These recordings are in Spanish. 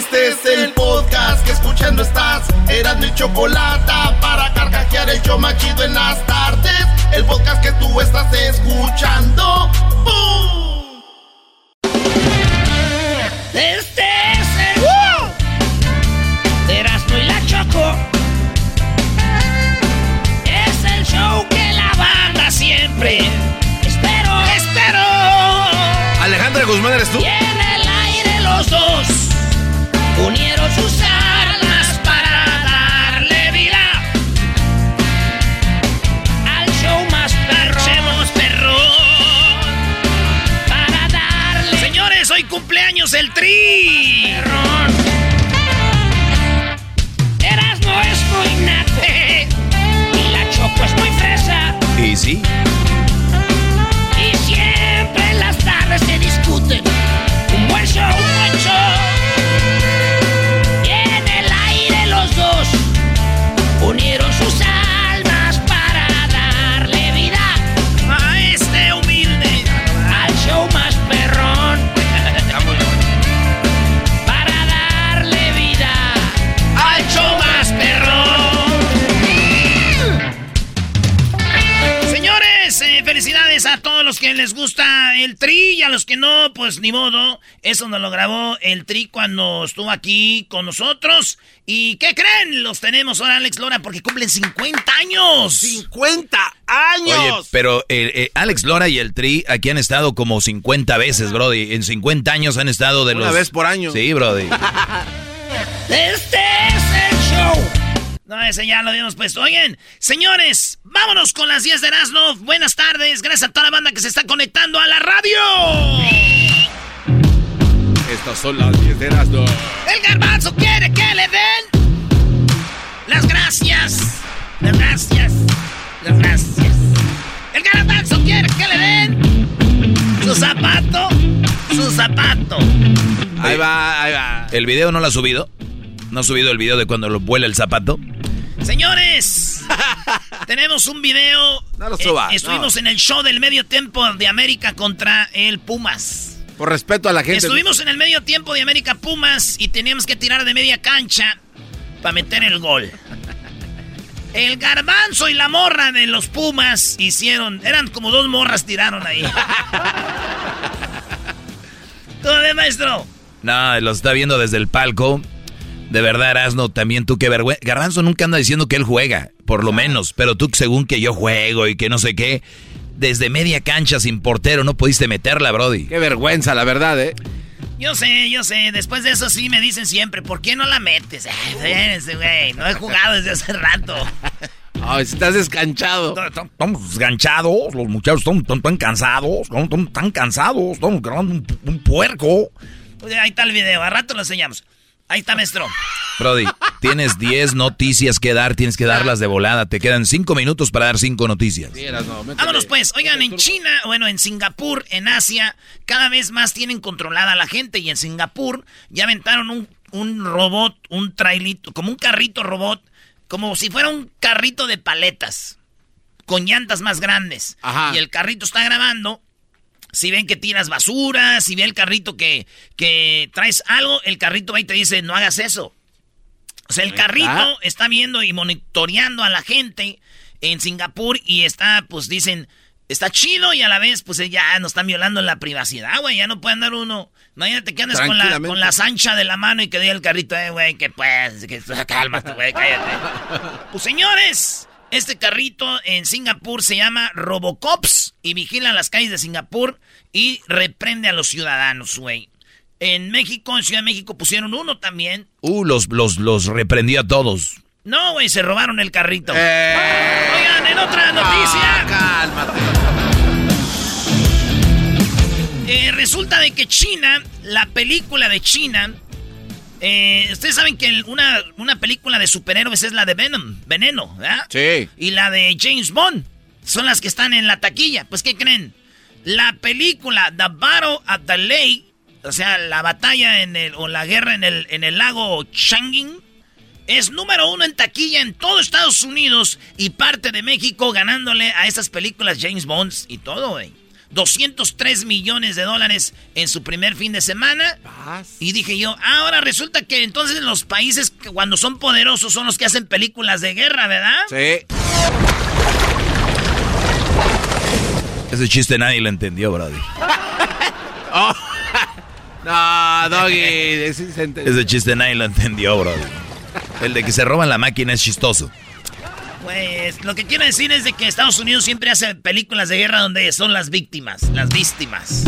Este es el podcast que escuchando estás. Eran mi chocolate para carcajear el yo machido en las tardes. El podcast que tú estás escuchando. ¡Bum! Este es el ¡Woo! Erasmo y la Choco. Es el show que la banda siempre espero, espero. Alejandra Guzmán, ¿eres tú? Y en el aire los dos unieron sus almas para darle vida al show más perro. Somos perrón para darle. Señores, hoy cumpleaños el Tri. Perrón. Erasmo es muy nate y la Choco es muy fresa. Y sí. El tri y a los que no, pues ni modo. Eso nos lo grabó el tri cuando estuvo aquí con nosotros. ¿Y qué creen? Los tenemos ahora, Alex Lora, porque cumplen 50 años. ¡50 años! Oye, pero eh, eh, Alex Lora y el Tri aquí han estado como 50 veces, Brody. En 50 años han estado de Una los... vez por año. Sí, Brody. Este es el show. No, ese ya lo habíamos puesto. Oigan, señores, vámonos con las 10 de Erasmo. Buenas tardes. Gracias a toda la banda que se está conectando a la radio. Estas son las 10 de Erasmo. El garbanzo quiere que le den las gracias. Las gracias. Las gracias. El garbanzo quiere que le den su zapato. Su zapato. Ahí va, ahí va. ¿El video no lo ha subido? ¿No ha subido el video de cuando lo vuela el zapato? Señores, tenemos un video. No lo suba, Eh, estuvimos en el show del medio tiempo de América contra el Pumas. Por respeto a la gente. Estuvimos en el medio tiempo de América Pumas y teníamos que tirar de media cancha para meter el gol. El garbanzo y la morra de los Pumas hicieron. Eran como dos morras tiraron ahí. ¿Todo bien, maestro? No, lo está viendo desde el palco. De verdad, Erasno, también tú qué vergüenza. Garbanzo nunca anda diciendo que él juega, por lo menos. Pero tú, según que yo juego y que no sé qué, desde media cancha sin portero no pudiste meterla, Brody. Qué vergüenza, la verdad, ¿eh? Yo sé, yo sé. Después de eso sí me dicen siempre, ¿por qué no la metes? Güey. No he jugado desde hace rato. Ay, estás descanchado. Estamos desganchados, los muchachos están tan, tan cansados, están tan cansados, estamos grabando un, un puerco. Oye, ahí está el video, a rato lo enseñamos. Ahí está, maestro. Brody, tienes 10 noticias que dar, tienes que darlas de volada. Te quedan 5 minutos para dar 5 noticias. Vámonos pues. Oigan, en China, bueno, en Singapur, en Asia, cada vez más tienen controlada a la gente. Y en Singapur ya aventaron un, un robot, un trailito, como un carrito robot, como si fuera un carrito de paletas, con llantas más grandes. Ajá. Y el carrito está grabando. Si ven que tiras basura, si ve el carrito que, que traes algo, el carrito va y te dice, no hagas eso. O sea, el carrito está viendo y monitoreando a la gente en Singapur y está, pues dicen, está chido y a la vez, pues ya nos están violando la privacidad, güey. Ya no puede andar uno. Imagínate que andes con la, con la sancha de la mano y que diga el carrito, eh, güey, que pues, que cálmate, güey, cállate. pues señores, este carrito en Singapur se llama Robocops y vigila las calles de Singapur y reprende a los ciudadanos, güey. En México, en Ciudad de México, pusieron uno también. Uh, los, los, los reprendió a todos. No, güey, se robaron el carrito. Eh. Oigan, en otra noticia. Ah, cálmate. eh, resulta de que China, la película de China. Eh, Ustedes saben que una, una película de superhéroes es la de Venom, Veneno, ¿verdad? Sí. Y la de James Bond son las que están en la taquilla. Pues, ¿qué creen? La película The Battle at the Lake, o sea, la batalla en el, o la guerra en el, en el lago Changin, es número uno en taquilla en todo Estados Unidos y parte de México ganándole a esas películas James Bond y todo, güey. 203 millones de dólares en su primer fin de semana. Y dije yo, ahora resulta que entonces los países cuando son poderosos son los que hacen películas de guerra, ¿verdad? Sí. Ese chiste nadie lo entendió, Brody. oh. No, Doggy. Ese chiste nadie lo entendió, Brody. El de que se roban la máquina es chistoso. Pues lo que quiero decir es de que Estados Unidos siempre hace películas de guerra donde son las víctimas, las víctimas.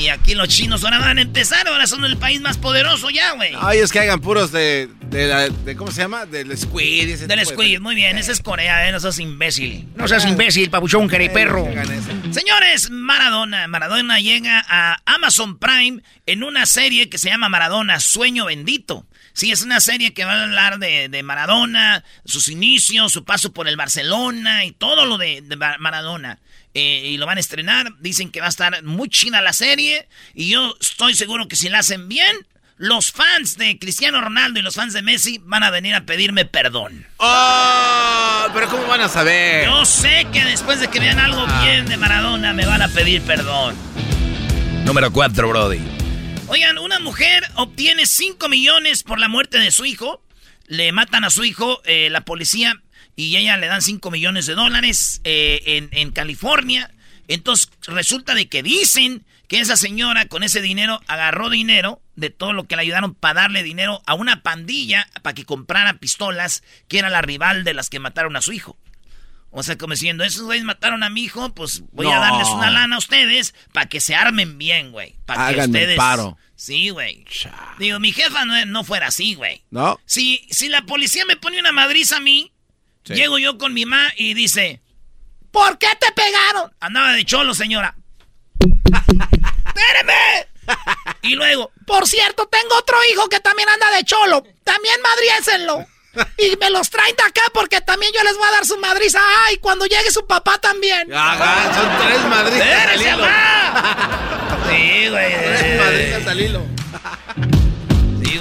Y aquí los chinos ahora van a empezar, ahora son el país más poderoso ya, güey. Ay, es que hagan puros de, de, ¿cómo se llama? Del squid. Del squid, muy bien, ese es Corea, ¿eh? no seas imbécil. No seas imbécil, papuchón, perro. Señores, Maradona, Maradona llega a Amazon Prime en una serie que se llama Maradona, Sueño Bendito. Sí, es una serie que va a hablar de, Maradona, sus inicios, su paso por el Barcelona y todo lo de, Maradona. Eh, y lo van a estrenar. Dicen que va a estar muy china la serie. Y yo estoy seguro que si la hacen bien, los fans de Cristiano Ronaldo y los fans de Messi van a venir a pedirme perdón. ¡Oh! Pero ¿cómo van a saber? Yo sé que después de que vean algo ah. bien de Maradona me van a pedir perdón. Número 4, Brody. Oigan, una mujer obtiene 5 millones por la muerte de su hijo. Le matan a su hijo eh, la policía y ella le dan 5 millones de dólares eh, en, en California. Entonces resulta de que dicen que esa señora con ese dinero agarró dinero de todo lo que le ayudaron para darle dinero a una pandilla para que comprara pistolas que era la rival de las que mataron a su hijo. O sea, como diciendo, esos güeyes mataron a mi hijo, pues voy a darles una lana a ustedes para que se armen bien, güey. Para que ustedes. paro. Sí, güey. Digo, mi jefa no, fuera así, güey. ¿No? Si, si la policía me pone una madriza a mí, llego yo con mi mamá y dice, ¿por qué te pegaron? Andaba de cholo, señora. ¡Espéreme! y luego, por cierto, tengo otro hijo que también anda de cholo. También madriésenlo. Y me los traen de acá porque también yo les voy a dar su madriza. ¡Ay! Cuando llegue su papá también. Ajá, son tres madrizas al hilo. Sí, güey. Tres madrizas al hilo. Sí,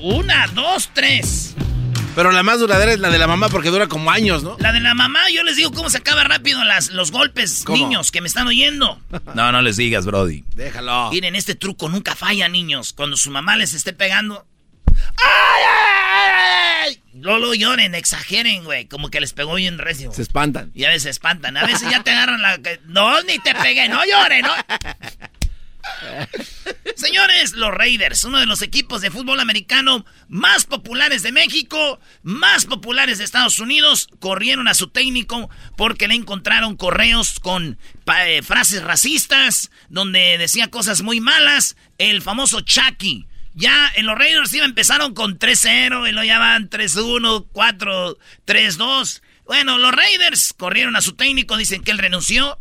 una, dos, tres. Pero la más duradera es la de la mamá porque dura como años, ¿no? La de la mamá, yo les digo cómo se acaba rápido las, los golpes, niños que me están oyendo. No, no les digas, Brody. Déjalo. Miren, este truco nunca falla, niños. Cuando su mamá les esté pegando. ¡Ay, ay, ay! No lo lloren, exageren, güey. Como que les pegó bien recio. Se espantan. Y a veces se espantan. A veces ya te agarran la. No, ni te pegué, no lloren, ¿no? Señores, los Raiders, uno de los equipos de fútbol americano más populares de México, más populares de Estados Unidos, corrieron a su técnico porque le encontraron correos con eh, frases racistas, donde decía cosas muy malas. El famoso Chucky. Ya en los Raiders iba, empezaron con 3-0 y lo ya van 3-1, 4, 3-2. Bueno, los Raiders corrieron a su técnico, dicen que él renunció.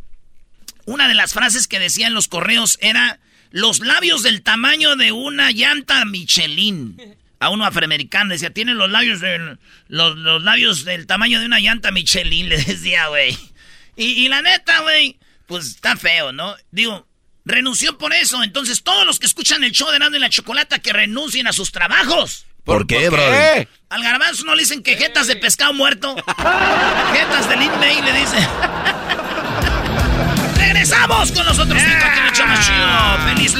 Una de las frases que decían los correos era los labios del tamaño de una llanta Michelin. A uno afroamericano decía, tiene los labios del, los, labios del tamaño de una llanta Michelin, le decía, güey. Y, y la neta, güey, pues está feo, ¿no? Digo, renunció por eso. Entonces, todos los que escuchan el show de Nando y la Chocolata que renuncien a sus trabajos. ¿Por, qué, bro? Al garbanzo no le dicen que jetas de pescado muerto. jetas del Inmei le dicen. Regresamos con nosotros yeah. aquí más chido. ¡Feliz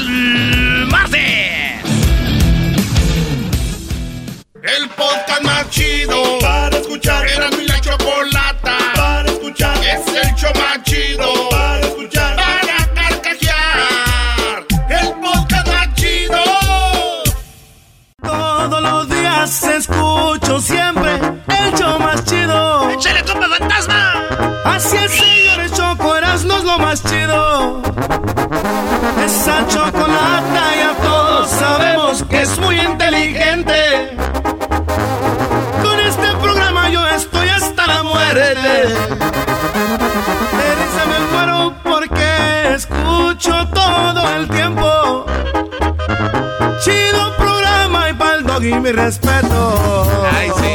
mi respeto. Ay, sí.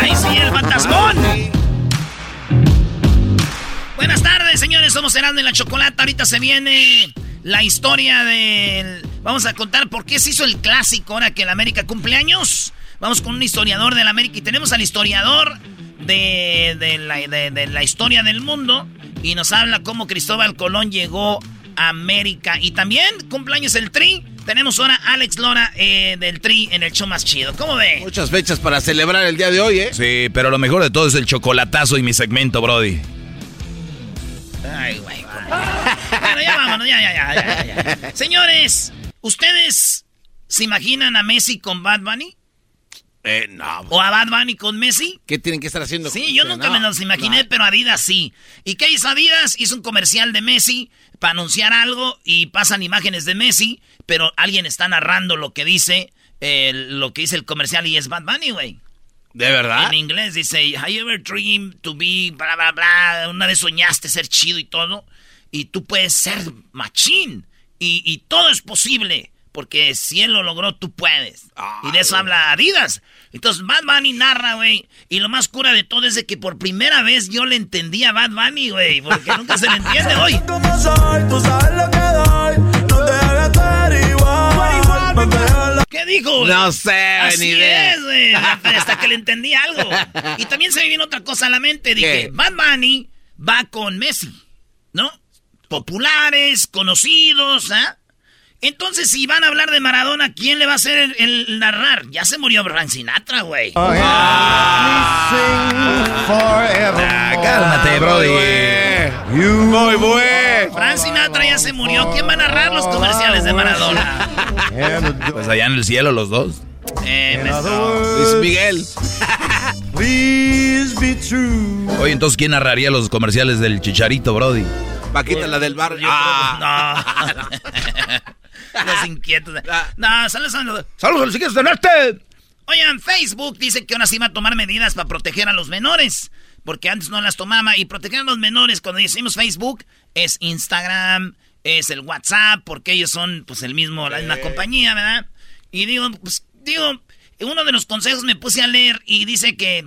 Ay, sí, el fantasmón. Buenas tardes, señores. Somos Herando y la Chocolata. Ahorita se viene la historia del. Vamos a contar por qué se hizo el clásico ahora que el América cumple años. Vamos con un historiador del América y tenemos al historiador de, la, de, la historia del mundo. y nos habla cómo Cristóbal Colón llegó a América. Y también cumpleaños el Tri. Tenemos ahora a Alex Lora eh, del Tri en el show más chido. ¿Cómo ve? Muchas fechas para celebrar el día de hoy, ¿eh? Sí, pero lo mejor de todo es el chocolatazo y mi segmento, Brody. Ay, güey. bueno, ya vámonos, ya, ya, ya, ya, ya. Señores, ¿ustedes se imaginan a Messi con Bad Bunny? Eh, no. ¿O a Bad Bunny con Messi? ¿Qué tienen que estar haciendo? Sí, yo nunca me los imaginé, pero Adidas sí. ¿Y qué hizo Adidas? Hizo un comercial de Messi para anunciar algo y pasan imágenes de Messi, pero alguien está narrando lo que dice, eh, lo que dice el comercial y es Bad Bunny, güey. ¿De verdad? En inglés dice, ¿Have you ever dreamed to be bla bla bla? Una vez soñaste ser chido y todo. Y tú puedes ser machín. Y, y todo es posible. Porque si él lo logró, tú puedes. y de eso habla Adidas. Entonces Bad Bunny narra, güey. Y lo más cura de todo es de que por primera vez yo le entendí a Bad Bunny, güey. Porque nunca se le entiende hoy. ¿Qué dijo? No sé, Así ni es, güey. Hasta que le entendí algo. Y también se me vino otra cosa a la mente. Dije, ¿Qué? Bad Bunny va con Messi, ¿no? Populares, conocidos, ¿ah? Entonces, si van a hablar de Maradona, ¿quién le va a hacer el, el narrar? Ya se murió Frank Sinatra, güey. Ah, cálmate, Brody. Muy bueno. Frank Sinatra ya se murió. ¿Quién va a narrar los comerciales de Maradona? Pues allá en el cielo los dos. Eh, maestro. Luis Miguel. Oye, entonces, ¿quién narraría los comerciales del Chicharito, Brody? Paquita, la del bar. Yo Ah. no. Los inquietos. Ah. No, saludos a los... ¡Saludos a los chiquitos del norte! Oigan, Facebook dice que ahora sí va a tomar medidas para proteger a los menores. Porque antes no las tomaba. Y proteger a los menores, cuando decimos Facebook, es Instagram, es el WhatsApp, porque ellos son pues el mismo, la misma compañía, ¿verdad? Y digo, pues, digo, uno de los consejos me puse a leer y dice que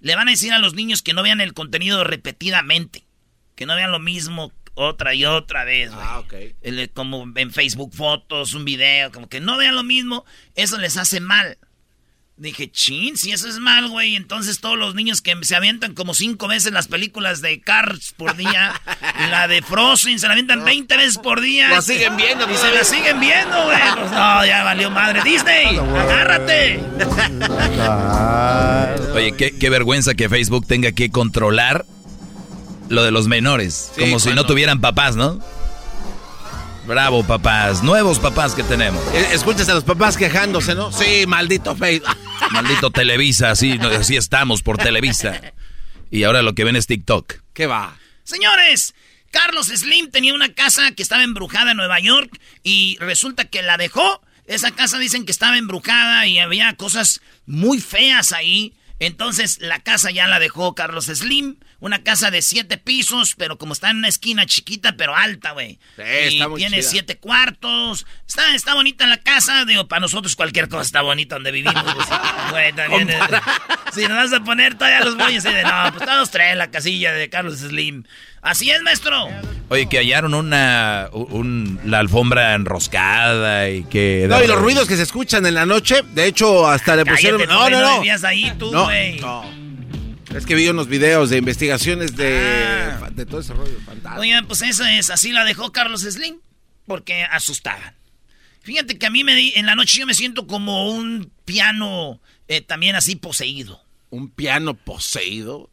le van a decir a los niños que no vean el contenido repetidamente. Que no vean lo mismo otra y otra vez, güey. Ah, ok. El- como en Facebook fotos, un video, como que no vean lo mismo, eso les hace mal. Dije, chin, si eso es mal, güey, entonces todos los niños que se avientan como cinco veces las películas de Cars por día, la de Frozen, se la avientan 20 veces por día. Lo siguen viendo, Y se la siguen viendo, güey. Pues no, ya valió madre. Disney, agárrate. Oye, qué, qué vergüenza que Facebook tenga que controlar lo de los menores. Sí, como si no tuvieran papás, ¿no? Bravo, papás. Nuevos papás que tenemos. Eh, Escuchas a los papás quejándose, ¿no? Sí, maldito Facebook. Maldito Televisa, así, así estamos por Televisa. Y ahora lo que ven es TikTok. ¿Qué va? Señores, Carlos Slim tenía una casa que estaba embrujada en Nueva York y resulta que la dejó. Esa casa dicen que estaba embrujada y había cosas muy feas ahí. Entonces la casa ya la dejó Carlos Slim. Una casa de siete pisos, pero como está en una esquina chiquita, pero alta, güey. Sí, y está muy tiene chida. siete cuartos. Está, está bonita la casa. Digo, para nosotros cualquier cosa está bonita donde vivimos. Güey, también. eh, si nos vas a poner todavía los y de no, pues todos traen la casilla de Carlos Slim. Así es, maestro. Oye, que hallaron una un- la alfombra enroscada y que... No, y los ruidos que se escuchan en la noche, de hecho, hasta le pusieron. Cállate, no, no, no no. ahí tú, No, güey. no. Es que vi unos videos de investigaciones de, Ah. de todo ese rollo. fantasma. Oigan, pues eso es, así la dejó Carlos Slim, porque asustaban. Fíjate que a mí me di, en la noche yo me siento como un piano eh, también así poseído. Un piano poseído.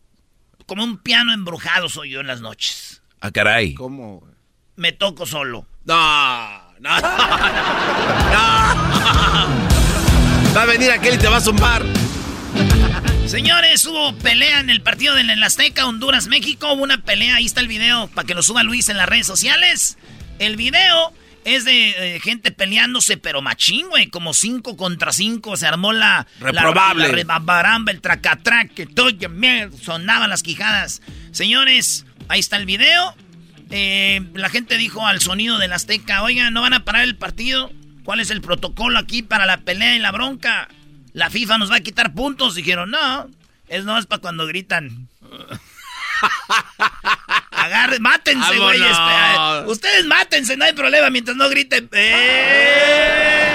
Como un piano embrujado soy yo en las noches. Ah, caray. ¿Cómo? Me toco solo. No, no, no. Va a venir aquel y te va a zumbar. Señores, hubo pelea en el partido del el Azteca, Honduras, México. Hubo una pelea, ahí está el video para que lo suba Luis en las redes sociales. El video es de eh, gente peleándose, pero machín, güey, como cinco contra cinco. Se armó la... Reprobable. La, la rebabaramba, el tracatrac, que todo, me- sonaban las quijadas. Señores, ahí está el video. Eh, la gente dijo al sonido del Azteca, oigan, ¿no van a parar el partido? ¿Cuál es el protocolo aquí para la pelea y la bronca? La FIFA nos va a quitar puntos. Dijeron, no, es no es para cuando gritan. Agarre, mátense, Vámonos. güeyes. eh, Ustedes mátense, no hay problema mientras no griten. ¡Eh!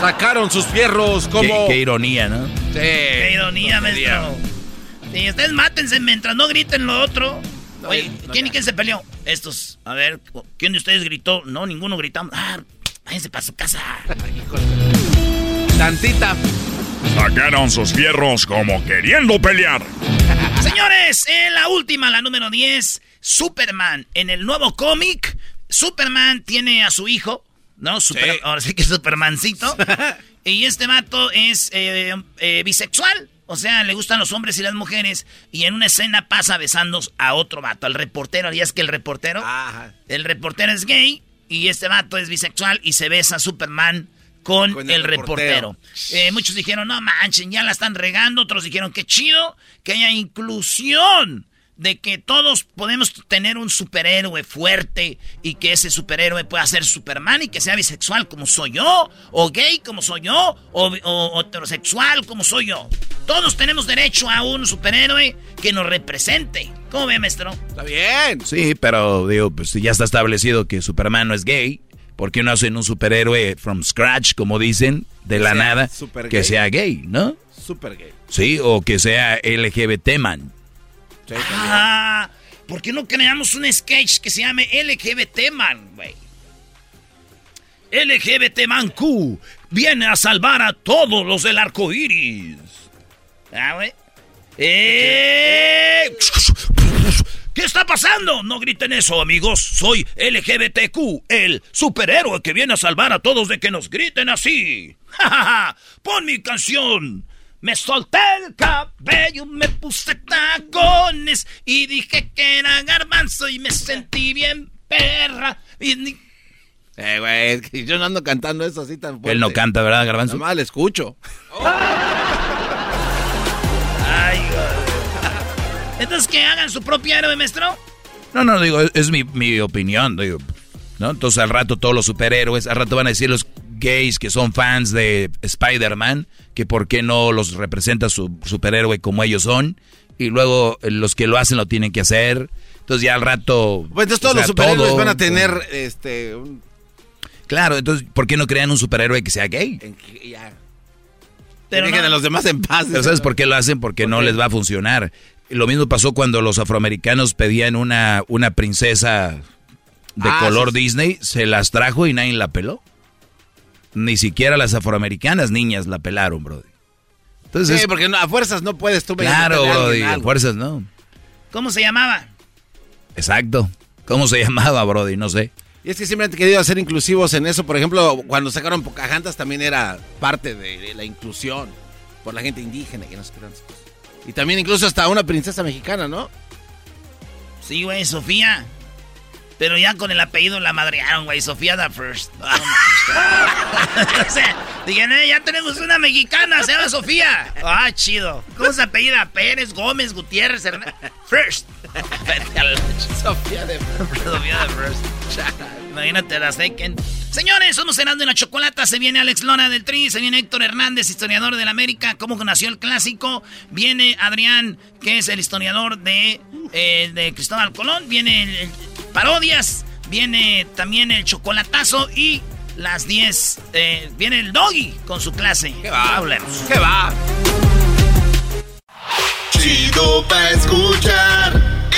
Sacaron sus fierros como. qué ironía, ¿no? Sí. ¡Qué ironía, maestro! Sí, ustedes mátense mientras no griten lo otro. Oye, ¿quién y quién se peleó? Estos. A ver, ¿quién de ustedes gritó? No, ninguno gritamos. Ah, váyanse para su casa. Tantita. Sacaron sus fierros como queriendo pelear. Señores, en la última, la número 10, Superman. En el nuevo cómic, Superman tiene a su hijo, ¿no? Ahora sí que es Supermancito. y este mato es eh, eh, bisexual. O sea, le gustan los hombres y las mujeres. Y en una escena pasa besando a otro vato, al reportero. Y es que el reportero. El reportero es gay. Y este vato es bisexual y se besa a Superman con, el, reportero. Eh, muchos dijeron, no manchen, ya la están regando. Otros dijeron, qué chido que haya inclusión de que todos podemos tener un superhéroe fuerte y que ese superhéroe pueda ser Superman y que sea bisexual como soy yo, o gay como soy yo, o, heterosexual como soy yo. Todos tenemos derecho a un superhéroe que nos represente. ¿Cómo ve, maestro? Está bien. Sí, pero digo, pues si ya está establecido que Superman no es gay, ¿por qué no hacen un superhéroe from scratch, como dicen, de la nada, que sea gay, ¿no? Super gay. Sí, o que sea LGBT man. ah, ¿por qué no creamos un sketch que se llame LGBT man, güey? LGBT man Q viene a salvar a todos los del arco iris. Ah, güey. ¡Eh! ¿Qué está pasando? No griten eso, amigos. Soy LGBTQ, el superhéroe que viene a salvar a todos de que nos griten así. ¡Ja, Pon mi canción. Me solté el cabello, me puse tacones y dije que era garbanzo y me sentí bien perra. Eh, güey, yo no ando cantando eso así tan fuerte. Él no canta, ¿verdad, garbanzo? Mal, escucho. Ay, que hagan su propio héroe, maestro. No, no, digo, es, mi, opinión, digo. ¿no? Entonces al rato todos los superhéroes, al rato van a decir los gays que son fans de Spider-Man, que por qué no los representa su superhéroe como ellos son, y luego eh, los que lo hacen lo tienen que hacer. Entonces ya al rato... Pues entonces todos los superhéroes van a tener este... Claro, entonces ¿por qué no crean un superhéroe que sea gay? Ya. Pero Dejen a los demás en paz. Pero ¿sabes por qué lo hacen? Porque no les va a funcionar. Lo mismo pasó cuando los afroamericanos pedían una, una princesa de ah, color Disney, se las trajo y nadie la peló. Ni siquiera las afroamericanas niñas la pelaron, bro. Entonces, sí, porque a fuerzas no puedes tú Claro, Brody, a fuerzas no. ¿Cómo se llamaba? Exacto. ¿Cómo se llamaba, Brody? No sé. Y es que siempre han querido ser inclusivos en eso. Por ejemplo, cuando sacaron Pocahontas también era parte de, la inclusión por la gente indígena y no sé y también incluso hasta una princesa mexicana, ¿no? Sí, güey, Sofía. Pero ya con el apellido la madrearon, güey. Sofía the First. o sea, digan, eh, ya tenemos una mexicana, se llama Sofía. Ah, chido. ¿Cómo se apellida? Pérez, Gómez, Gutiérrez, Hernández. First. Sofía de First. Sofía de First. Imagínate la second. Señores, somos cenando en la chocolata. Se viene Alex Lona del Tri, se viene Héctor Hernández, historiador de la América, cómo nació el clásico. Viene Adrián, que es el historiador de, eh, de Cristóbal Colón. Viene el, parodias, viene también el chocolatazo y las 10. Eh, viene el doggy con su clase. ¿Qué va? ¿Qué va? Chido pa' escuchar.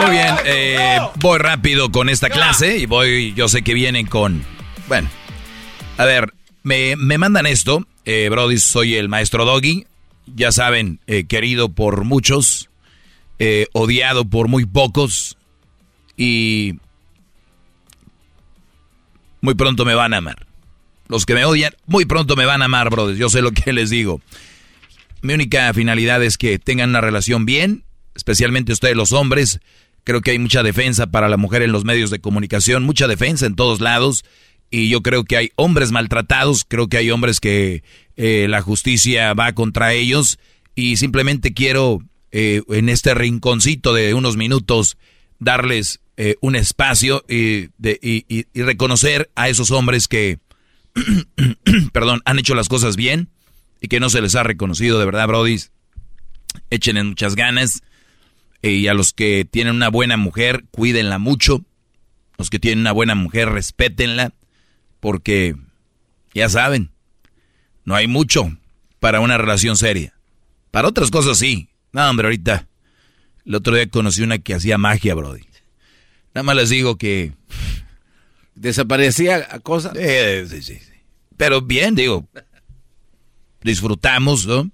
Muy bien, eh, voy rápido con esta clase y voy, yo sé que vienen con... Bueno, a ver, me, mandan esto, eh, Brody, soy el maestro Doggy, ya saben, eh, querido por muchos, eh, odiado por muy pocos y muy pronto me van a amar. Los que me odian, muy pronto me van a amar, Brody, yo sé lo que les digo. Mi única finalidad es que tengan una relación bien, especialmente ustedes los hombres, Creo que hay mucha defensa para la mujer en los medios de comunicación, mucha defensa en todos lados. y yo creo que hay hombres maltratados, creo que hay hombres que eh, la justicia va contra ellos y simplemente quiero eh, en este rinconcito de unos minutos darles eh, un espacio de, y, reconocer a esos hombres que, perdón, han hecho las cosas bien y que no se les ha reconocido de verdad, Brody. Echen muchas ganas y a los que tienen una buena mujer, cuídenla mucho. Los que tienen una buena mujer, respétenla porque ya saben, no hay mucho para una relación seria. Para otras cosas sí. No, hombre, ahorita. El otro día conocí una que hacía magia, Brody. Nada más les digo que. ¿Desaparecía cosas? sí, sí, sí. Pero bien, digo. Disfrutamos, ¿no?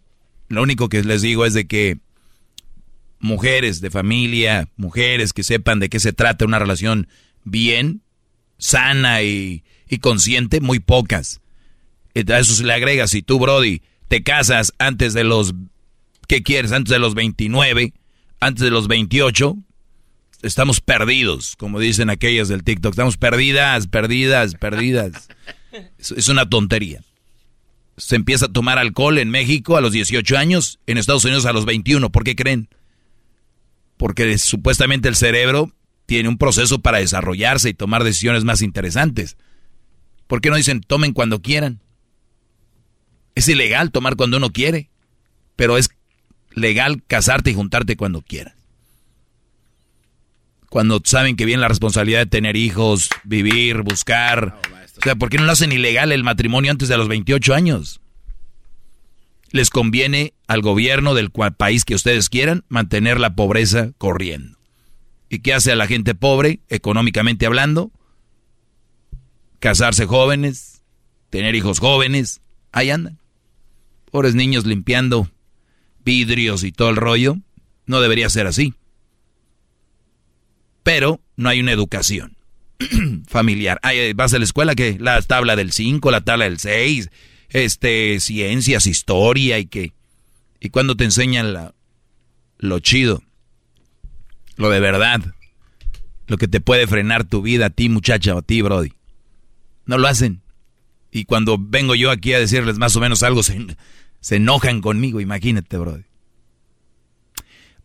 Lo único que les digo es de que mujeres de familia, mujeres que sepan de qué se trata una relación bien, sana y y consciente, muy pocas. A eso se le agrega, si tú, Brody, te casas antes de los, ¿qué quieres? Antes de los 29, antes de los 28, estamos perdidos, como dicen aquellas del TikTok. Estamos perdidas, perdidas, perdidas. Es, una tontería. Se empieza a tomar alcohol en México a los 18 años, en Estados Unidos a los 21. ¿Por qué creen? Porque supuestamente el cerebro tiene un proceso para desarrollarse y tomar decisiones más interesantes. ¿Por qué no dicen tomen cuando quieran? Es ilegal tomar cuando uno quiere, pero es legal casarte y juntarte cuando quieras. Cuando saben que viene la responsabilidad de tener hijos, vivir, buscar. O sea, ¿por qué no lo hacen ilegal el matrimonio antes de los 28 años? Les conviene al gobierno del país que ustedes quieran mantener la pobreza corriendo. ¿Y qué hace a la gente pobre, económicamente hablando? casarse jóvenes, tener hijos jóvenes, ahí andan. Pobres niños limpiando vidrios y todo el rollo. No debería ser así. Pero no hay una educación familiar. Ay, vas a la escuela que la tabla del 5, la tabla del 6, este, ciencias, historia y que... Y cuando te enseñan la, lo chido, lo de verdad, lo que te puede frenar tu vida a ti muchacha o a ti, Brody. No lo hacen. Y cuando vengo yo aquí a decirles más o menos algo, se, enojan conmigo, imagínate, bro.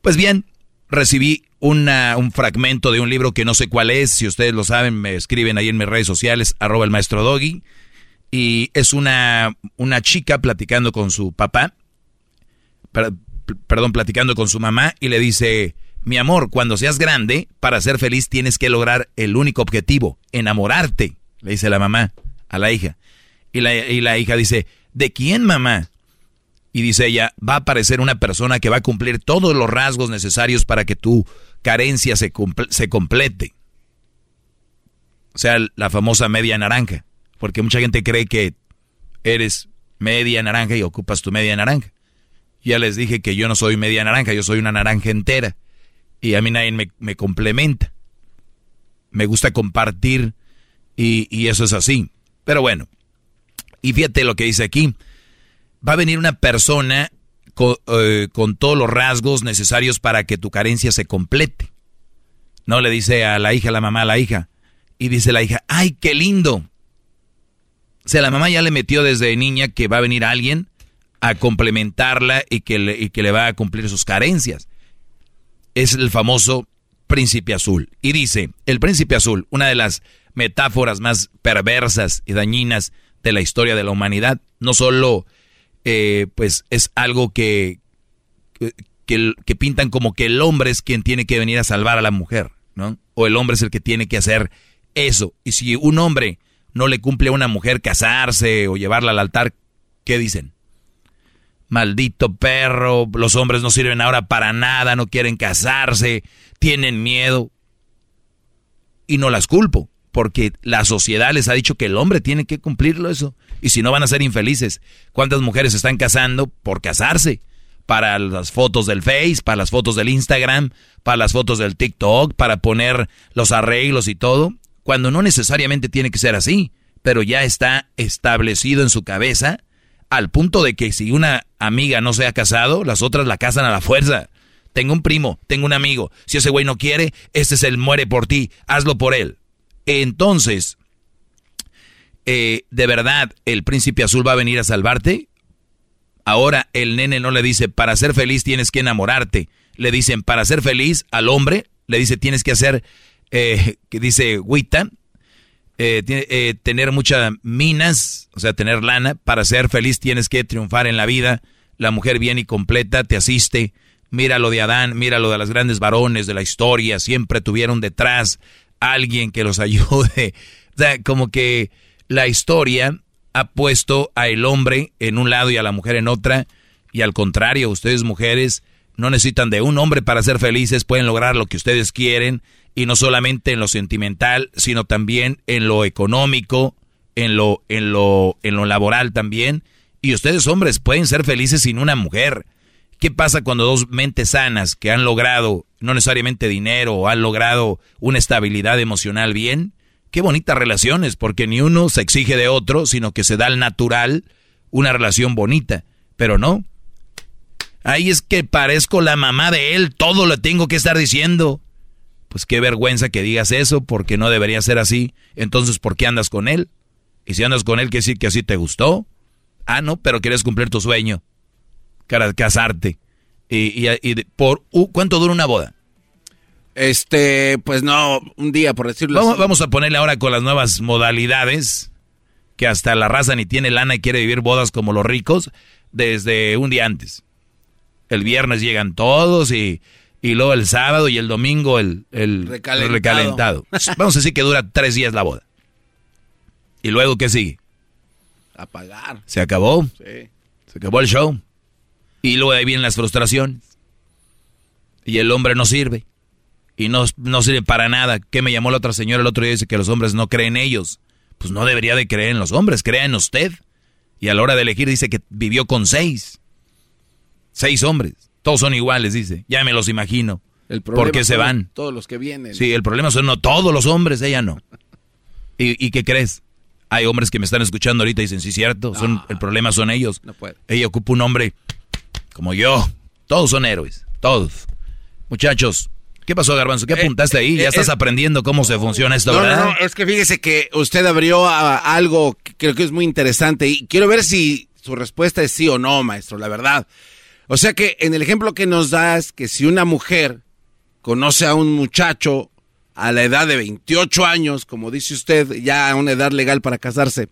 Pues bien, recibí una, un fragmento de un libro que no sé cuál es. Si ustedes lo saben, me escriben ahí en mis redes sociales, arroba el maestro Doggy. Y es una, una chica platicando con su papá, perdón, platicando con su mamá y le dice, mi amor, cuando seas grande, para ser feliz tienes que lograr el único objetivo, enamorarte le dice la mamá a la hija. Y la, y la hija dice, ¿de quién mamá? Y dice ella, va a aparecer una persona que va a cumplir todos los rasgos necesarios para que tu carencia se, se complete. O sea, la famosa media naranja. Porque mucha gente cree que eres media naranja y ocupas tu media naranja. Ya les dije que yo no soy media naranja, yo soy una naranja entera. Y a mí nadie me, me complementa. Me gusta compartir y, eso es así. Pero bueno, y fíjate lo que dice aquí. Va a venir una persona eh, con, todos los rasgos necesarios para que tu carencia se complete. No le dice a la hija, a la mamá, a la hija. Y dice la hija, ¡ay, qué lindo! O sea, la mamá ya le metió desde niña que va a venir alguien a complementarla y que y que le va a cumplir sus carencias. Es el famoso príncipe azul. Y dice, el príncipe azul, una de las metáforas más perversas y dañinas de la historia de la humanidad. No solo, eh, pues, es algo que, que, que, pintan como que el hombre es quien tiene que venir a salvar a la mujer, ¿no? O el hombre es el que tiene que hacer eso. Y si un hombre no le cumple a una mujer casarse o llevarla al altar, ¿qué dicen? Maldito perro, los hombres no sirven ahora para nada, no quieren casarse, tienen miedo. Y no las culpo porque la sociedad les ha dicho que el hombre tiene que cumplirlo eso. Y si no van a ser infelices. ¿Cuántas mujeres están casando por casarse? Para las fotos del Face, para las fotos del Instagram, para las fotos del TikTok, para poner los arreglos y todo. Cuando no necesariamente tiene que ser así, pero ya está establecido en su cabeza al punto de que si una amiga no se ha casado, las otras la casan a la fuerza. Tengo un primo, tengo un amigo. Si ese güey no quiere, este es el muere por ti, hazlo por él. Entonces, eh, ¿de verdad el príncipe azul va a venir a salvarte? Ahora el nene no le dice, para ser feliz tienes que enamorarte. Le dicen, para ser feliz al hombre, le dice, tienes que hacer, eh, que dice, Wita, eh, eh, tener muchas minas, o sea, tener lana. Para ser feliz tienes que triunfar en la vida. La mujer bien y completa te asiste. Mira lo de Adán, mira lo de los grandes varones de la historia. Siempre tuvieron detrás alguien que los ayude. O sea, como que la historia ha puesto a el hombre en un lado y a la mujer en otra. Y al contrario, ustedes mujeres no necesitan de un hombre para ser felices, pueden lograr lo que ustedes quieren. Y no solamente en lo sentimental, sino también en lo económico, en lo, en lo, en lo laboral también. Y ustedes hombres pueden ser felices sin una mujer. ¿Qué pasa cuando dos mentes sanas que han logrado, no necesariamente dinero, o logrado una estabilidad emocional bien, Qué bonitas relaciones, porque ni uno se exige de otro, sino que se da al natural una relación bonita. Pero no. Ahí es que parezco la mamá de él, todo lo tengo que estar diciendo. Pues qué vergüenza que digas eso, porque no debería ser así. Entonces, ¿por qué andas con él? Y si andas con él, ¿qué decir que así te gustó? Ah, no, pero quieres cumplir tu sueño. Casarte. Y, y, por ¿Cuánto dura una boda? Este, pues no, un día por decirlo vamos, así. Vamos a ponerle ahora con las nuevas modalidades, que hasta la raza ni tiene lana y quiere vivir bodas como los ricos, desde un día antes. El viernes llegan todos y, y luego el sábado y el domingo el, el recalentado. recalentado. Vamos a decir que dura tres días la boda. ¿Y luego qué sigue? A pagar. ¿Se acabó? Sí. Se acabó el show. Y luego ahí vienen las frustraciones. Y el hombre no sirve y no, no sirve para nada. ¿Qué me llamó la otra señora el otro día? Dice que los hombres no creen en ellos. Pues no debería de creer en los hombres, crea en usted. Y a la hora de elegir dice que vivió con seis. Seis hombres. Todos son iguales, dice. Ya me los imagino. El ¿Por qué se van? Todos los que vienen. Sí, el problema son no todos los hombres, ella no. ¿Y, qué crees? Hay hombres que me están escuchando ahorita y dicen, sí, cierto, son, el problema son ellos. No puede. Ella ocupa un hombre como yo. Todos son héroes, todos. Muchachos, ¿Qué pasó, Garbanzo? ¿Qué eh, apuntaste ahí? Ya eh, estás aprendiendo cómo se funciona esto, ¿verdad? No, no, es que fíjese que usted abrió algo que creo que es muy interesante y quiero ver si su respuesta es sí o no, maestro, la verdad. O sea que en el ejemplo que nos das, que si una mujer conoce a un muchacho a la edad de 28 años, como dice usted, ya a una edad legal para casarse,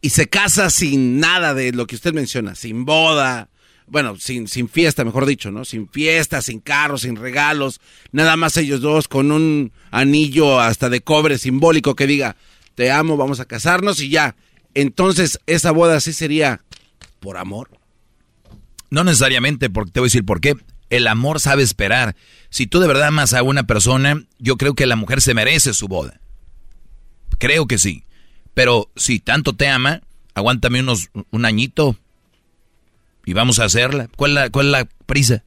y se casa sin nada de lo que usted menciona, sin boda, bueno, sin, sin fiesta, mejor dicho, ¿no? Sin fiesta, sin carros, sin regalos, nada más ellos dos con un anillo hasta de cobre simbólico que diga, te amo, vamos a casarnos y ya. Entonces, esa boda sí sería por amor. No necesariamente, porque te voy a decir por qué. El amor sabe esperar. Si tú de verdad amas a una persona, yo creo que la mujer se merece su boda. Creo que sí. Pero si tanto te ama, aguántame unos, un añito, y vamos a hacerla. ¿Cuál es la, cuál la prisa?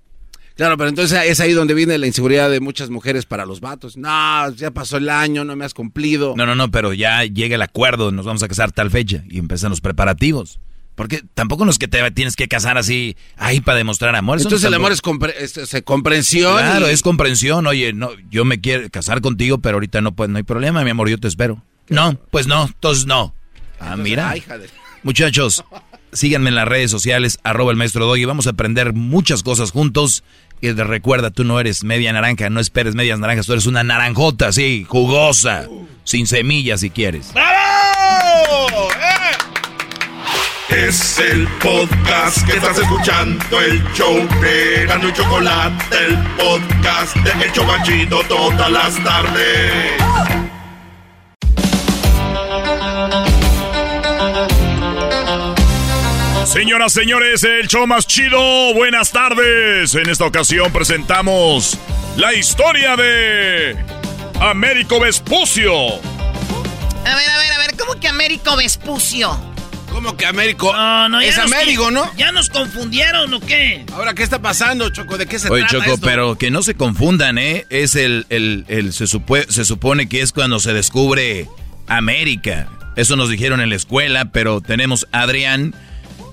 Claro, pero entonces es ahí donde viene la inseguridad de muchas mujeres para los vatos. No, ya pasó el año, no me has cumplido. No, no, no, pero ya llega el acuerdo, nos vamos a casar tal fecha y empiezan los preparativos. Porque tampoco no es que te tienes que casar así, ahí para demostrar amor. Entonces el amor es, comprensión. Claro, es comprensión. Oye, no, yo me quiero casar contigo, pero ahorita no, pues, no hay problema, mi amor, yo te espero. No, pues no, entonces no. Ah, mira. Muchachos, Síganme en las redes sociales, arroba el maestro Doggy. Vamos a aprender muchas cosas juntos. Y recuerda, tú no eres media naranja, no esperes medias naranjas, tú eres una naranjota, sí, jugosa, sin semillas si quieres. ¡Bravo! ¡Eh! Es el podcast que estás escuchando, el show de y Chocolate, el podcast de El Chocachito todas las tardes. Señoras, señores, el show más chido. Buenas tardes. En esta ocasión presentamos la historia de Américo Vespucio. A ver, a ver, a ver, ¿cómo que Américo Vespucio? ¿Cómo que Américo? No, no, es Américo, ¿no? ¿Ya nos confundieron o qué? Ahora, ¿qué está pasando, Choco? ¿De qué se Oye, trata Choco, pero que no se confundan, ¿eh? Es el, el, el se, se supone que es cuando se descubre América. Eso nos dijeron en la escuela, pero tenemos a Adrián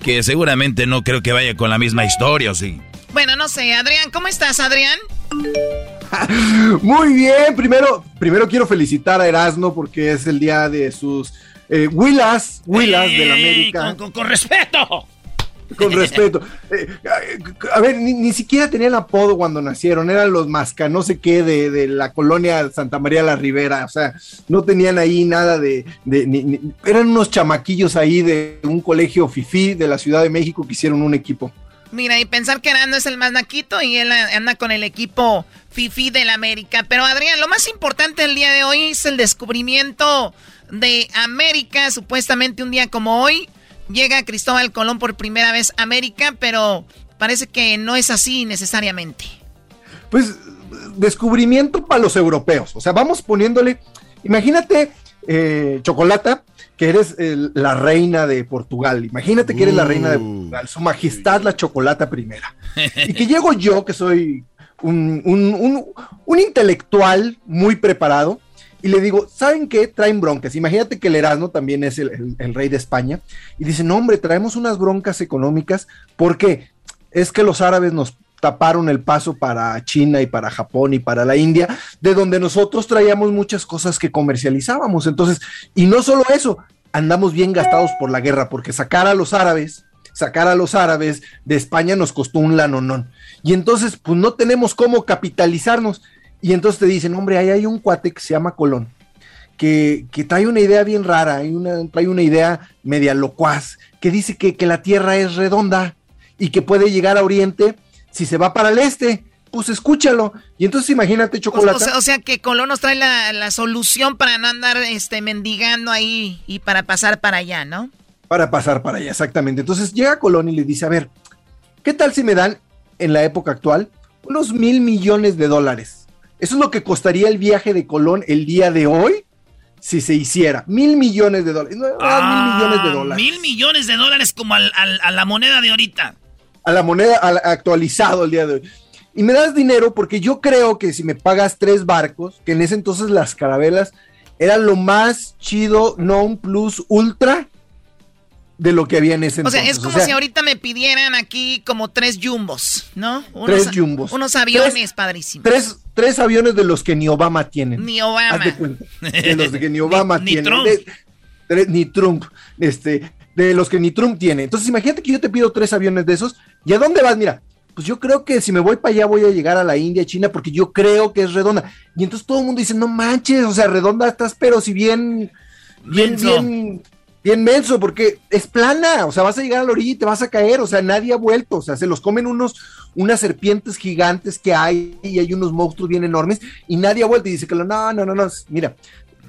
que seguramente no creo que vaya con la misma historia, ¿o sí? Bueno, no sé, Adrián, ¿cómo estás, Adrián? Muy bien, primero, primero quiero felicitar a Erasmo porque es el día de sus eh, Willas, Willas del América. Con, respeto. Con respeto. Eh, a ver, ni, siquiera tenían apodo cuando nacieron, eran los masca, no sé qué, de, la colonia Santa María la Ribera, o sea, no tenían ahí nada de, eran unos chamaquillos ahí de un colegio FIFI de la Ciudad de México que hicieron un equipo. Mira, y pensar que Arando es el más naquito y él anda con el equipo FIFI del América. Pero Adrián, lo más importante el día de hoy es el descubrimiento de América. Supuestamente un día como hoy llega Cristóbal Colón por primera vez a América, pero parece que no es así necesariamente. Pues descubrimiento para los europeos. O sea, vamos poniéndole, imagínate, eh, Chocolata, que eres la reina de Portugal. Imagínate que eres la reina de uh. Portugal, su majestad la chocolata primera. y que llego yo, que soy un, un, intelectual muy preparado, y le digo, ¿saben qué? Traen broncas. Imagínate que el Erasmo también es el, el, rey de España. Y dice, no, hombre, traemos unas broncas económicas porque es que los árabes nos taparon el paso para China y para Japón y para la India, de donde nosotros traíamos muchas cosas que comercializábamos. Entonces, y no solo eso, andamos bien gastados por la guerra, porque sacar a los árabes, sacar a los árabes de España nos costó un lanonón. Y entonces, pues no tenemos cómo capitalizarnos. Y entonces te dicen, hombre, ahí hay un cuate que se llama Colón, que, que trae una idea bien rara, hay una, trae una idea media locuaz, que dice que, que la Tierra es redonda y que puede llegar a Oriente si se va para el este, pues escúchalo. Y entonces imagínate chocolate. O, sea, que Colón nos trae la, solución para no andar este, mendigando ahí y para pasar para allá, ¿no? Para pasar para allá, exactamente. Entonces llega Colón y le dice, a ver, ¿qué tal si me dan en la época actual unos mil millones de dólares? Eso es lo que costaría el viaje de Colón el día de hoy si se hiciera. Mil millones de dólares. Ah, mil millones de dólares. Mil millones de dólares como a la moneda de ahorita a la moneda actualizado el día de hoy. Y me das dinero porque yo creo que si me pagas tres barcos, que en ese entonces las carabelas eran lo más chido, non plus ultra de lo que había en ese entonces. O sea, es como si ahorita me pidieran aquí como tres jumbos, ¿no? tres jumbos. Unos aviones padrísimos. Tres, tres aviones de los que ni Obama tiene. Ni Obama. Haz de cuenta. De los que ni Obama tiene. Ni Trump. ni Trump. Este, de los que ni Trump tiene. Entonces, imagínate que yo te pido tres aviones de esos. ¿Y a dónde vas? Mira, pues yo creo que si me voy para allá voy a llegar a la India, China, porque yo creo que es redonda. Y entonces todo el mundo dice, no manches, o sea, redonda estás, pero si bien, bien, bien, bien menso, porque es plana, o sea, vas a llegar a la orilla y te vas a caer, o sea, nadie ha vuelto, o sea, se los comen unos, unas serpientes gigantes que hay y hay unos monstruos bien enormes y nadie ha vuelto y dice que no, no, no, no, mira,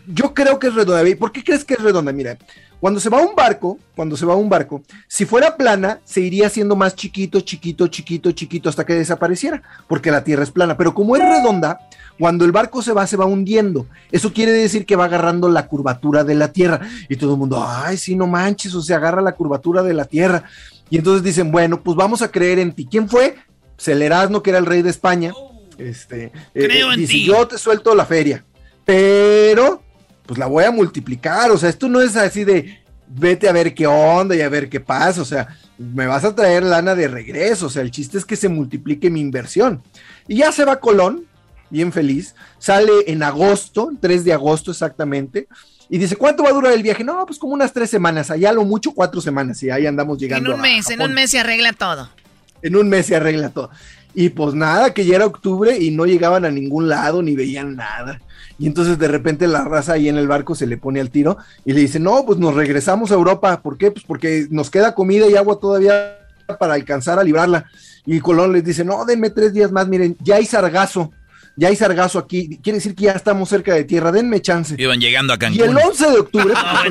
yo creo que es redonda. ¿Por qué crees que es redonda? Mira, cuando se va un barco, cuando se va un barco, si fuera plana, se iría haciendo más chiquito, chiquito, chiquito, chiquito hasta que desapareciera, porque la Tierra es plana. Pero como es redonda, cuando el barco se va, se va hundiendo. Eso quiere decir que va agarrando la curvatura de la Tierra. Y todo el mundo, ay, sí, no manches, o sea, agarra la curvatura de la Tierra. Y entonces dicen, bueno, pues vamos a creer en ti. ¿Quién fue? Celerasno, que era el rey de España. Este, Creo eh, en dice, yo te suelto la feria. Pero pues la voy a multiplicar, o sea, esto no es así de vete a ver qué onda y a ver qué pasa, o sea, me vas a traer lana de regreso, o sea, el chiste es que se multiplique mi inversión. Y ya se va Colón, bien feliz, sale en agosto, 3 de agosto exactamente, y dice, ¿cuánto va a durar el viaje? No, pues como unas tres semanas, allá lo mucho cuatro semanas, y ahí andamos llegando. En un mes, en un mes se arregla todo. En un mes se arregla todo. Y pues nada, que ya era octubre y no llegaban a ningún lado ni veían nada. Y entonces de repente la raza ahí en el barco se le pone al tiro y le dice, no, pues nos regresamos a Europa. ¿Por qué? Pues porque nos queda comida y agua todavía para alcanzar a librarla. Y Colón les dice, no, denme tres días más, miren, ya hay sargazo. Ya hay sargazo aquí, quiere decir que ya estamos cerca de tierra, denme chance. Iban llegando a Cancún. Y el 11 de octubre.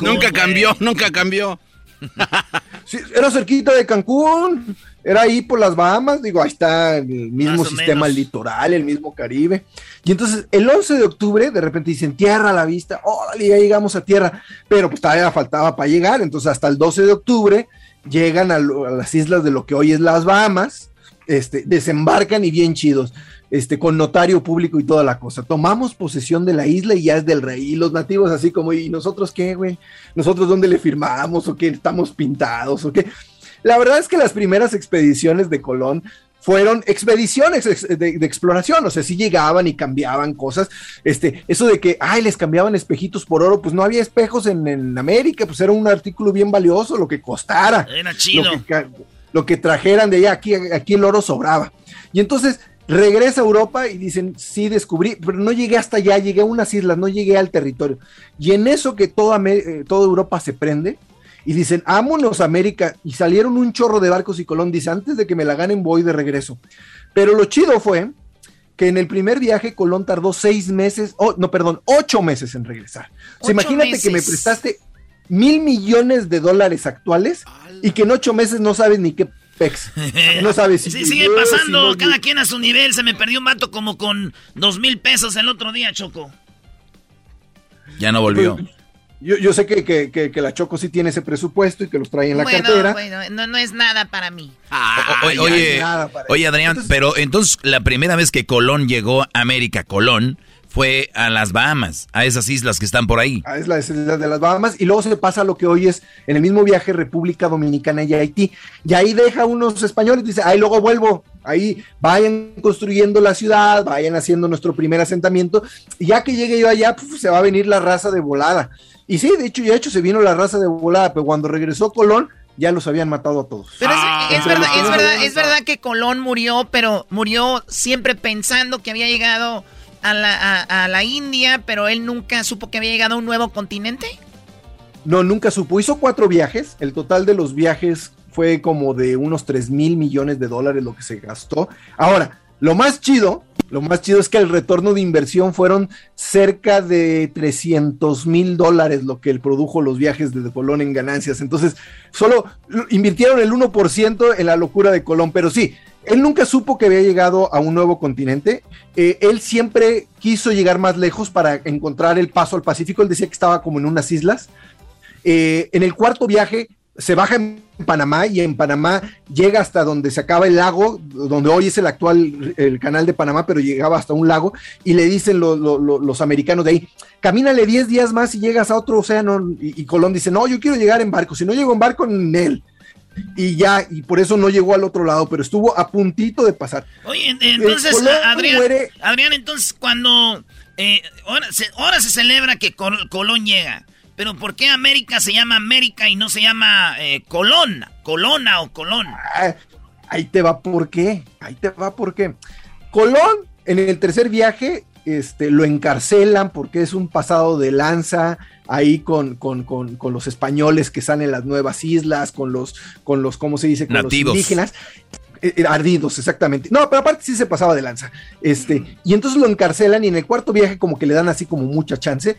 nunca cambió, nunca cambió. era cerquita de Cancún, era ahí por las Bahamas, digo, ahí está el mismo sistema litoral, el mismo Caribe. Y entonces el 11 de octubre de repente dicen tierra a la vista, órale, ya llegamos a tierra, pero pues todavía faltaba para llegar, entonces hasta el 12 de octubre llegan a, las islas de lo que hoy es las Bahamas, este, desembarcan y bien chidos, este, con notario público y toda la cosa. Tomamos posesión de la isla y ya es del rey. Y los nativos así como, ¿y nosotros qué, güey? ¿Nosotros dónde le firmamos o qué? ¿Estamos pintados o qué? La verdad es que las primeras expediciones de Colón fueron expediciones de, exploración, o sea, sí llegaban y cambiaban cosas. Este, eso de que, ay, les cambiaban espejitos por oro, pues no había espejos en, América, pues era un artículo bien valioso, lo que costara. Era chido. Lo que, trajeran de allá, aquí, aquí el oro sobraba. Y entonces regresa a Europa y dicen, sí, descubrí, pero no llegué hasta allá, llegué a unas islas, no llegué al territorio. Y en eso que toda, eh, toda Europa se prende, y dicen, ámonos América, y salieron un chorro de barcos y Colón dice, antes de que me la ganen voy de regreso. Pero lo chido fue que en el primer viaje Colón tardó seis meses, oh, no, perdón, ocho meses en regresar. O imagínate que me prestaste mil millones de dólares actuales y que en ocho meses no sabes ni qué pex. No sabes si... Sí, sigue pasando, cada quien a su nivel. Se me perdió un mato como con dos mil pesos el otro día, Choco. Ya no volvió. Pues, yo, yo sé que, que, que, la Choco sí tiene ese presupuesto y que los trae en la cartera. Bueno, no, no es nada para mí. Ah, oye, oye, Adrián, pero entonces la primera vez que Colón llegó a América, Colón, fue a las Bahamas, a esas islas que están por ahí. A esas islas de las Bahamas, y luego se pasa lo que hoy es en el mismo viaje República Dominicana y Haití. Y ahí deja unos españoles, dice, ahí luego vuelvo, ahí vayan construyendo la ciudad, vayan haciendo nuestro primer asentamiento, y ya que llegue yo allá, pues, se va a venir la raza de volada. Y sí, de hecho, ya hecho se vino la raza de volada, pero cuando regresó Colón, ya los habían matado a todos. Pero es, ah. verdad, es, verdad, es verdad que Colón murió, pero murió siempre pensando que había llegado a la, a, la India, pero él nunca supo que había llegado a un nuevo continente. No, nunca supo. Hizo cuatro viajes. El total de los viajes fue como de unos 3 mil millones de dólares lo que se gastó. Ahora, lo más chido, lo más chido es que el retorno de inversión fueron cerca de 300 mil dólares lo que él produjo los viajes de Colón en ganancias. Entonces, solo invirtieron el 1% en la locura de Colón, pero sí, él nunca supo que había llegado a un nuevo continente. Eh, él siempre quiso llegar más lejos para encontrar el paso al Pacífico. Él decía que estaba como en unas islas. Eh, en el cuarto viaje se baja en Panamá y en Panamá llega hasta donde se acaba el lago, donde hoy es el actual el canal de Panamá, pero llegaba hasta un lago y le dicen los americanos de ahí, camínale 10 días más y llegas a otro océano y, Colón dice, no, yo quiero llegar en barco, si no llego en barco, en él. Y ya, y por eso no llegó al otro lado, pero estuvo a puntito de pasar. Oye, entonces, Adrián, Adrián, entonces cuando eh, ahora, se, ahora se celebra que Colón llega. Pero ¿por qué América se llama América y no se llama eh, Colón? Colona o Colón. Ah, ahí te va por qué. Ahí te va por qué. Colón, en el tercer viaje, este, lo encarcelan porque es un pasado de lanza ahí con, con, los españoles que salen las nuevas islas, con los, con los, ¿cómo se dice? Con los indígenas. Eh, eh, ardidos, exactamente. No, pero aparte sí se pasaba de lanza. Este, y entonces lo encarcelan y en el cuarto viaje como que le dan así como mucha chance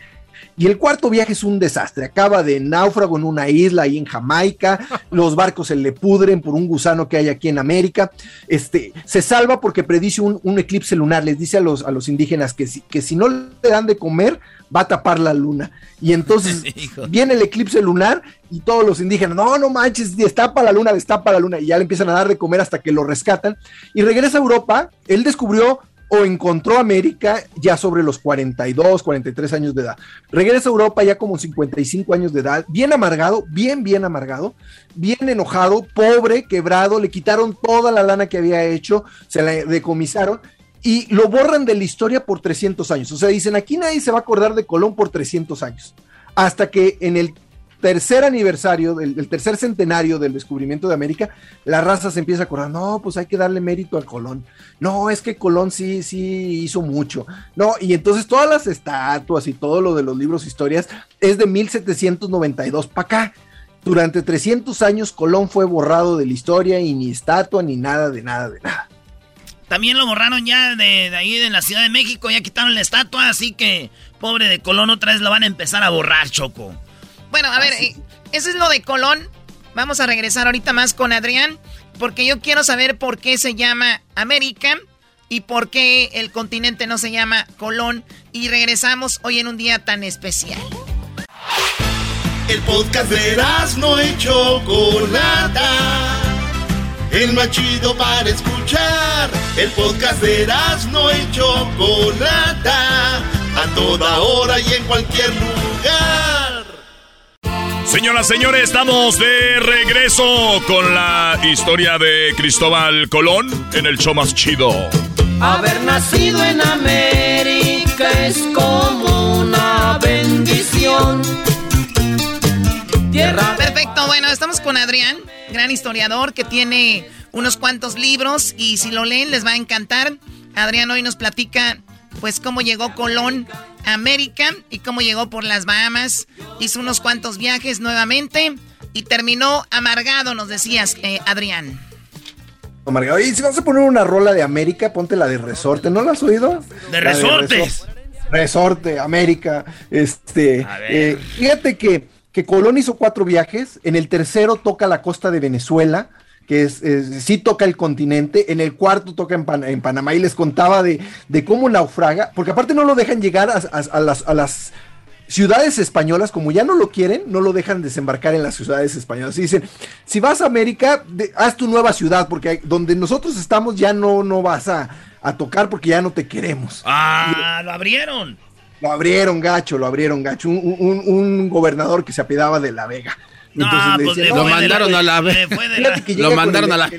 y el cuarto viaje es un desastre. Acaba de náufrago en una isla ahí en Jamaica. Los barcos se le pudren por un gusano que hay aquí en América. Este, se salva porque predice un, eclipse lunar. Les dice a los, a los indígenas que si, que si no le dan de comer, va a tapar la luna. Y entonces viene el eclipse lunar y todos los indígenas, no, no manches, destapa la luna, destapa la luna. Y ya le empiezan a dar de comer hasta que lo rescatan. Y regresa a Europa. Él descubrió o encontró América ya sobre los 42, 43 años de edad. Regresa a Europa ya como 55 años de edad, bien amargado, bien, bien amargado, bien enojado, pobre, quebrado, le quitaron toda la lana que había hecho, se la decomisaron y lo borran de la historia por 300 años. O sea, dicen, aquí nadie se va a acordar de Colón por 300 años. Hasta que en el tercer aniversario, del, tercer centenario del descubrimiento de América, la raza se empieza a acordar, no, pues hay que darle mérito al Colón. No, es que Colón sí, sí hizo mucho. No, y entonces todas las estatuas y todo lo de los libros historias es de 1792 para acá. Durante 300 años Colón fue borrado de la historia y ni estatua ni nada de nada de nada. También lo borraron ya de, ahí de la Ciudad de México, ya quitaron la estatua, así que pobre de Colón otra vez lo van a empezar a borrar, Choco. Bueno, a ver, eh, eso es lo de Colón. Vamos a regresar ahorita más con Adrián, porque yo quiero saber por qué se llama América y por qué el continente no se llama Colón. Y regresamos hoy en un día tan especial. El podcast de no hecho Chocolata. El más chido para escuchar. El podcast de no hecho Chocolata. A toda hora y en cualquier lugar. Señoras, señores, estamos de regreso con la historia de Cristóbal Colón en el show más chido. Haber nacido en América es como una bendición. Tierra. Perfecto, bueno, estamos con Adrián, gran historiador que tiene unos cuantos libros y si lo leen les va a encantar. Adrián hoy nos platica pues cómo llegó Colón a América y cómo llegó por las Bahamas. Hizo unos cuantos viajes nuevamente y terminó amargado, nos decías, eh, Adrián. Amargado. Y si vas a poner una rola de América, ponte la de Resorte, ¿no la has oído? De Resortes. resorte, América. Este, eh, fíjate que, que Colón hizo cuatro viajes. En el tercero toca la costa de Venezuela que es, sí toca el continente, en el cuarto toca en, Panamá y les contaba de, cómo naufraga, porque aparte no lo dejan llegar a, las, ciudades españolas, como ya no lo quieren, no lo dejan desembarcar en las ciudades españolas. Y dicen, si vas a América, haz tu nueva ciudad, porque donde nosotros estamos ya no, no vas a, tocar porque ya no te queremos. Ah, lo abrieron. Lo abrieron gacho, lo abrieron gacho. Un, un gobernador que se apedaba de La Vega. No, pues lo mandaron a la... Lo mandaron a la...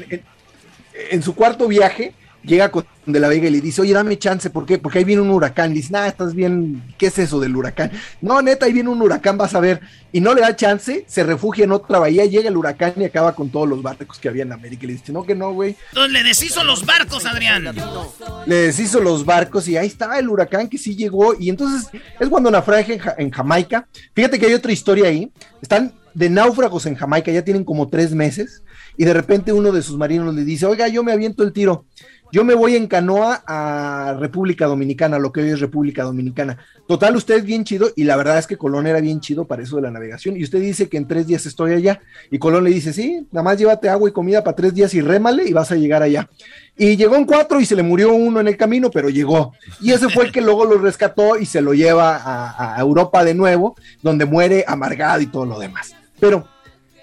En, su cuarto viaje, llega con de la Vega y le dice, oye, dame chance, ¿por qué? Porque ahí viene un huracán. dice, nada, estás bien, ¿qué es eso del huracán? No, neta, ahí viene un huracán, vas a ver. Y no le da chance, se refugia en otra bahía, llega el huracán y acaba con todos los barcos que había en América. Y le dice, no, que no, güey. Entonces le deshizo los barcos, Adrián. Le deshizo los barcos y ahí está el huracán que sí llegó. Y entonces es cuando naufraga en Jamaica. Fíjate que hay otra historia ahí. Están de náufragos en Jamaica, ya tienen como tres meses, y de repente uno de sus marinos le dice, oiga, yo me aviento el tiro, yo me voy en canoa a República Dominicana, lo que hoy es República Dominicana. Total, usted es bien chido, y la verdad es que Colón era bien chido para eso de la navegación, y usted dice que en tres días estoy allá, y Colón le dice, sí, nada más llévate agua y comida para tres días y rémale y vas a llegar allá. Y llegó en cuatro y se le murió uno en el camino, pero llegó. Y ese fue el que luego lo rescató y se lo lleva a, Europa de nuevo, donde muere amargado y todo lo demás. Pero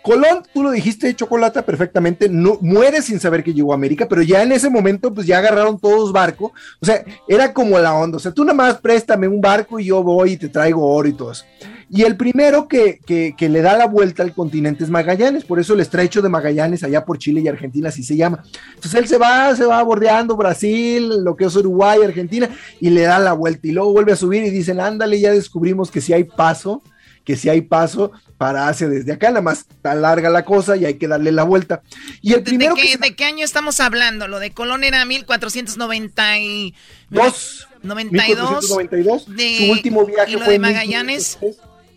Colón, tú lo dijiste, Chocolata, perfectamente, no, muere sin saber que llegó a América, pero ya en ese momento, pues ya agarraron todos barco, o sea, era como la onda, o sea, tú nada más préstame un barco y yo voy y te traigo oro y todo eso. Y el primero que, que, le da la vuelta al continente es Magallanes, por eso el estrecho de Magallanes, allá por Chile y Argentina, así se llama. Entonces él se va, se va bordeando Brasil, lo que es Uruguay, Argentina, y le da la vuelta y luego vuelve a subir y dicen, ándale, ya descubrimos que si hay paso, que si hay paso para Asia desde acá, nada más está larga la cosa y hay que darle la vuelta. Y el primero ¿De, qué, ¿De qué año estamos hablando? Lo de Colón era 1492. 92. 1492. su último viaje ¿y lo de Magallanes.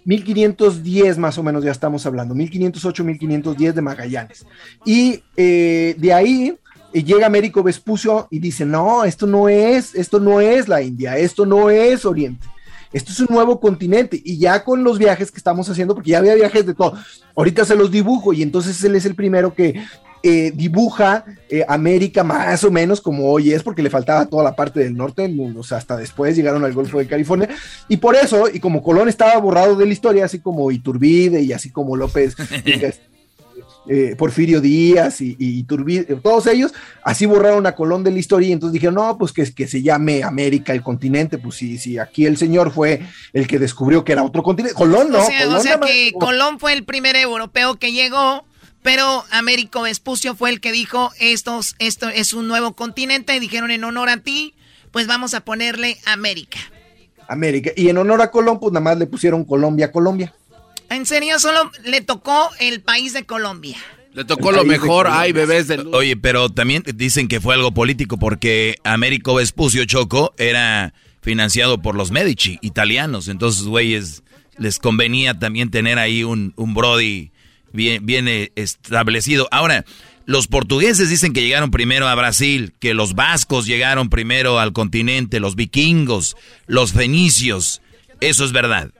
1510 más o menos ya estamos hablando, 1508, 1510 de Magallanes. Y eh, de ahí eh, llega Américo Vespucio y dice, no, esto no es, esto no es la India, esto no es Oriente. Esto es un nuevo continente y ya con los viajes que estamos haciendo, porque ya había viajes de todo, ahorita se los dibujo y entonces él es el primero que eh, dibuja eh, América más o menos como hoy es, porque le faltaba toda la parte del norte, o sea, hasta después llegaron al Golfo de California, y por eso, y como Colón estaba borrado de la historia, así como Iturbide y así como López Eh, Porfirio Díaz y, y todos ellos, así borraron a Colón de la historia y entonces dijeron, no, pues que, que se llame América el continente, pues sí, sí, aquí el señor fue el que descubrió que era otro continente. Colón no. O sea, que Colón fue el primer europeo que llegó, pero Américo Vespucio fue el que dijo, Estos, esto es un nuevo continente y dijeron en honor a ti, pues vamos a ponerle América. América. Y en honor a Colón, pues nada más le pusieron Colombia, Colombia. En serio, solo le tocó el país de Colombia. Le tocó lo mejor, ay, bebés de Oye, pero también dicen que fue algo político porque Américo Vespucio Choco era financiado por los Medici, italianos. Entonces, güeyes, les convenía también tener ahí un, un Brody bien, bien eh, establecido. Ahora, los portugueses dicen que llegaron primero a Brasil, que los vascos llegaron primero al continente, los vikingos, los fenicios. Eso es verdad.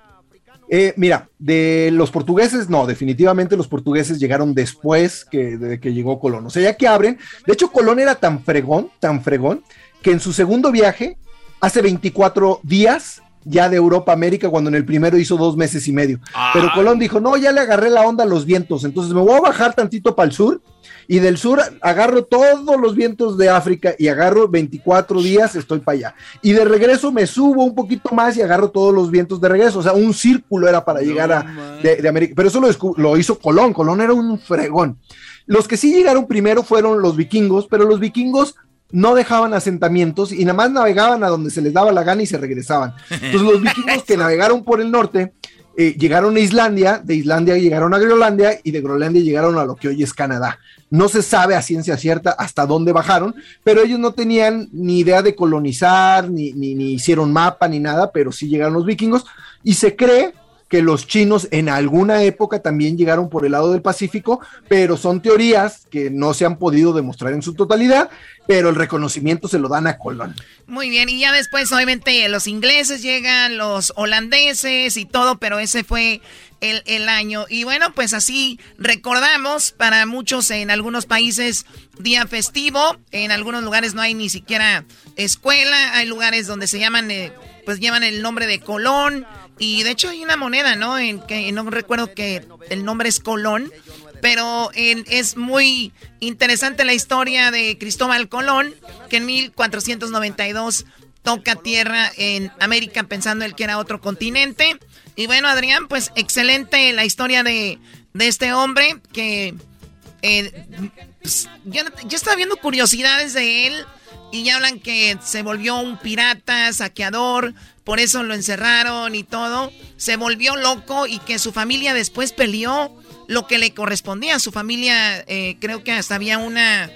Eh, mira, de los portugueses, no, definitivamente los portugueses llegaron después de que llegó Colón. O sea, ya que abren, de hecho Colón era tan fregón, tan fregón, que en su segundo viaje, hace 24 días, ya de Europa a América cuando en el primero hizo dos meses y medio. Pero Colón dijo, no, ya le agarré la onda a los vientos, entonces me voy a bajar tantito para el sur y del sur agarro todos los vientos de África y agarro 24 días, estoy para allá. Y de regreso me subo un poquito más y agarro todos los vientos de regreso, o sea, un círculo era para llegar a de, América, pero eso lo, lo hizo Colón, Colón era un fregón. Los que sí llegaron primero fueron los vikingos, pero los vikingos no dejaban asentamientos y nada más navegaban a donde se les daba la gana y se regresaban. Entonces los vikingos que navegaron por el norte eh, llegaron a Islandia, de Islandia llegaron a Groenlandia y de Groenlandia llegaron a lo que hoy es Canadá. No se sabe a ciencia cierta hasta dónde bajaron, pero ellos no tenían ni idea de colonizar, ni, ni, ni hicieron mapa, ni nada, pero sí llegaron los vikingos y se cree que los chinos en alguna época también llegaron por el lado del Pacífico, pero son teorías que no se han podido demostrar en su totalidad, pero el reconocimiento se lo dan a Colón. Muy bien, y ya después obviamente los ingleses llegan, los holandeses y todo, pero ese fue el, el, año. Y bueno, pues así recordamos para muchos en algunos países día festivo, en algunos lugares no hay ni siquiera escuela, hay lugares donde se llaman, eh, pues llevan el nombre de Colón y de hecho hay una moneda, ¿no? En que no recuerdo que el nombre es Colón, pero es muy interesante la historia de Cristóbal Colón, que en 1492 toca tierra en América pensando él que era otro continente. Y bueno, Adrián, pues excelente la historia de, este hombre que eh, pues, yo estaba viendo curiosidades de él y ya hablan que se volvió un pirata, saqueador, por eso lo encerraron y todo. Se volvió loco y que su familia después peleó lo que le correspondía. a Su familia, eh, creo que hasta había una...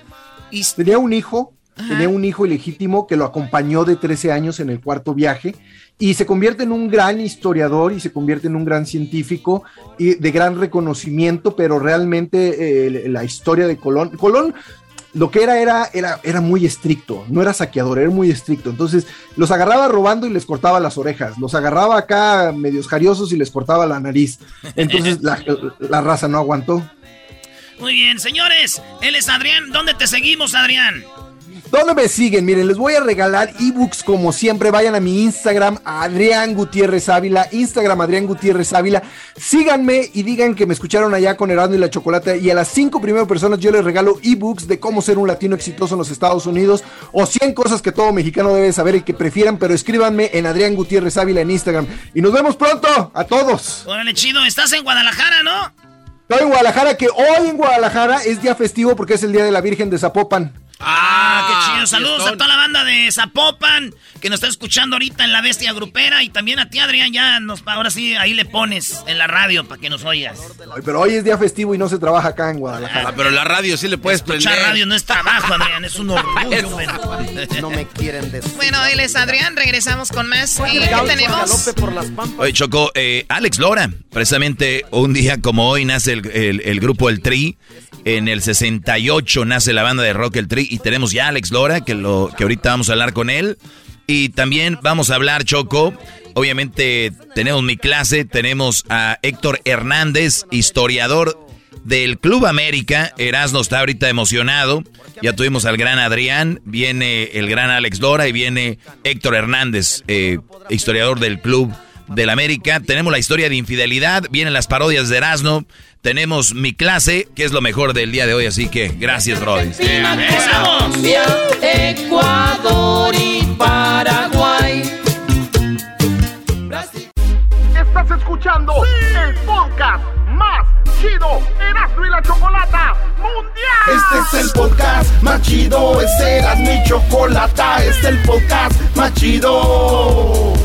Tenía un hijo, tenía un hijo ilegítimo que lo acompañó de 13 años en el cuarto viaje y se convierte en un gran historiador y se convierte en un gran científico y de gran reconocimiento, pero realmente eh, la historia de Colón, Colón lo que era, era, era, era muy estricto, no era saqueador, era muy estricto. Entonces, los agarraba robando y les cortaba las orejas, los agarraba acá medios jariosos y les cortaba la nariz. Entonces, la, la raza no aguantó. Muy bien, señores, él es Adrián. ¿Dónde te seguimos, Adrián? ¿Dónde me siguen? Miren, les voy a regalar ebooks como siempre. Vayan a mi Instagram, Adrián Gutiérrez Ávila. Instagram, Adrián Gutiérrez Ávila. Síganme y digan que me escucharon allá con Herando y la Chocolate. Y a las cinco primeras personas yo les regalo ebooks de cómo ser un latino exitoso en los Estados Unidos. O 100 cosas que todo mexicano debe saber y que prefieran. Pero escríbanme en Adrián Gutiérrez Ávila en Instagram. Y nos vemos pronto. A todos. Órale, chido. Estás en Guadalajara, ¿no? Estoy en Guadalajara, que hoy en Guadalajara es día festivo porque es el día de la Virgen de Zapopan. Ah, qué ah, chido. Saludos a toda la banda de Zapopan que nos está escuchando ahorita en la bestia grupera y también a ti, Adrián. Ya nos, ahora sí, ahí le pones en la radio para que nos oigas. pero hoy es día festivo y no se trabaja acá en Guadalajara. Ah, pero la radio sí le puedes Escuchar prender. radio no es trabajo, Adrián, es un orgullo. no me quieren decir. Bueno, él es Adrián, regresamos con más. ¿Qué tenemos? Oye, Choco, eh, Alex Lora, precisamente un día como hoy nace el, el grupo El Tri. En el 68 nace la banda de rock El Tri y tenemos ya a Alex Lora, que, lo, que ahorita vamos a hablar con él. Y también vamos a hablar, Choco. Obviamente tenemos mi clase, tenemos a Héctor Hernández, historiador del Club América. Erasmo está ahorita emocionado. Ya tuvimos al gran Adrián, viene el gran Alex Lora y viene Héctor Hernández, eh, historiador del Club del América. Tenemos la historia de infidelidad, vienen las parodias de Erasmo. Tenemos mi clase, que es lo mejor del día de hoy, así que gracias, Roddy. Ecuador y Paraguay. Estás escuchando el podcast más chido Erasmo y la Chocolata Mundial. Este es el podcast más chido, este Erasmo y Chocolata, este es el podcast más chido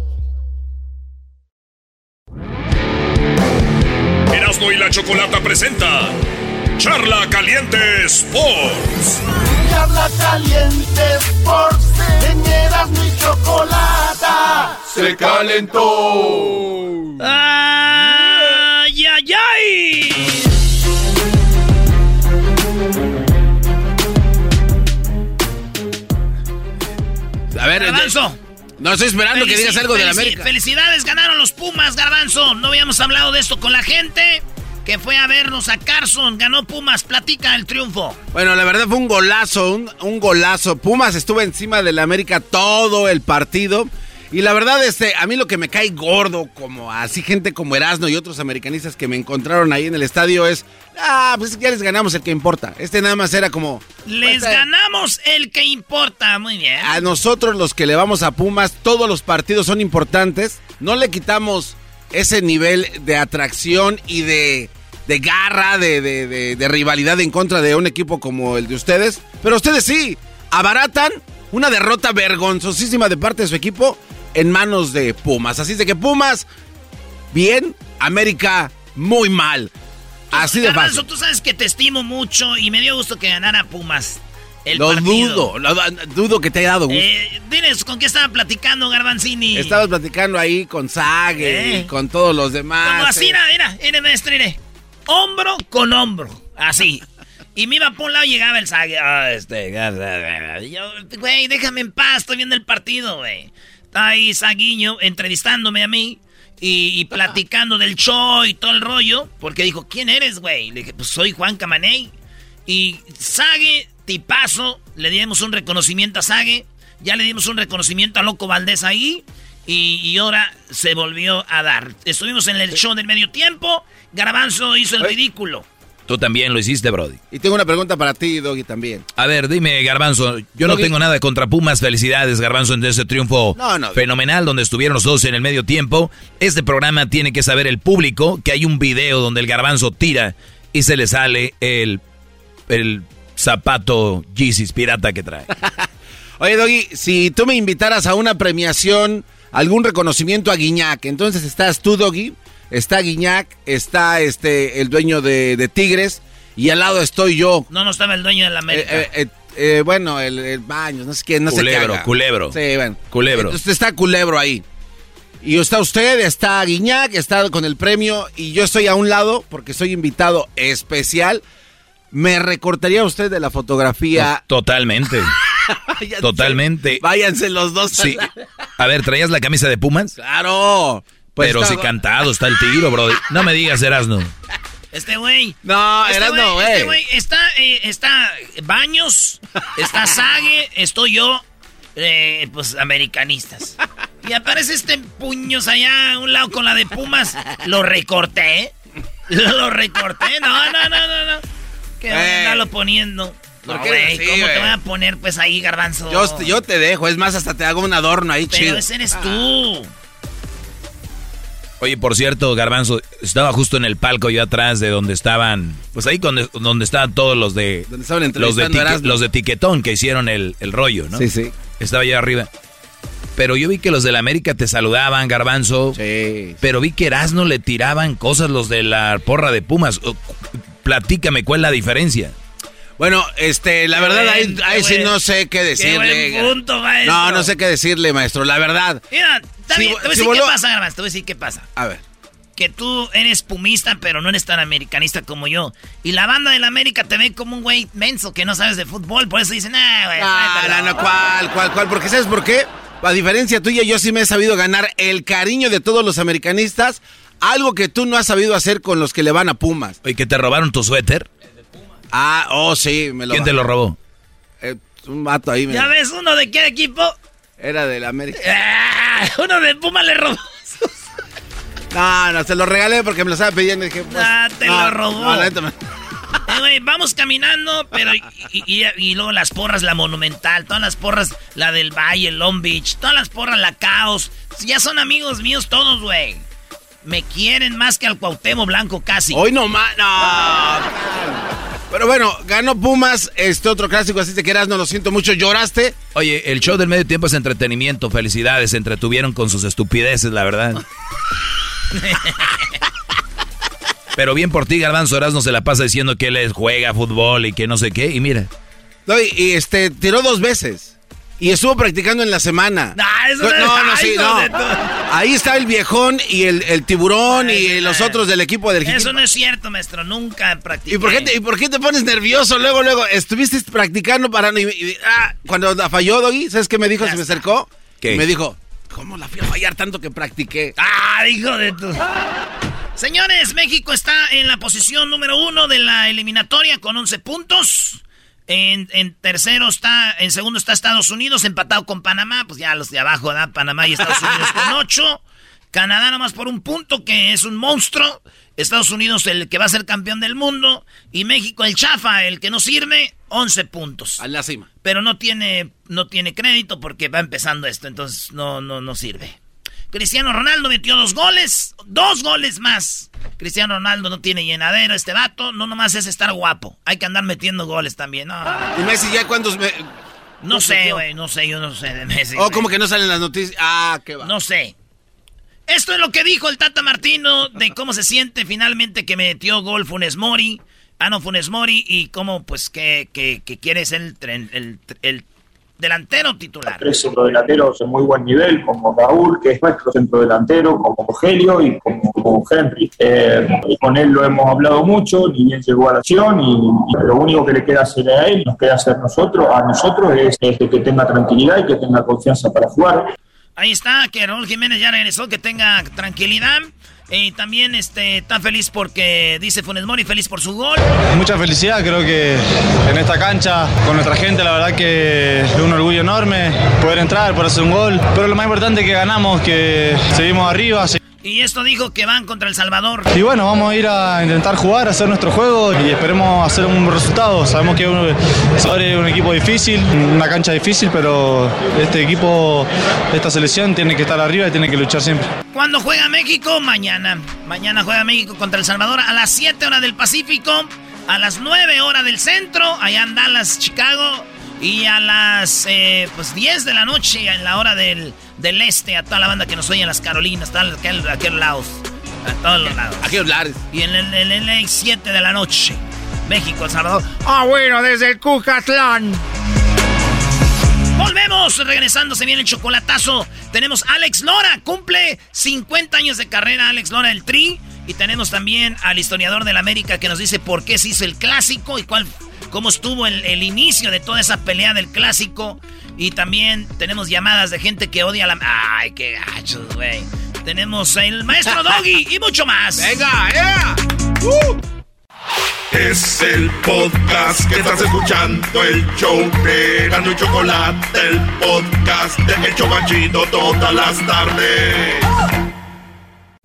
Erasmo y la Chocolata presenta Charla Caliente Sports. Charla Caliente Sports. En Erasmo y Chocolata se calentó. ¡Ay, ay, ay! A ver, Garbanzo. No estoy esperando que digas algo de la América. Felicidades, ganaron los Pumas, Garbanzo. No habíamos hablado de esto con la gente que fue a vernos a Carson. Ganó Pumas, platica el triunfo. Bueno, la verdad fue un golazo, un, un golazo. Pumas estuvo encima de la América todo el partido. Y la verdad, este, a mí lo que me cae gordo, como así gente como Erasno y otros americanistas que me encontraron ahí en el estadio es, ah, pues ya les ganamos el que importa. Este nada más era como... Les ganamos el que importa, muy bien. A nosotros los que le vamos a Pumas, todos los partidos son importantes. No le quitamos ese nivel de atracción y de, de garra, de, de- de- de rivalidad en contra de un equipo como el de ustedes. Pero ustedes sí, abaratan una derrota vergonzosísima de parte de su equipo en manos de Pumas. Así es de que Pumas, bien, América, muy mal. Así de fácil. tú sabes que te estimo mucho y me dio gusto que ganara Pumas. El Lo partido. dudo, lo dudo que te haya dado gusto. Eh, diles con qué estaba platicando Garbanzini. Estabas platicando ahí con Sague Eh. y con todos los demás. Como así, eh. mira, mira, mira, maestro, mire. Hombro con hombro, así. Y me iba por un lado y llegaba el Sague. Ah, este, yo, güey, déjame en paz, estoy viendo el partido, güey. Está ahí Saguiño entrevistándome a mí y, y platicando del show y todo el rollo. Porque dijo, ¿quién eres, güey? Le dije, pues soy Juan Camaney. Y Sague, tipazo, le dimos un reconocimiento a Sague. Ya le dimos un reconocimiento a Loco Valdés ahí. Y, y ahora se volvió a dar. Estuvimos en el show del medio tiempo. Garbanzo hizo el ridículo. Tú también lo hiciste, Brody. Y tengo una pregunta para ti, Doggy, también. A ver, dime, Garbanzo, yo no tengo nada contra Pumas. Felicidades, Garbanzo, en ese triunfo No, no. fenomenal donde estuvieron los dos en el medio tiempo. Este programa tiene que saber el público que hay un video donde el Garbanzo tira y se le sale el, el zapato Yeezys pirata que trae. Oye, Doggy, si tú me invitaras a una premiación, algún reconocimiento a Guiñac, entonces estás tú, Doggy, está Guiñac, está este el dueño de, de Tigres, y al lado estoy yo. No, no estaba el dueño de la América. Eh, eh, eh, eh, bueno, el, el baño, no sé qué, no sé qué Culebro, haga. culebro. Sí, bueno. Culebro. Entonces está Culebro ahí. Y está usted, está Guiñac, está con el premio, y yo estoy a un lado porque soy invitado especial. ¿Me recortaría usted de la fotografía? Totalmente. Váyanse. Totalmente. Váyanse los dos. Sí. A ver, ¿traías la camisa de Pumas? Claro. Pues Pero está- si cantado está el tiro, Brody. No me digas, Erasno. Este güey. No, Este eras no, Este güey. güey está, eh, está Baños, está Sague, estoy yo, eh, pues americanistas. Y aparece este puños allá a un lado con la de Pumas. Lo recorté. Lo recorté. No, no, no, no, no. Que Eh. andarlo poniendo. ¿Por No, qué güey, así, ¿cómo te güey? voy a poner pues ahí, garbanzo? Yo, yo te dejo, es más, hasta te hago un adorno ahí Pero chido. ese eres tú. Oye, por cierto, Garbanzo, estaba justo en el palco yo atrás de donde estaban, pues ahí donde, donde estaban todos los de los de, tique- los de Tiquetón que hicieron el, el rollo, ¿no? Sí, sí. Estaba yo arriba. Pero yo vi que los de la América te saludaban, Garbanzo. Sí. Pero vi que Erasmo le tiraban cosas los de la porra de Pumas. Platícame, ¿cuál es la diferencia? Bueno, este, la Qué verdad, ahí, buen- ahí qué sí buen- no sé qué decirle. buen punto, maestro. No, no sé qué decirle, maestro, la verdad. Mira, está Si bien, te voy a si decir voló- qué pasa, garbanzo. Te voy a decir qué pasa. A ver. que tú eres pumista, pero no eres tan americanista como yo. Y la banda del América te ve como un güey menso que no sabes de fútbol. Por eso dicen, ah, güey. No, tráetelo". no, no, ¿cuál, cuál, cuál? Porque ¿sabes por qué? A diferencia tuya, yo sí me he sabido ganar el cariño de todos los americanistas, algo que tú no has sabido hacer con los que le van a Pumas. Oye, que te robaron tu suéter. Ah, oh, sí, me lo ¿Quién te lo robó? Eh, un vato ahí. me- ¿Ya ves uno de qué equipo? Era del América. Ah, uno de Puma le robó. No, no, se lo regalé porque me lo estaba pidiendo y dije, pues, Ah, te no, lo robó. no, me- Eh, vamos caminando, pero. Y, y- y luego las porras, la Monumental, todas las porras, la del Valle, Long Beach, todas las porras, la Caos. Ya son amigos míos todos, güey. Me quieren más que al Cuauhtémoc Blanco casi. Hoy no más, no. Pero bueno, ganó Pumas, este otro clásico, así te quedas, no lo siento mucho, lloraste. Oye, el show del medio tiempo es entretenimiento. Felicidades, se entretuvieron con sus estupideces, la verdad. Pero bien por ti, Garbanzo no se la pasa diciendo que él juega fútbol y que no sé qué. Y mira, No, y, y, este, tiró dos veces. Y estuvo practicando en la semana. Ah, eso no, no es- no, sí, no. Ahí está el viejón y el, el tiburón y los otros del equipo del Eso no es cierto, maestro. Nunca practiqué. ¿Y por, qué te, ¿Y por qué te pones nervioso luego, luego? Estuviste practicando para... y- y- ah, cuando la falló, Doggy, ¿sabes qué me dijo? Ya Se me acercó. ¿Qué? Y me dijo, ¿cómo la fui a fallar tanto que practiqué? ¡Ah, hijo de tu... Señores, México está en la posición número uno de la eliminatoria con 11 puntos. En, en tercero está, en segundo está Estados Unidos, empatado con Panamá. Pues ya los de abajo, ¿verdad? Panamá y Estados Unidos con 8. Canadá nomás por un punto, que es un monstruo. Estados Unidos el que va a ser campeón del mundo. Y México el chafa, el que no sirve, 11 puntos. A la cima. Pero no tiene, no tiene crédito porque va empezando esto, entonces no, no, no sirve. Cristiano Ronaldo metió dos goles, dos goles más. Cristiano Ronaldo no tiene llenadero, este vato, no nomás es estar guapo. Hay que andar metiendo goles también. No, Y Messi ya cuántos... Me... no sé, güey, no sé, yo no sé de Messi. Oh, güey. como que no salen las noticias. Ah, qué va. No sé. Esto es lo que dijo el Tata Martino de cómo se siente finalmente que metió gol Funes Mori. Ah, no, Funes Mori y cómo, pues, que, que, que quiere ser el, tren- el, el delantero titular. tres centrodelanteros de muy buen nivel, como Raúl, que es nuestro centrodelantero, como Rogelio y como, como Henry. Eh, y con él lo hemos hablado mucho, ni bien llegó a la acción y, y lo único que le queda hacer a él, nos queda hacer nosotros, a nosotros es, que tenga tranquilidad y que tenga confianza para jugar. Ahí está, que Raúl Jiménez ya regresó, que tenga tranquilidad. Y también este, está feliz porque dice Funes Mori, feliz por su gol. Mucha felicidad, creo que en esta cancha, con nuestra gente, la verdad que es un orgullo enorme poder entrar, poder hacer un gol. Pero lo más importante es que ganamos, que seguimos arriba. se- Y esto dijo que van contra El Salvador. Y bueno, vamos a ir a intentar jugar, hacer nuestro juego y esperemos hacer un resultado. Sabemos que es un, es un equipo difícil, una cancha difícil, pero este equipo, esta selección tiene que estar arriba y tiene que luchar siempre. ¿Cuándo juega México? Mañana. Mañana juega México contra El Salvador a las 7 horas del Pacífico, a las 9 horas del centro, allá en Dallas, Chicago, y a las eh, pues 10 de la noche en la hora del, del este, a toda la banda que nos oye en las Carolinas, a aquel, a aquel lados, a todos los lados. Aquellos lares. Y en el, en el LA 7 de la noche, México, El Salvador. Ah, bueno, desde el Cucatlán. Volvemos, regresando, se viene el chocolatazo. Tenemos a Alex Lora, cumple 50 años de carrera Alex Lora del Tri. Y tenemos también al historiador de la América que nos dice por qué se hizo el clásico y cuál, cómo estuvo el, el inicio de toda esa pelea del clásico. Y también tenemos llamadas de gente que odia la... Ay, qué gachos, güey. Tenemos el maestro Doggy y mucho más. ¡Venga, yeah! Es el podcast que estás escuchando, el show de Gano y Chocolate, el podcast de El Chocachito todas las tardes.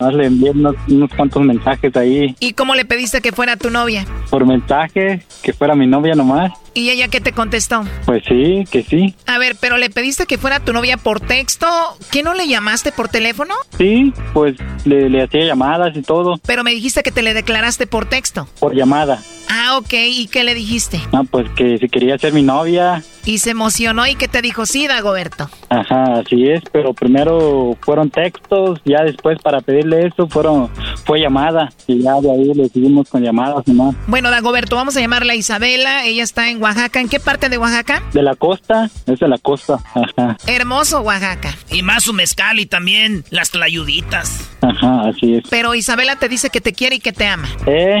Más le envié unos, unos cuantos mensajes ahí ¿Y cómo le pediste que fuera tu novia? por mensaje, que fuera mi novia nomás. ¿Y ella qué te contestó? Pues sí, que sí. A ver, pero le pediste que fuera tu novia por texto. ¿Qué no le llamaste por teléfono? Sí, pues le, le hacía llamadas y todo Pero me dijiste que te le declaraste por texto. por llamada. Ah, ok. ¿Y qué le dijiste? No, pues que si quería ser mi novia. Y se emocionó y que te dijo, sí, Dagoberto. Ajá, así es, pero primero fueron textos, ya después para pedirle eso fueron fue llamada y ya de ahí le seguimos con llamadas nomás. Bueno, Dagoberto, vamos a llamarla Isabela. Ella está en Oaxaca. ¿En qué parte de Oaxaca? De la costa, es de la costa, ajá, Hermoso, Oaxaca. Y más su mezcal y también las tlayuditas. ajá, así es. Pero Isabela te dice que te quiere y que te ama. Eh,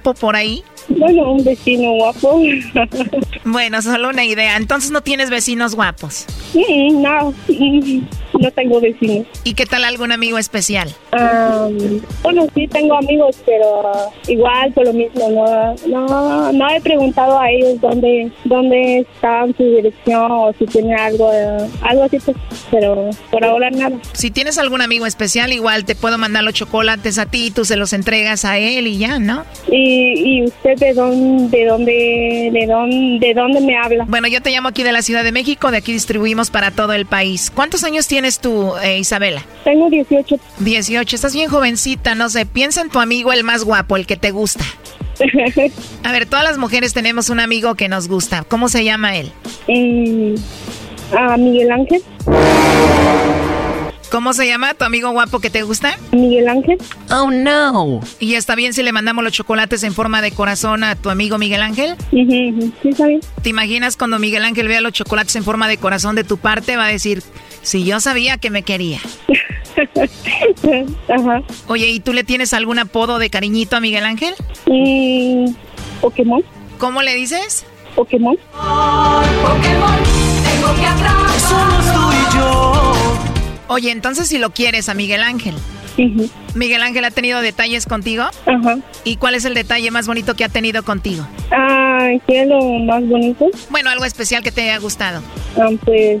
por ahí. Bueno, un vecino guapo. bueno, solo una idea. Entonces no tienes vecinos guapos. No, no tengo vecinos. ¿Y qué tal algún amigo especial? bueno, sí tengo amigos, pero igual por lo mismo no, no, no he preguntado a ellos dónde, dónde están su dirección o si tienen algo, algo así, pues, pero por ahora nada. Si tienes algún amigo especial, igual te puedo mandar los chocolates a ti, tú se los entregas a él y ya, ¿no? Y, y usted de dónde, de dónde, de dónde, de dónde me habla? Bueno, yo te llamo aquí de la Ciudad de México, de aquí distribuimos para todo el país. ¿Cuántos años tienes tú, eh, Isabela? Tengo 18. 18, estás bien jovencita, no sé, piensa en tu amigo el más guapo, el que te gusta. A ver, todas las mujeres tenemos un amigo que nos gusta. ¿Cómo se llama él? Eh, a Miguel Ángel. ¿Cómo se llama tu amigo guapo que te gusta? Miguel Ángel. Oh, no. ¿Y está bien si le mandamos los chocolates en forma de corazón a tu amigo Miguel Ángel? Sí, está bien. ¿Te imaginas cuando Miguel Ángel vea los chocolates en forma de corazón de tu parte? Va a decir, si yo sabía que me quería. Ajá. Oye, ¿y tú le tienes algún apodo de cariñito a Miguel Ángel? Mm, Pokémon. ¿Cómo le dices? Pokémon. Pokémon, tengo que atrapar. Somos tú y yo. Oye, entonces si lo quieres a Miguel Ángel. Miguel Ángel ha tenido detalles contigo. Ajá. ¿Y cuál es el detalle más bonito que ha tenido contigo? Ah, ¿qué es lo más bonito? Bueno, algo especial que te haya gustado. Ah, pues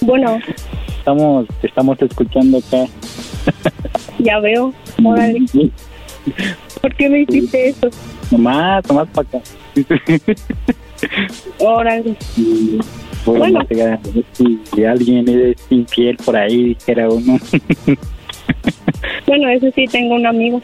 Bueno. Estamos, estamos escuchando acá. Ya veo. Órale. ¿Por qué me hiciste eso? Nomás, nomás para acá. Órale. Bueno, si alguien es infiel por ahí, dijera uno. bueno, eso sí, tengo un amigo.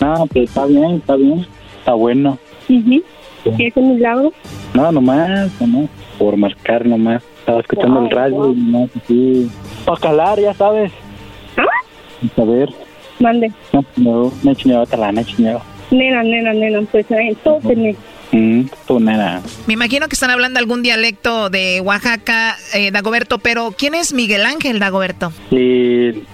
No, pues está bien, está bien. Está bueno. ¿Y es un milagro? No, nomás, nomás. Por marcar nomás. Estaba escuchando el radio y nomás así. Para calar, ya sabes. ¿Ah? A ver. Mande. No, no, me he chingado talana, he chingado. Nena, nena, nena, pues entonces, Mm, tú nena. Me imagino que están hablando algún dialecto de Oaxaca, eh, Dagoberto, pero ¿quién es Miguel Ángel, Dagoberto? Sí,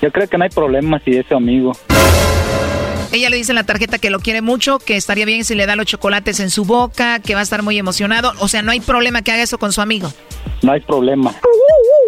Yo creo que no hay problema si es su amigo. Ella le dice en la tarjeta que lo quiere mucho, que estaría bien si le da los chocolates en su boca, que va a estar muy emocionado. O sea, no hay problema que haga eso con su amigo. No hay problema.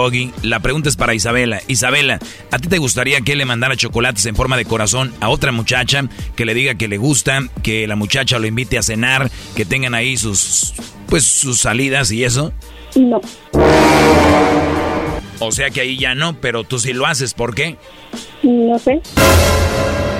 Doggy, la pregunta es para Isabela. Isabela, ¿a ti te gustaría que le mandara chocolates en forma de corazón a otra muchacha que le diga que le gusta, que la muchacha lo invite a cenar, que tengan ahí sus, pues, sus salidas y eso? No. O sea que ahí ya no, pero tú sí lo haces, ¿por qué? No sé.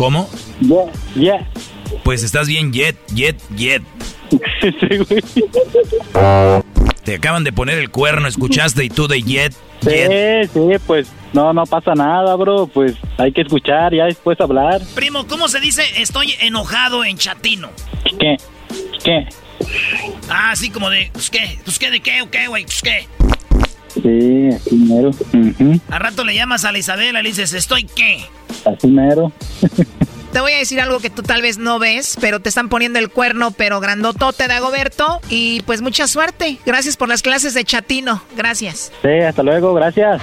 ¿Cómo? Yeah, yeah. Pues estás bien jet, jet, jet. Sí, güey. Te acaban de poner el cuerno, escuchaste y tú de jet, Sí, jet. sí, pues no, no pasa nada, bro. Pues hay que escuchar, ya después hablar. Primo, ¿cómo se dice estoy enojado en chatino? ¿Qué? ¿Qué? Ah, así como de, pues qué, pues qué, de qué, o qué, güey, pues qué. Sí, así mero. Ujú, Al rato le llamas a la Isabela y le dices, ¿estoy qué? Así mero. Te voy a decir algo que tú tal vez no ves, pero te están poniendo el cuerno, pero grandotote, Dagoberto. Y pues mucha suerte. Gracias por las clases de chatino. Gracias. Sí, hasta luego, gracias.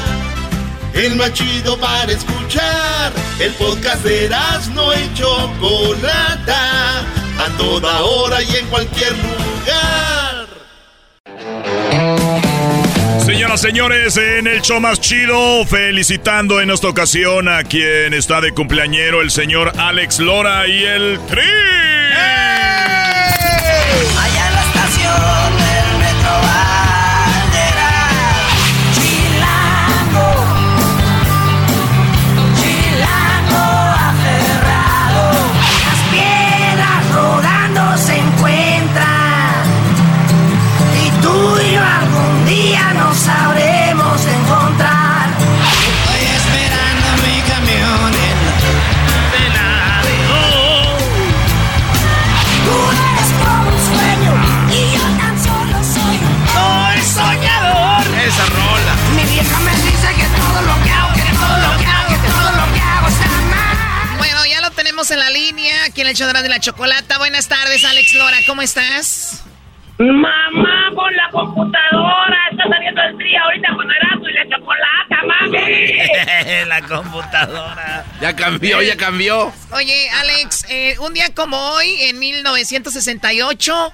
El más chido para escuchar. El podcast de no y Chocolata. A toda hora y en cualquier lugar. Señoras, señores, en el show más chido, felicitando en esta ocasión a quien está de cumpleañero, el señor Alex Lora y el Tri. Allá show de la chocolata. Buenas tardes, Alex Lora. ¿Cómo estás? Mamá, pon la computadora. Está saliendo el día ahorita con Erasmo y la chocolata, mami. la computadora. Ya cambió, ya cambió. Oye, Alex, eh, un día como hoy, en 1968,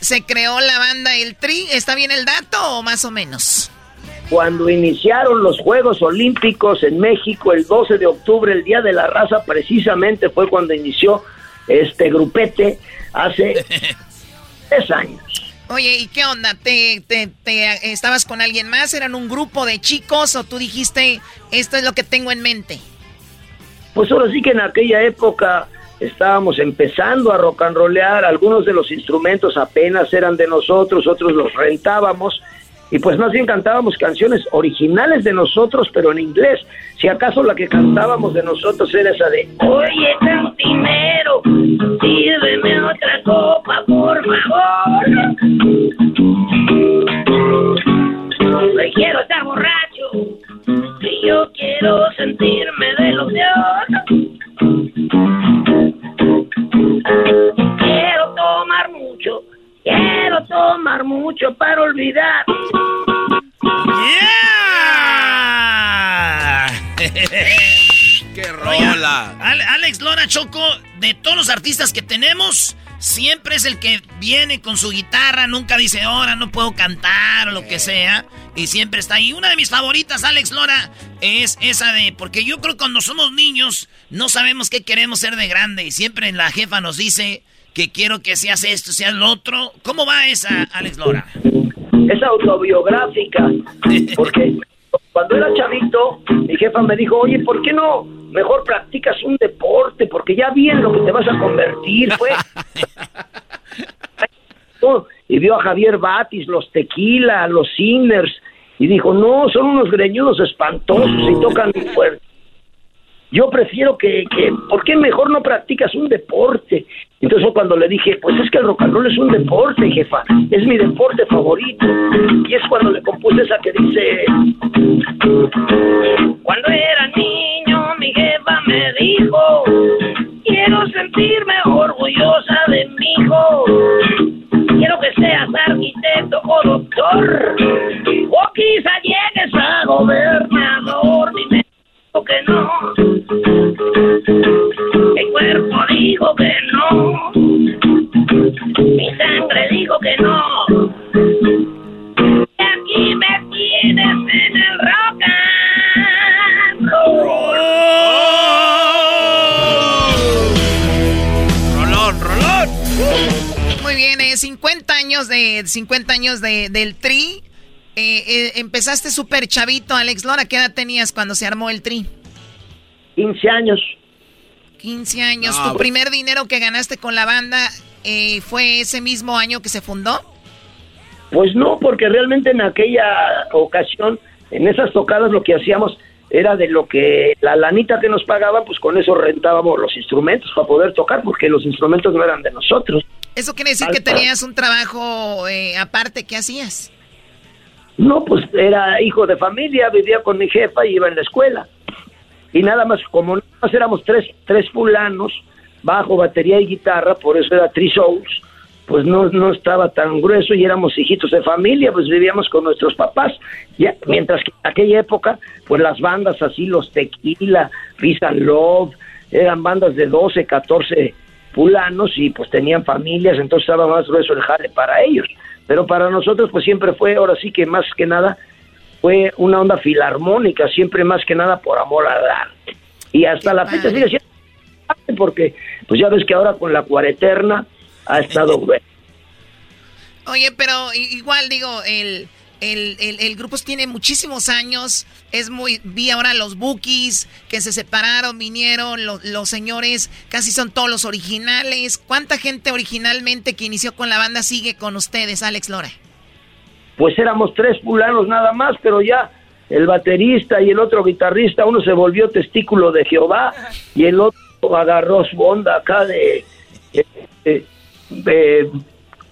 se creó la banda El Tri. ¿Está bien el dato o más o menos? Cuando iniciaron los Juegos Olímpicos en México el 12 de octubre, el Día de la Raza, precisamente fue cuando inició este grupete hace tres años. Oye, ¿y qué onda? ¿Te, te, te- estabas con alguien más? ¿Eran un grupo de chicos o tú dijiste, esto es lo que tengo en mente? Pues ahora sí que en aquella época estábamos empezando a rock and rollear, algunos de los instrumentos apenas eran de nosotros, otros los rentábamos y pues más bien cantábamos canciones originales de nosotros, pero en inglés. Si acaso la que cantábamos de nosotros era esa de Oye, cantinero, sírveme otra copa, por favor. Me quiero estar borracho y yo quiero sentirme de los de. Quiero tomar mucho, Quiero tomar mucho para olvidar. ¡Yeah! ¡Qué rola! Alex Lora Choco, de todos los artistas que tenemos, siempre es el que viene con su guitarra, nunca dice, ahora no puedo cantar o lo que sea, y siempre está ahí. Una de mis favoritas, Alex Lora, es esa de, porque yo creo que cuando somos niños no sabemos qué queremos ser de grande, y siempre la jefa nos dice, que quiero que seas esto, seas lo otro. ¿Cómo va esa, Alex Lora? Es autobiográfica, porque cuando era chavito, mi jefa me dijo, oye, ¿por qué no mejor practicas un deporte? Porque ya bien lo que te vas a convertir, fue. y vio a Javier Batis, los Tequila, los Sinners, y dijo, no, son unos greñudos espantosos y tocan muy fuerte. Yo prefiero que, que, ¿por qué mejor no practicas un deporte? Entonces cuando le dije, pues es que el rock and roll es un deporte, jefa, es mi deporte favorito. Y es cuando le compuse esa que dice, cuando era niño mi jefa me dijo, quiero sentirme orgullosa de mi hijo. Quiero que seas arquitecto o doctor, o quizá llegues a gobernador, dime que no. Mi cuerpo dijo que no. Mi sangre dijo que no. Y aquí me tienes en el rock and roll. Rolón, rolón. Muy bien, eh, 50 años de 50 años de, del Tri. Eh, eh, empezaste súper chavito, Alex Lora. ¿Qué edad tenías cuando se armó el Tri? 15 años. 15 años. No, ¿Tu pues- primer dinero que ganaste con la banda eh, fue ese mismo año que se fundó? Pues no, porque realmente en aquella ocasión, en esas tocadas lo que hacíamos era de lo que la lanita que nos pagaban, pues con eso rentábamos los instrumentos para poder tocar, porque los instrumentos no eran de nosotros. ¿Eso quiere decir que tenías un trabajo eh, aparte? ¿Qué hacías? No, pues era hijo de familia, vivía con mi jefa y iba en la escuela. Y nada más, como nada más éramos tres, tres fulanos, bajo, batería y guitarra, por eso era Three Souls, pues no, no estaba tan grueso y éramos hijitos de familia, pues vivíamos con nuestros papás. Ya, mientras que en aquella época, pues las bandas así, los Tequila, and Love, eran bandas de 12, 14 fulanos y pues tenían familias, entonces estaba más grueso el jale para ellos. Pero para nosotros pues siempre fue, ahora sí que más que nada, fue una onda filarmónica, siempre más que nada por amor al arte. Y hasta la fecha sigue siendo porque pues ya ves que ahora con la cuareterna ha estado bueno. Oye, pero igual digo, el, el, el, el grupo tiene muchísimos años. Es muy. Vi ahora los bookies que se separaron, vinieron, lo- los señores, casi son todos los originales. ¿Cuánta gente originalmente que inició con la banda sigue con ustedes, Alex Lora? Pues éramos tres fulanos nada más, pero ya el baterista y el otro guitarrista, uno se volvió testículo de Jehová y el otro agarró su onda acá de, de-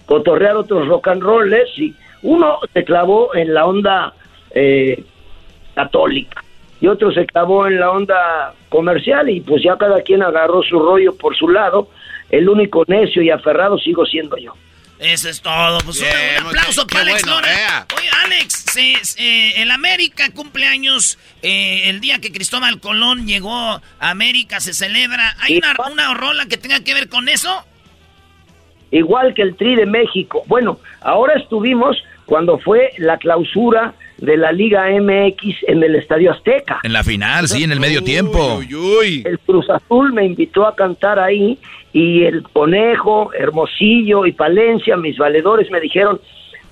cotorrear otros rock and rolls y uno se clavó en la onda eh, católica y otro se clavó en la onda comercial y pues ya cada quien agarró su rollo por su lado. El único necio y aferrado sigo siendo yo. Eso es todo. Pues un- un, aplauso para Alex Lora. Oye, Alex, se- se- el América cumpleaños eh, el día que Cristóbal Colón llegó a América, se celebra. ¿Hay una, una rola que tenga que ver con eso? igual que el Tri de México. Bueno, ahora estuvimos cuando fue la clausura de la Liga MX en el Estadio Azteca. En la final, sí, en el medio tiempo. El Cruz Azul me invitó a cantar ahí y el Conejo, Hermosillo y Palencia, mis valedores, me dijeron,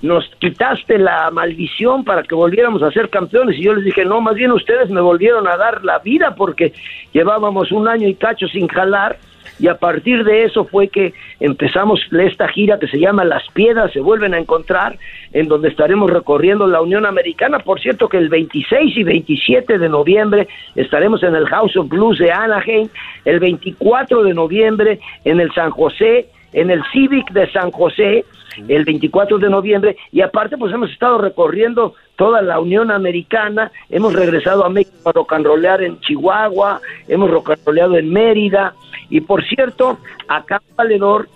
nos quitaste la maldición para que volviéramos a ser campeones. Y yo les dije, no, más bien ustedes me volvieron a dar la vida porque llevábamos un año y cacho sin jalar. Y a partir de eso fue que empezamos esta gira que se llama Las Piedras se vuelven a encontrar, en donde estaremos recorriendo la Unión Americana. Por cierto que el 26 y 27 de noviembre estaremos en el House of Blues de Anaheim, el 24 de noviembre en el San José, en el Civic de San José, el 24 de noviembre, y aparte pues hemos estado recorriendo toda la Unión Americana, hemos regresado a México a rollear en Chihuahua, hemos rolleado en Mérida, y por cierto, acá Valedor,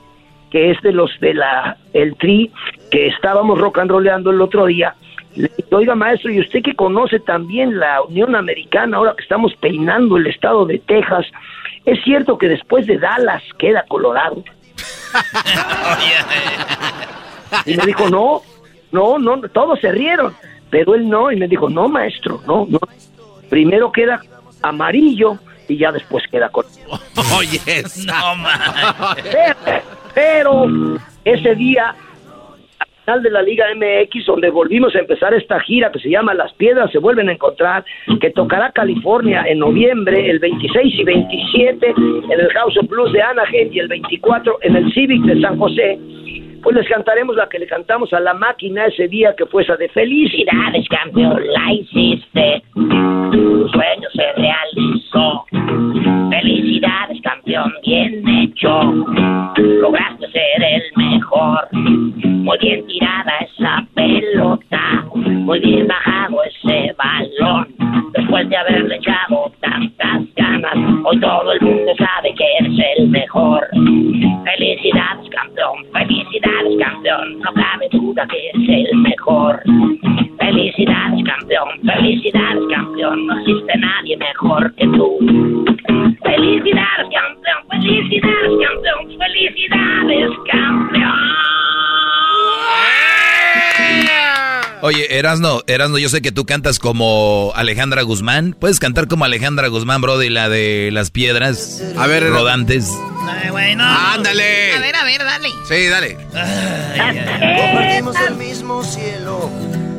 que es de los de la el Tri, que estábamos rock and rolleando el otro día, Le dije, oiga maestro, y usted que conoce también la Unión Americana, ahora que estamos peinando el estado de Texas, ¿es cierto que después de Dallas queda Colorado? Y me dijo, no, no, no, todos se rieron, pero él no, y me dijo, no maestro, no, no, primero queda amarillo y ya después queda con... Oye, no pero, pero ese día al final de la Liga MX, donde volvimos a empezar esta gira que se llama Las Piedras se vuelven a encontrar, que tocará California en noviembre, el 26 y 27 en el House of Blues de Anaheim y el 24 en el Civic de San José. Pues les cantaremos la que le cantamos a la máquina ese día, que fue esa de felicidades, campeón, la hiciste. Tu sueño se realizó. Felicidades, campeón, bien hecho. Lograste ser el mejor. Muy bien tirada esa pelota. Muy bien bajado ese balón. Después de haberle echado tantas ganas, hoy todo el mundo sabe que eres el mejor. Felicidades, campeón. Felicidades, campeón. No cabe duda que eres el mejor. Felicidades, campeón. Felicidades, campeón. No existe nadie mejor que tú. Felicidades, campeón. Felicidades, campeón. Felicidades, campeón. Oye, Erasno, Erasno, yo sé que tú cantas como Alejandra Guzmán. ¿Puedes cantar como Alejandra Guzmán, bro, de la de las piedras A ver, rodantes? Ay, güey, no. Ándale. A ver, a ver, dale. Sí, dale. Compartimos el mismo cielo.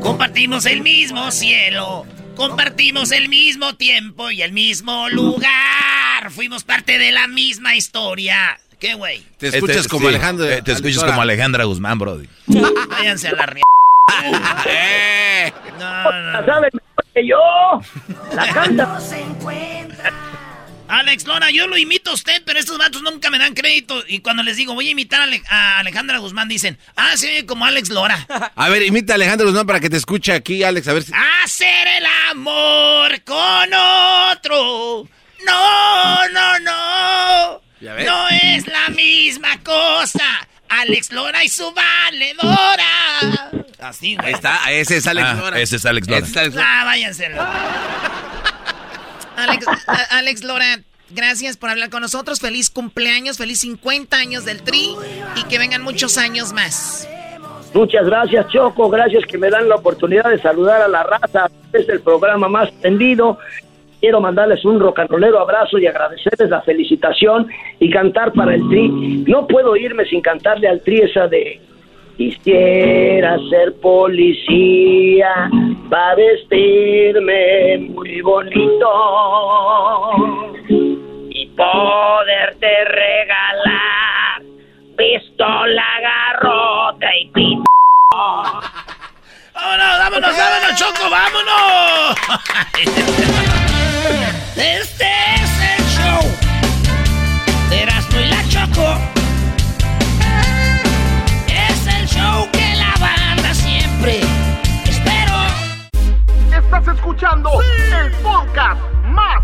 Compartimos el mismo cielo. Compartimos el mismo tiempo y el mismo lugar. Fuimos parte de la misma historia. ¿Qué, güey? Te escuchas Este, como sí, Alejandro. eh, te escuchas como Alejandra Guzmán, bro. Váyanse a la ría. Eh. No, no, La no. sabe mejor que yo. La canta. Alex Lora, yo lo imito a usted, pero estos vatos nunca me dan crédito. Y cuando les digo, voy a imitar a, Ale- a Alejandra Guzmán, dicen, ah, se oye como Alex Lora. A ver, imita a Alejandro Guzmán para que te escuche aquí, Alex, a ver si... Hacer el amor con otro. No, no, no. Ya ves. No es la misma cosa. Alex Lora y su valedora. Así, güey. Ahí está, ese es Alex Ah, Lora. ese es Alex Lora. Ese es Alex Lora. Ah, váyanse. Alex, Alex Lora, gracias por hablar con nosotros. Feliz cumpleaños, feliz 50 años del Tri y que vengan muchos años más. Muchas gracias, Choco. Gracias que me dan la oportunidad de saludar a la raza. Es el programa más tendido. Quiero mandarles un rocanrolero abrazo y agradecerles la felicitación y cantar para el Tri. No puedo irme sin cantarle al Tri esa de Quisiera ser policía para vestirme muy bonito y poderte regalar pistola, garrote y pito. ¡Vámonos, vámonos, vámonos, Choco, vámonos! Este es el show de Erasmo y la Choco. Es el show que la banda siempre espero. Estás escuchando el podcast más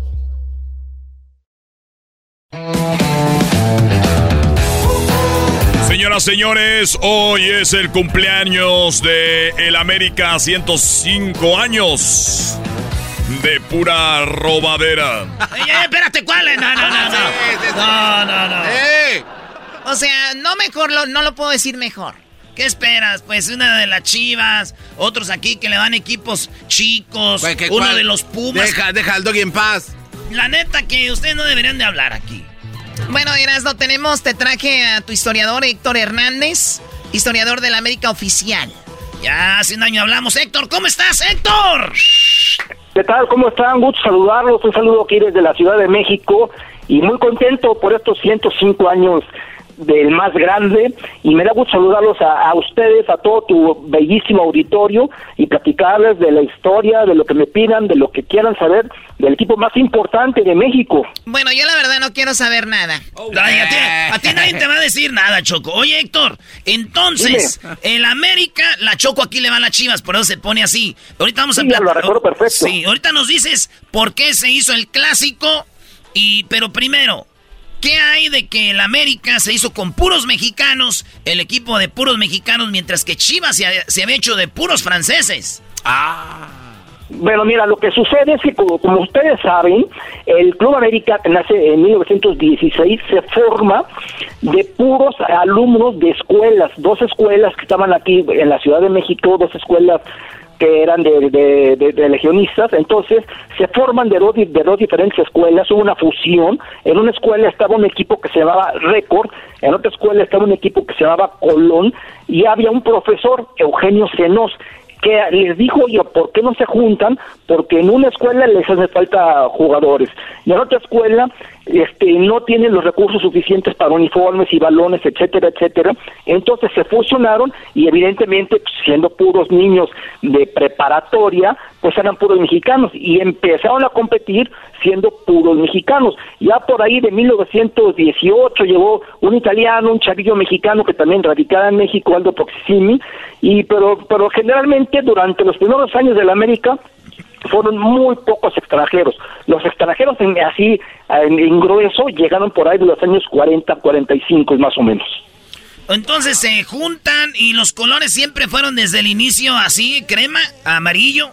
Señoras, señores, hoy es el cumpleaños de el América 105 años de pura robadera. Ey, ey, espérate, ¿cuál es? No, no, no, no. No, no, no. O sea, no mejor, lo- no lo puedo decir mejor. ¿Qué esperas? Pues una de las chivas, otros aquí que le dan equipos chicos, Güey, ¿qué uno de los Pumas. Deja, deja al doggy en paz. La neta que ustedes no deberían de hablar aquí. Bueno, Erasno, tenemos, te traje a tu historiador Héctor Hernández, historiador de la América Oficial. Ya hace un año hablamos. Héctor, ¿cómo estás, Héctor? ¿Qué tal? ¿Cómo están? Gusto saludarlos. Un saludo aquí desde la Ciudad de México. y muy contento por estos 105 años del más grande y me da gusto saludarlos a, ustedes, a todo tu bellísimo auditorio y platicarles de la historia, de lo que me pidan, de lo que quieran saber del equipo más importante de México. Bueno, yo la verdad no quiero saber nada. a, ti, nadie te va a decir nada, Choco. Oye, Héctor, entonces, el América, la Choco aquí le va a las chivas, por eso se pone así. Ahorita vamos a hablar. lo perfecto. Sí, ahorita nos dices por qué se hizo el clásico y, pero primero, ¿Qué hay de que el América se hizo con puros mexicanos, el equipo de puros mexicanos, mientras que Chivas se, había hecho de puros franceses? Ah. Bueno, mira, lo que sucede es que, como, ustedes saben, el Club América, nace en 1916, se forma de puros alumnos de escuelas, dos escuelas que estaban aquí en la Ciudad de México, dos escuelas que eran de, de, legionistas, entonces se forman de dos, de dos diferentes escuelas, hubo una fusión, en una escuela estaba un equipo que se llamaba Récord, en otra escuela estaba un equipo que se llamaba Colón, y había un profesor, Eugenio Senos, que les dijo yo, ¿por qué no se juntan? Porque en una escuela les hace falta jugadores, y en otra escuela este, no tienen los recursos suficientes para uniformes y balones, etcétera, etcétera. Entonces se fusionaron y evidentemente, pues, siendo puros niños de preparatoria, pues eran puros mexicanos y empezaron a competir siendo puros mexicanos. Ya por ahí de 1918 llegó un italiano, un chavillo mexicano que también radicaba en México, Aldo Proximi, y pero, pero generalmente durante los primeros años de la América fueron muy pocos extranjeros. Los extranjeros en, así en, grueso llegaron por ahí de los años 40, 45 más o menos. Entonces se juntan y los colores siempre fueron desde el inicio así, crema, amarillo.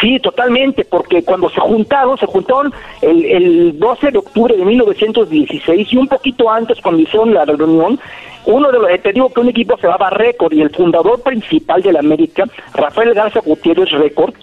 Sí, totalmente, porque cuando se juntaron, se juntaron el, el 12 de octubre de 1916 y un poquito antes cuando hicieron la reunión, uno de los, eh, te digo que un equipo se llamaba Récord y el fundador principal de la América, Rafael Garza Gutiérrez Récord,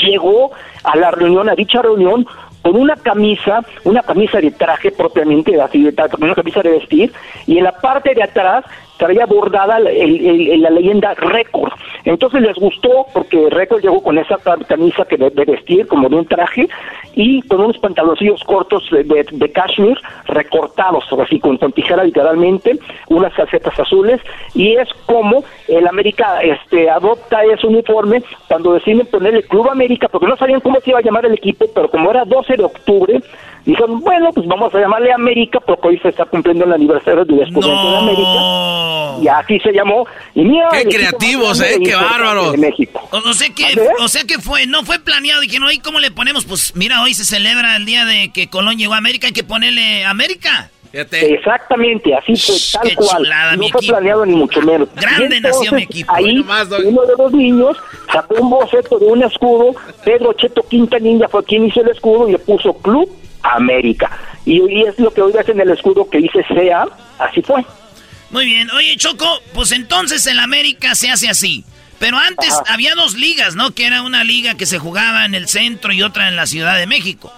llegó a la reunión, a dicha reunión, con una camisa, una camisa de traje propiamente, así, una camisa de vestir, y en la parte de atrás traía bordada la leyenda récord. Entonces les gustó porque récord llegó con esa camisa que de, vestir, como de un traje, y con unos pantaloncillos cortos de, de, cashmere recortados, así con, con, tijera literalmente, unas calcetas azules, y es como el América este, adopta ese uniforme cuando deciden ponerle Club América, porque no sabían cómo se iba a llamar el equipo, pero como era 12 de octubre, dijeron, bueno, pues vamos a llamarle América porque hoy se está cumpliendo el aniversario del descubrimiento de América. Y así se llamó. Y mira, qué creativos, eh, qué bárbaros. México. O, sea que, o sea que fue, no fue planeado y que no, ¿y cómo le ponemos? Pues mira, hoy se celebra el día de que Colón llegó a América, hay que ponerle América. Exactamente, así fue, tal cual. no fue planeado ni mucho menos. Grande nació mi equipo. Ahí, uno de los niños sacó un boceto de un escudo. Pedro Cheto Quintanilla fue quien hizo el escudo y le puso Club América. Y, es lo que hoy ves en el escudo que dice SEA, así fue. Muy bien, oye Choco, pues entonces en América se hace así. Pero antes había dos ligas, ¿no? Que era una liga que se jugaba en el centro y otra en la Ciudad de México.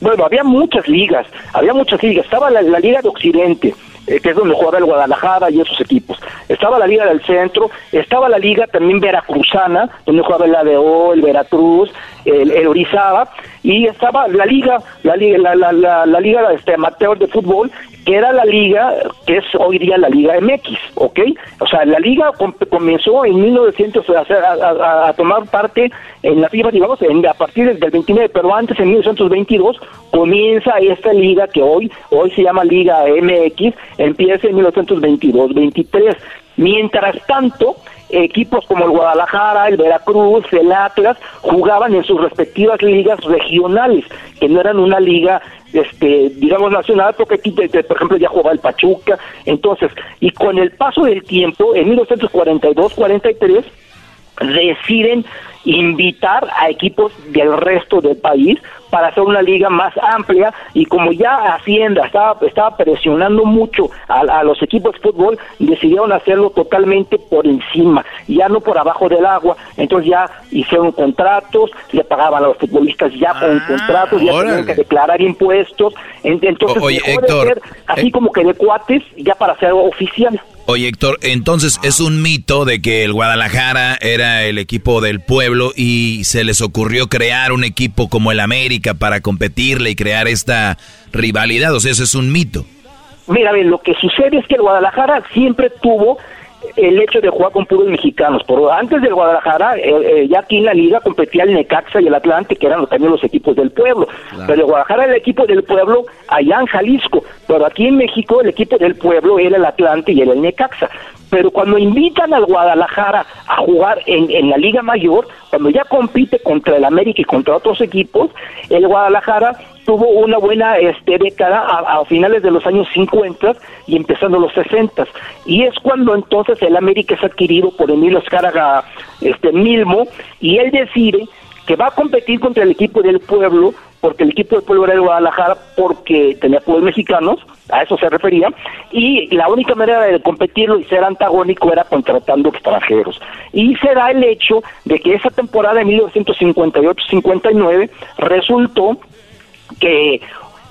Bueno, había muchas ligas, había muchas ligas. Estaba la, Liga de Occidente, eh, que es donde jugaba el Guadalajara y esos equipos. Estaba la Liga del Centro, estaba la Liga también Veracruzana, donde jugaba el ADO, el Veracruz, el, el Orizaba, y estaba la liga, la liga, la, la, la, liga este, amateur de fútbol, que era la liga que es hoy día la Liga MX, ¿ok? O sea, la liga comenzó en 1900 a, a, tomar parte en la FIFA, digamos, en, a partir del 29, pero antes, en 1922, comienza esta liga que hoy, hoy se llama Liga MX, empieza en 1922-23. Mientras tanto, equipos como el Guadalajara, el Veracruz, el Atlas, jugaban en sus respectivas ligas regionales, que no eran una liga, este, digamos, nacional, porque aquí, por ejemplo, ya jugaba el Pachuca. Entonces, y con el paso del tiempo, en 1942-43, deciden invitar a equipos del resto del país para hacer una liga más amplia. Y como ya Hacienda estaba, estaba presionando mucho a, los equipos de fútbol, decidieron hacerlo totalmente por encima, ya no por abajo del agua, entonces ya hicieron contratos, le pagaban a los futbolistas ya con ah, contratos, ya tenían que declarar impuestos, entonces Oye, ser así eh, como que de cuates ya para ser oficial. Oye, Héctor, entonces es un mito de que el Guadalajara era el equipo del pueblo y se les ocurrió crear un equipo como el América para competirle y crear esta rivalidad. O sea, eso es un mito. Mira, lo que sucede es que el Guadalajara siempre tuvo el hecho de jugar con puros mexicanos. Por antes del Guadalajara, eh, eh, ya aquí en la liga competía el Necaxa y el Atlante, que eran también los equipos del pueblo. Pero el Guadalajara era el equipo del pueblo allá en Jalisco. Pero aquí en México el equipo del pueblo era el Atlante y era el Necaxa. Pero cuando invitan al Guadalajara a jugar en, en la Liga Mayor, cuando ya compite contra el América y contra otros equipos, el Guadalajara tuvo una buena este, década a, a finales de los años 50 y empezando los 60. Y es cuando entonces el América es adquirido por Emilio Escárraga este, Milmo y él decide que va a competir contra el equipo del pueblo, porque el equipo del pueblo era el Guadalajara porque tenía pueblos mexicanos, a eso se refería, y la única manera de competirlo y ser antagónico era contratando extranjeros. Y se da el hecho de que esa temporada de 1958-59 resultó que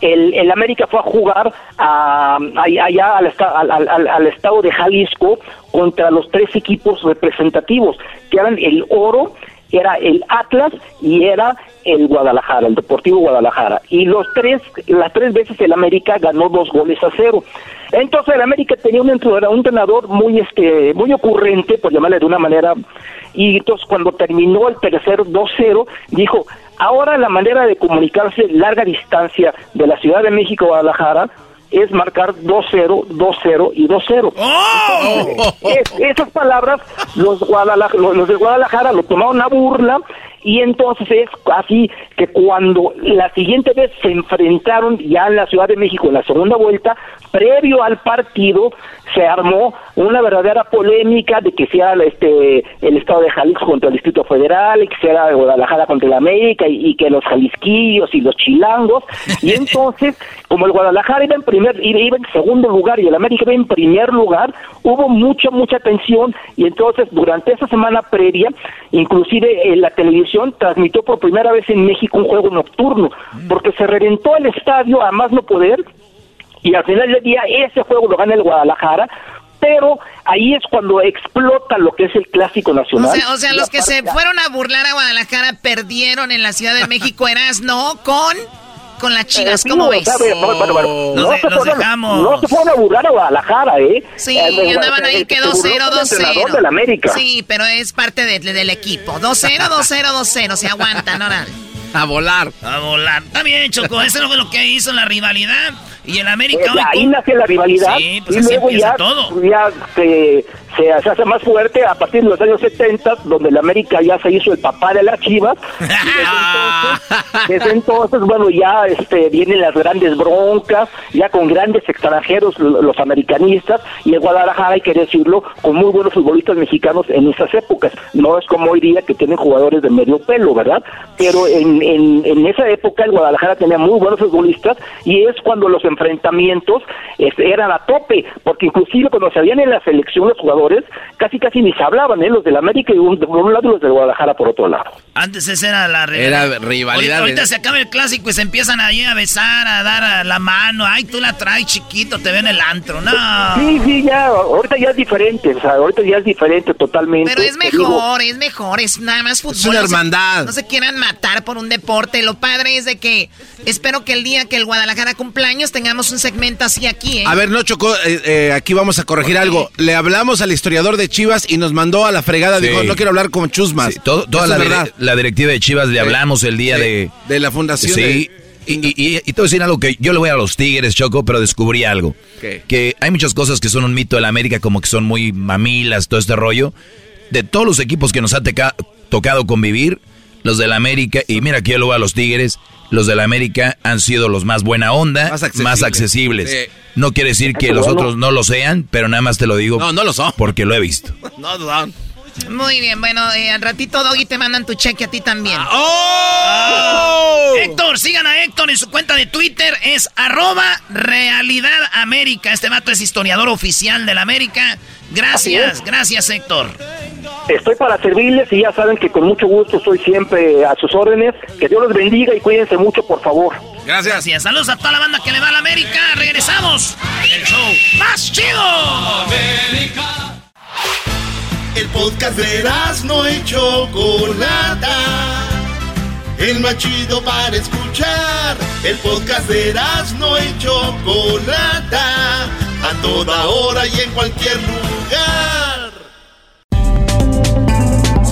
el, el, América fue a jugar a, allá al, al, al, al, estado de Jalisco contra los tres equipos representativos, que eran el Oro, era el Atlas y era el Guadalajara, el Deportivo Guadalajara. Y los tres, las tres veces el América ganó dos goles a cero. Entonces el América tenía un entrenador, un entrenador muy este, muy ocurrente, por llamarle de una manera, y entonces cuando terminó el tercer 2-0, dijo, ahora la manera de comunicarse larga distancia de la Ciudad de México a Guadalajara es marcar 2-0, 2-0 y 2-0. ¡Oh! Es, esas palabras los, los, los de Guadalajara lo tomaron a burla y entonces es así que cuando la siguiente vez se enfrentaron ya en la Ciudad de México en la segunda vuelta, previo al partido se armó una verdadera polémica de que sea este el estado de Jalisco contra el Distrito Federal y que sea Guadalajara contra el América y, que los jalisquillos y los chilangos. Y entonces como el Guadalajara iba en primer iba en segundo lugar y el América iba en primer lugar hubo mucha mucha tensión. Y entonces durante esa semana previa inclusive en la televisión transmitió por primera vez en México un juego nocturno porque se reventó el estadio a más no poder y al final del día ese juego lo gana el Guadalajara pero ahí es cuando explota lo que es el clásico nacional. O sea, o sea los que se fueron a burlar a Guadalajara perdieron en la Ciudad de México, eras no con con las chivas, ¿cómo ves? Nos, no, se nos fueron, dejamos. no se fueron a burlar a Guadalajara, ¿eh? Sí, Eh, andaban ahí que se burló 2-0, fue el entrenador 2-0. del América. Sí, pero es parte de- del equipo. 2-0, 2-0, 2-0. Se aguantan, ahora. A volar. A volar. Está bien, Choco. Eso no fue lo que hizo la rivalidad. Y el América Eh, ahí nace la rivalidad Sí, pues y así luego ya, todo. ya se, se, se hace más fuerte a partir de los años 70, donde el América ya se hizo el papá de las chivas. y desde, entonces, desde entonces, bueno, ya este, vienen las grandes broncas, ya con grandes extranjeros, lo- los americanistas, y el Guadalajara, hay que decirlo, con muy buenos futbolistas mexicanos en esas épocas. No es como hoy día que tienen jugadores de medio pelo, ¿verdad? Pero en, en, en esa época el Guadalajara tenía muy buenos futbolistas y es cuando los enfrentamientos este, eran a tope, porque inclusive cuando se habían en la selección los jugadores, casi casi ni se hablaban, ¿eh? los del América y un- por un lado y los del Guadalajara por otro lado. Antes esa era la Era rivalidad. Ahorita, ahorita se acaba el clásico y se empiezan ahí a besar, a dar a la mano. Ay, tú la traes chiquito, te ven el antro. No. Sí, sí, ya, ahorita ya es diferente, o sea, ahorita ya es diferente totalmente. Pero es digo, mejor, es mejor, es nada más fútbol. Es una no se- hermandad. No se quieran matar por un deporte. Lo padre es de que espero que el día que el Guadalajara cumpleaños tengamos un segmento así aquí, ¿eh? A ver, no chocó, eh, eh, aquí vamos a corregir algo. Le hablamos al historiador de Chivas y nos mandó a la fregada. Sí. Dijo, no quiero hablar con chusmas. Sí, todo- toda la, dire- la directiva de Chivas le hablamos el día de... de la fundación. Sí, y, y, y- y te voy a decir algo que yo le voy a los Tigres, Choco, pero descubrí algo. ¿Qué? Que hay muchas cosas que son un mito de la América, como que son muy mamilas, todo este rollo. De todos los equipos que nos ha tocado convivir, los del América, y mira que yo lo voy a los Tigres, los del América han sido los más buena onda, Más más accesibles. accesibles. Sí. No quiere decir que los otros no lo sean, pero nada más te lo digo No, no lo son. porque lo he visto. No, no. Muy bien, bueno, eh, al ratito, Doggy, te mandan tu cheque a ti también. ¡Oh! Héctor, sigan a Héctor en su cuenta de Twitter, es arroba Realidad América. Este vato es historiador oficial de la América. Gracias, gracias Héctor. Estoy para servirles y ya saben que con mucho gusto estoy siempre a sus órdenes. Que Dios los bendiga y cuídense mucho, por favor. Gracias. Gracias. Saludos a toda la banda que le va a la América. Regresamos. El show más chido. América. El podcast de no y Chocolata. El más chido para escuchar. El podcast de no y Chocolata. A toda hora y en cualquier lugar.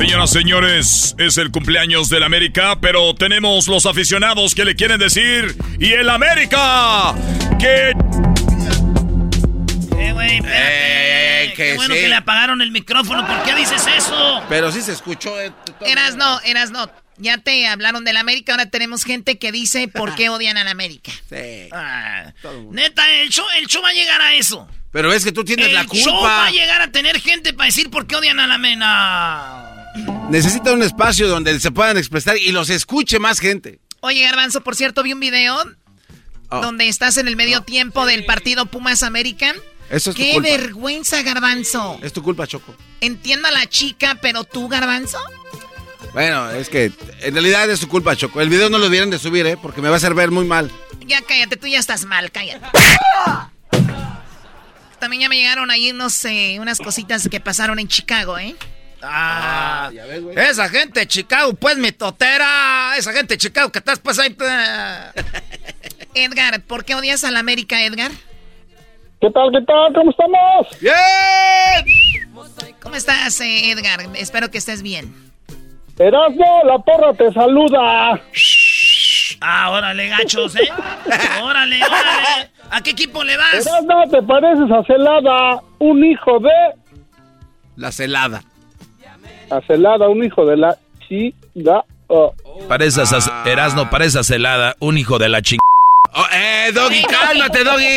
Señoras, señores, es el cumpleaños del América, pero tenemos los aficionados que le quieren decir. ¡Y el América! ¡Que eh, güey, espérate. Qué bueno que le apagaron el micrófono. ¿Por qué dices eso? Pero sí se escuchó. Eh, eras no, eras no. Ya te hablaron del América, ahora tenemos gente que dice por qué odian al América. Sí. Ah, neta, el show, el show va a llegar a eso. Pero es que tú tienes la culpa. El show va a llegar a tener gente para decir por qué odian a la Mena. Necesita un espacio donde se puedan expresar y los escuche más gente. Oye, Garbanzo, por cierto, vi un video oh. donde estás en el medio tiempo del partido Pumas American. Eso es Qué vergüenza, Garbanzo. Es tu culpa, Choco. Entiendo a la chica, pero tú, Garbanzo. Bueno, es que en realidad es tu culpa, Choco. El video no lo debieran de subir, ¿eh? Porque me va a hacer ver muy mal. Ya cállate, tú ya estás mal, cállate. También ya me llegaron ahí unos, unas cositas que pasaron en Chicago, ¿eh? Ah, esa gente de Chicago, pues mi totera. Esa gente de Chicago que estás pues ahí. Pues. Edgar, ¿por qué odias a la América, Edgar? ¿Qué tal, qué tal? ¿Cómo estamos? ¡Bien! ¿Cómo estás, eh, Edgar? Espero que estés bien. Erasmo, la porra te saluda. Ah, órale, gachos, ¿eh? órale, órale. ¿A qué equipo le vas? Erasmo, te pareces a Celada, un hijo de... La Celada a Celada, un hijo de la chica. Oh. Pareces a, Erasno, pareces a Celada, un hijo de la ching... Oh, eh, Doggy, cálmate, Doggy.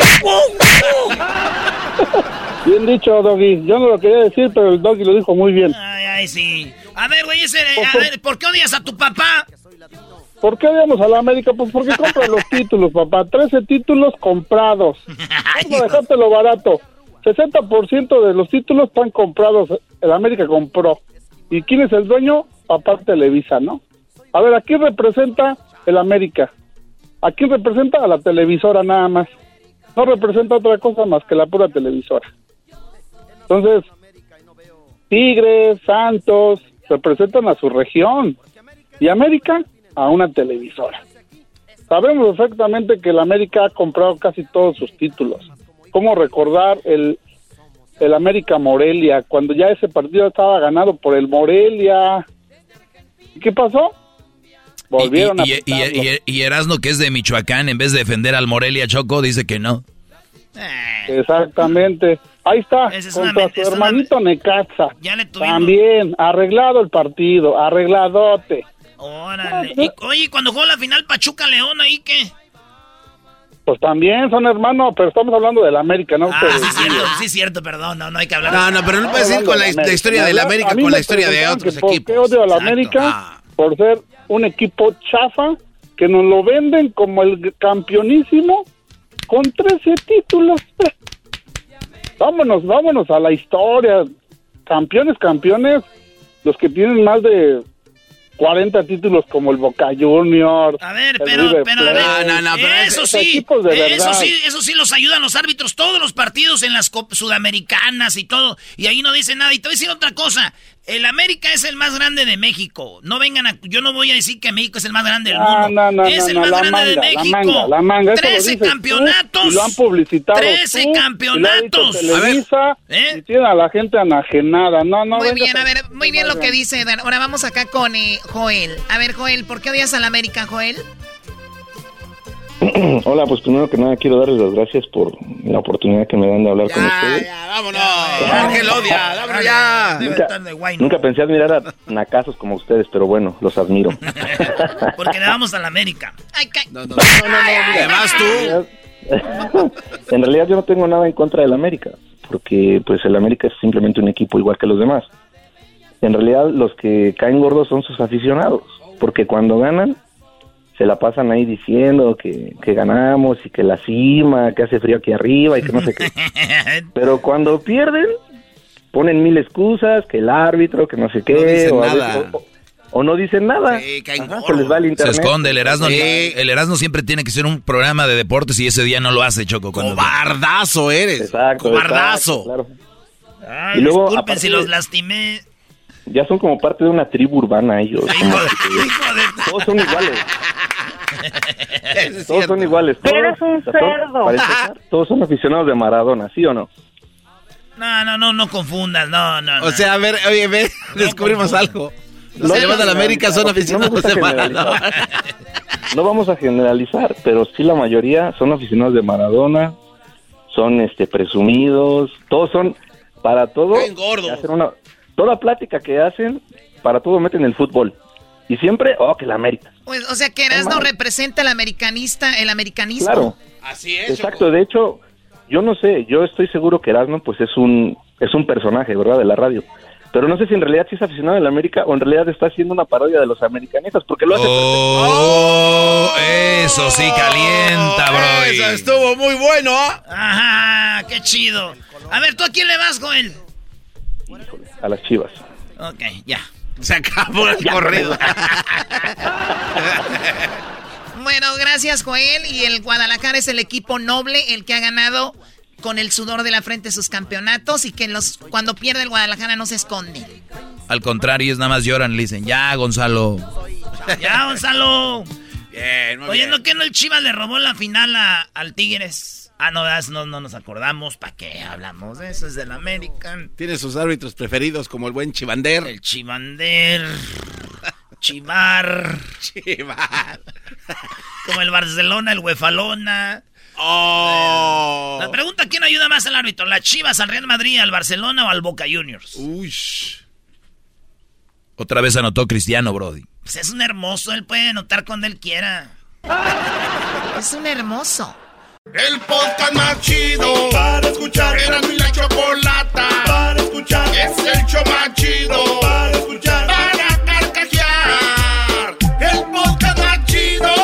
bien dicho, Doggy. Yo no lo quería decir, pero el Doggy lo dijo muy bien. Ay, ay, sí. A ver, güey, ese, a ver, ¿por qué odias a tu papá? ¿Por qué odiamos a la América? Pues porque compra los títulos, papá. Trece títulos comprados. Vamos a dejártelo barato. 60% de los títulos están comprados. El América compró. ¿Y quién es el dueño? Papá Televisa, ¿no? A ver, ¿a quién representa el América? ¿A quién representa? A la televisora nada más. No representa otra cosa más que la pura televisora. Entonces, Tigres, Santos, representan a su región. Y América a una televisora. Sabemos perfectamente que el América ha comprado casi todos sus títulos. ¿Cómo recordar el el América Morelia, cuando ya ese partido estaba ganado por el Morelia. ¿Qué pasó? Volvieron y, a y, y, Erasno, que es de Michoacán, en vez de defender al Morelia Choco, dice que no. Eh. Exactamente. Ahí está, contra su hermanito Necaxa. También, arreglado el partido, arregladote. Órale. Y, oye, cuando jugó la final Pachuca León, ¿ahí qué? Pues también son hermanos, pero estamos hablando de la América, ¿no? Ah, sí, cierto, sí, cierto, perdón, no, no hay que hablar. No, no, pero no puedes ir con la, historia de la América con la historia de otros equipos. ¿Por qué odio a la América? Ah. Por ser un equipo chafa que nos lo venden como el campeonísimo con 13 títulos. Vámonos, vámonos a la historia. Campeones, campeones, los que tienen más de 40 títulos como el Boca Juniors. A ver, pero, pero, a no, no, pero eso sí, eso sí, eso sí los ayudan los árbitros, todos los partidos en las sudamericanas y todo, y ahí no dicen nada. Y te voy a decir otra cosa, el América es el más grande de México. No vengan a, yo no voy a decir que México es el más grande del mundo. No, no, es el más grande de México. La manga, 13 campeonatos. y lo han publicitado. 13 campeonatos. a ver, ¿eh? y tiene a la gente anajenada. No, no. Muy bien, a ver, muy bien lo que dice. Ahora vamos acá con eh, Joel. A ver, Joel, ¿por qué odias al América, Joel? Hola, pues primero que nada quiero darles las gracias por la oportunidad que me dan de hablar con ustedes. Ya, vámonos. Ángel odia, vámonos ya. Nunca, nunca, pensé admirar a nacasos como ustedes, pero bueno, los admiro. Porque le vamos a la América. Ay, no, no, no, Además tú. en realidad yo no tengo nada en contra del América, porque pues el América es simplemente un equipo igual que los demás. En realidad los que caen gordos son sus aficionados, porque cuando ganan se la pasan ahí diciendo que, que, ganamos y que la cima, que hace frío aquí arriba y que no sé qué. Pero cuando pierden, ponen mil excusas, que el árbitro, que no sé qué. o no dicen nada. Sí, Ajá, se les va el Se internet. esconde el Erasmo. Sí. El Erasmo siempre tiene que ser un programa de deportes y ese día no lo hace, Choco. Cobardazo eres. Exacto, Cobardazo. exacto, claro. Ay, Y luego, disculpen aparte si de- los lastimé. Ya son como parte de una tribu urbana ellos. como que- todos son iguales. todos son iguales. Todos, Eres un cerdo. todos- son aficionados de Maradona, ¿sí o no? No, no, no, no confundas, no, no. O sea, a ver, oye, ve, descubrimos algo. Los que llevan a la América son aficionados de. Maradona. No vamos a generalizar, pero sí la mayoría son aficionados de Maradona, son este presumidos, todos son para todo. hacen una- toda plática que hacen, para todo meten el fútbol. Y siempre, oh, que la América. Pues, o sea que Erasmo representa el americanista, el americanismo. Claro. Así es. Exacto, de hecho, yo no sé, yo estoy seguro que Erasmo pues es un es un personaje, ¿verdad? De la radio. Pero no sé si en realidad sí es aficionado de la América o en realidad está haciendo una parodia de los americanistas, porque lo hace Oh, eso sí calienta, bro. Eso estuvo muy bueno. Ajá, qué chido. A ver, ¿tú a quién le vas, Joel? a las chivas. Ok, ya. Se acabó el corrido. Bueno, gracias Joel. Y el Guadalajara es el equipo noble, el que ha ganado con el sudor de la frente sus campeonatos y que los cuando pierde el Guadalajara no se esconde. Al contrario, ellos nada más lloran, le dicen, ya, Gonzalo. Ya, Gonzalo. Bien, muy Oye, bien. ¿no que no el Chivas le robó la final a- al Tigres? Ah, no, das- no, no nos acordamos. ¿Para qué hablamos de eso? Es del American. Tiene sus árbitros preferidos como el buen Chivander. El Chivander. Chivar. Chivar. Como el Barcelona, el Huefalona. Oh. La pregunta, ¿quién ayuda más al árbitro? ¿La Chivas, al Real Madrid, al Barcelona o al Boca Juniors? Uy. Otra vez anotó Cristiano, Brody. Pues es un hermoso, él puede anotar cuando él quiera. Es un hermoso. El podcast más chido para escuchar. Era mi la chocolata para escuchar. Es el show más chido para escuchar. Para carcajear. El podcast más chido.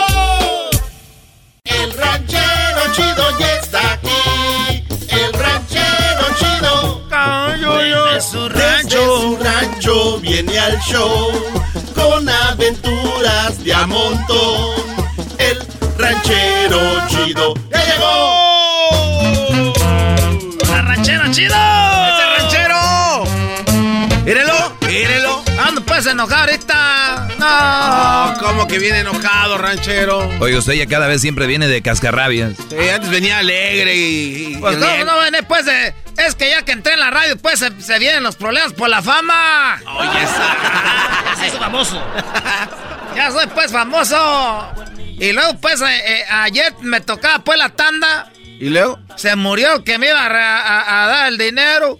El ranchero chido ya está aquí. El ranchero chido. Desde su Desde su rancho viene al show con aventuras de a montón. El ranchero chido chido! ¡Ese ranchero! ¡Mírelo! ¡Mírelo! Ando pues enojado ahorita. Oh, No. ¿Cómo que viene enojado, ranchero? Oye, usted ya cada vez siempre viene de cascarrabias. Sí, antes venía alegre y... y- Pues y no, no viene pues de- Es que ya que entré en la radio, pues se, se vienen los problemas por la fama. Oye, esa... Se hizo famoso. ya soy pues famoso. Y luego pues eh, eh, ayer me tocaba pues la tanda. ¿Y luego? Se murió el que me iba a, ra- a- a dar el dinero.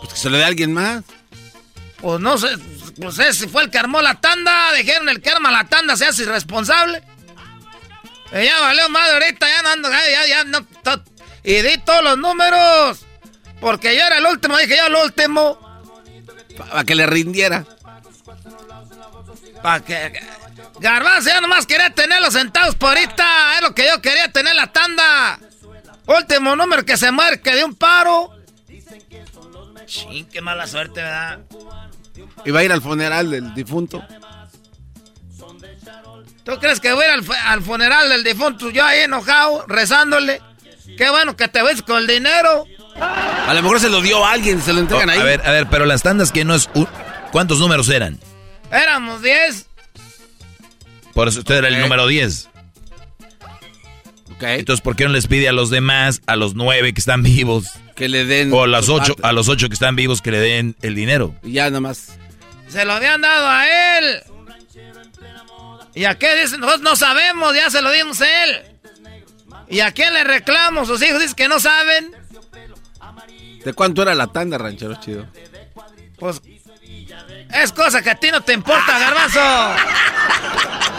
Pues que se lo dé a alguien más. Pues no sé, pues ese fue el que armó la tanda. Dijeron el que arma la tanda se hace irresponsable. Y ya valió madre ahorita, ya no ando, ya, ya, ya no. to- y di todos los números. Porque yo era el último, dije yo el último. Para que le rindiera. Para que. Garbanzo, ya nomás quería tener los centavos por ahorita. Es lo que yo quería tener la tanda. Último número que se muere, que de un paro. Chin, qué mala suerte, ¿verdad? Iba a ir al funeral del difunto. ¿Tú crees que voy a ir al funeral del difunto? Yo ahí enojado, rezándole. Qué bueno que te ves con el dinero. A lo mejor se lo dio a alguien, se lo entregan Oh, ahí. A ver, a ver, pero las tandas que no es... un- ¿Cuántos números eran? Éramos 10. Por eso usted era el número 10. Ok. Entonces, ¿por qué no les pide a los demás, a los nueve que están vivos? Que le den... O a las ocho, a los ocho que están vivos que le den el dinero. Y ya nomás. Se lo habían dado a él. ¿Y a qué dicen? Nosotros no sabemos, ya se lo dimos a él. ¿Y a quién le reclamo? Sus hijos dicen que no saben. ¿De cuánto era la tanda, ranchero chido? Pues es cosa que a ti no te importa, garbanzo.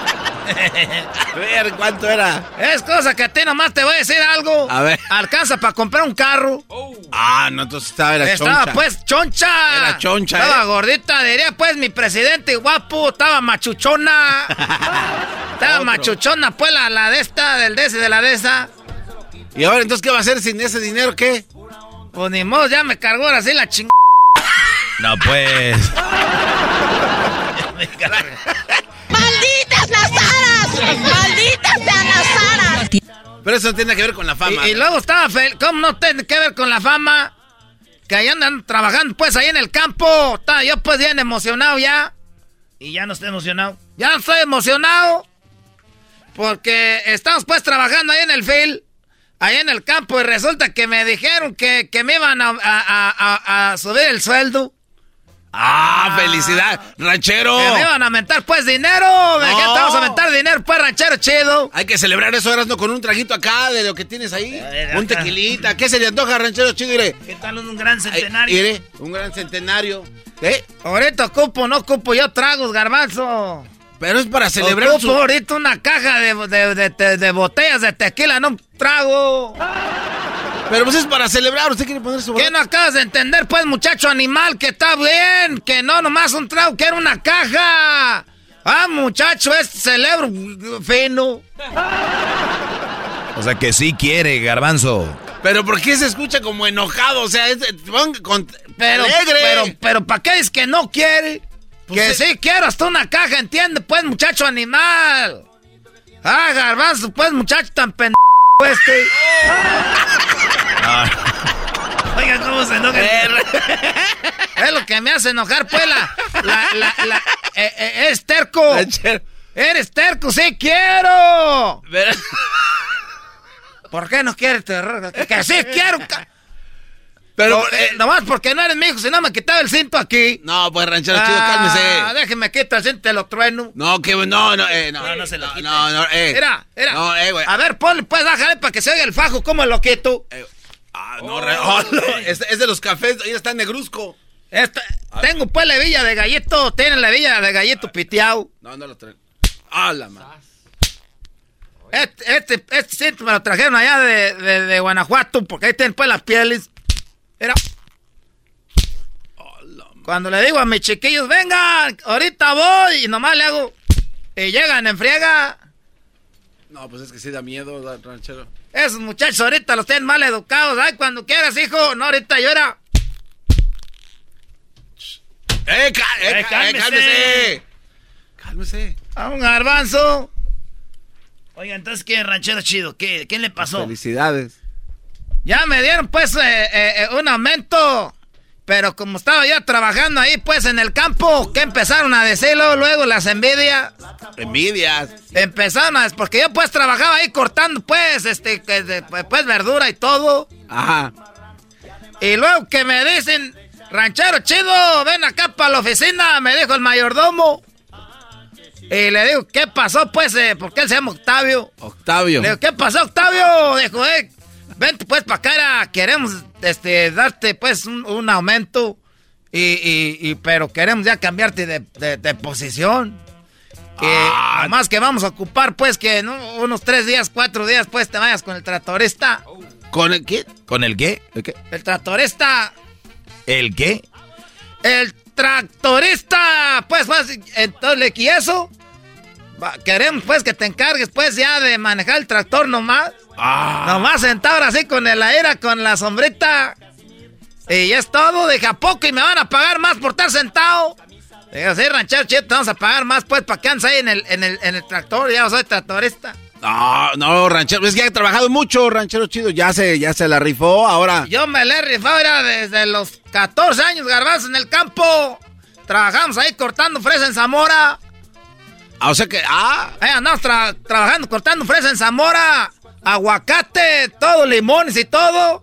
A ver, ¿cuánto era? Es cosa que a ti nomás te voy a decir algo. A ver. Alcanza para comprar un carro. Ah, no, entonces estaba, era Estaba choncha. pues choncha. Era choncha, Estaba ¿eh? gordita, diría pues mi presidente guapo. Estaba machuchona. estaba Otro. machuchona pues la, la de esta, del de ese, de la de esa. ¿Y ahora entonces qué va a hacer sin ese dinero? ¿Qué? Pues ni modo, ya me cargó ahora sí la chingada. No, pues. ¡Malditas las aras! Pero eso no tiene que ver con la fama. Y, y luego estaba feliz. ¿Cómo no tiene que ver con la fama? Que ahí andan trabajando, pues, ahí en el campo. Estaba yo, pues, bien emocionado ya. Y ya no estoy emocionado. Ya no estoy emocionado. Porque estamos, pues, trabajando ahí en el field. Ahí en el campo. Y resulta que me dijeron que, que me iban a, a- a- a subir el sueldo. Ah, felicidad, ranchero. Que me iban a aumentar, pues, dinero. ¿De qué te vamos a aumentar dinero, pues, ranchero chido? Hay que celebrar eso, Erasmo, con un traguito acá de lo que tienes ahí. un tequilita. ¿Qué se le antoja, ranchero chido? Iré. ¿Qué tal un gran centenario? Iré, un gran centenario. ¿Eh? Ahorita ocupo, no ocupo yo tragos, garbanzo. Pero es para celebrar Ocupo su- ahorita una caja de, de- de- de- botellas de tequila, no un trago. Pero pues es para celebrar, usted quiere poner su... ¿Qué no acabas de entender, pues, muchacho animal? Que está bien, que no nomás un trago, que era una caja. Ah, muchacho, es celebro fino. O sea que sí quiere, garbanzo. Pero ¿por qué se escucha como enojado? O sea, es, pon- con- Pero, alegre. pero, pero, ¿para qué es que no quiere? Pues que sí. sí quiero hasta una caja, ¿entiende? Pues, muchacho animal. Ah, garbanzo, pues, muchacho tan pendejo este. Oiga, ¿cómo se enoja? es lo que me hace enojar, pues, la... la, la, la eh, eh, es terco. Eres terco, sí quiero. ¿Por qué no quieres terror? Que, que sí quiero. Pero, Por- eh, nomás porque no eres mi hijo, si no me quitaba el cinto aquí. No, pues ranchero chido, Ah, cálmese. déjeme quitar el cinto, te lo trueno. No, que no, no, eh, no. No, no se lo quite. No, no, eh. Mira, mira. No, eh, güey. A ver, ponle, pues, bájale para que se oiga el fajo, como lo quito. Ah, no, re- oh, no, es, es de los cafés, ahí está negruzco. Esta- tengo pues la villa de gallito, tienen la villa de gallito piteado. No, no lo traen. Ah, la madre. Este, este, este cinto me lo trajeron allá de, de- de Guanajuato, porque ahí tienen pues las pieles. Mira. Cuando le digo a mis chiquillos, vengan, ahorita voy, y nomás le hago, y llegan en friega. No, pues es que sí da miedo, ranchero. Esos muchachos ahorita los tienen mal educados. Ay, cuando quieras, hijo. No, ahorita llora. ¡Eh, ca- eh, Eh, ca- eh, cálmese. cálmese! Cálmese. A un garbanzo. Oiga, entonces, ¿qué ranchero chido? ¿Qué, qué le pasó? Felicidades. Ya me dieron, pues, eh, eh, eh, un aumento. Pero como estaba yo trabajando ahí, pues, en el campo, que empezaron a decirlo luego las envidias. Envidias. Empezaron a... Porque yo, pues, trabajaba ahí cortando, pues, este, pues, verdura y todo. Ajá. Y luego que me dicen, ranchero chido, ven acá para la oficina, me dijo el mayordomo. Y le digo, ¿qué pasó, pues? Eh, porque él se llama Octavio. Octavio. Le digo, ¿qué pasó, Octavio? Dijo, eh, vente pues para acá, queremos este, darte pues un, un aumento. Y, y- y- pero queremos ya cambiarte de, de- de posición. Y más que vamos a ocupar, pues, que en un- unos tres días, cuatro días, pues, te vayas con el tractorista. ¿Con el qué? ¿Con el qué? El tractorista. ¿El qué? El tractorista, pues, pues, entonces, ¿y eso? Queremos, pues, que te encargues, pues, ya de manejar el tractor nomás. Nomás sentado así con el aire, con la sombrita. Y ya es todo, dije, ¿a poco? Y me van a pagar más por estar sentado. Digo, sí, ranchero, chido, te vamos a pagar más, pues, para que andes ahí en el, en el, en el tractor. Ya soy tractorista. No, no, ranchero. Es que ha trabajado mucho, ranchero chido. Ya se, ya se la rifó. Ahora. Yo me le he rifado era desde los 14 años, garbanzo, en el campo. Trabajamos ahí cortando fresa en Zamora. Ah, o sea que. Ah. Ahí andamos tra- trabajando, cortando fresa en Zamora. Aguacate, todo, limones y todo.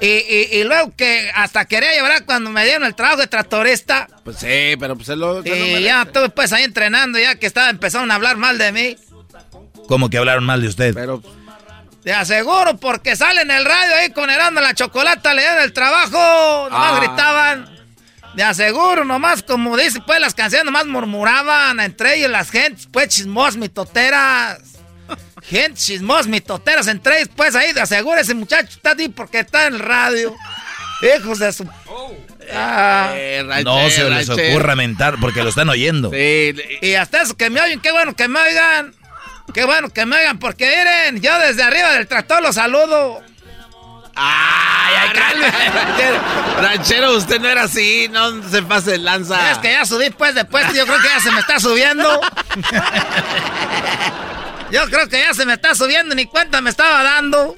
Y, y- y luego que hasta quería llevar cuando me dieron el trabajo de tractorista. Pues sí, pero pues él lo. se lo Y merece. ya estuve pues ahí entrenando, ya que estaba empezaron a hablar mal de mí. ¿Cómo que hablaron mal de usted? Pero. Te aseguro, porque sale en el radio ahí con Herando la Chocolata, le dan el trabajo, nomás Ah. gritaban. De aseguro, nomás como dice, pues las canciones nomás murmuraban, entre ellos las gentes, pues chismos, mitoteras. Gente chismos, mitoteras, entre ellos, pues ahí, de aseguro ese muchacho está ahí porque está en el radio. Hijos de su... Ah. No se les ocurra mentar porque lo están oyendo. Y hasta eso que me oyen, qué bueno que me oigan. Qué bueno que me oigan, porque miren, yo desde arriba del tractor los saludo. Ay, ay, ranchero, ranchero, usted no era así, no se pase de lanza. Es que ya subí pues de puesto, yo creo que ya se me está subiendo. Yo creo que ya se me está subiendo, ni cuenta me estaba dando.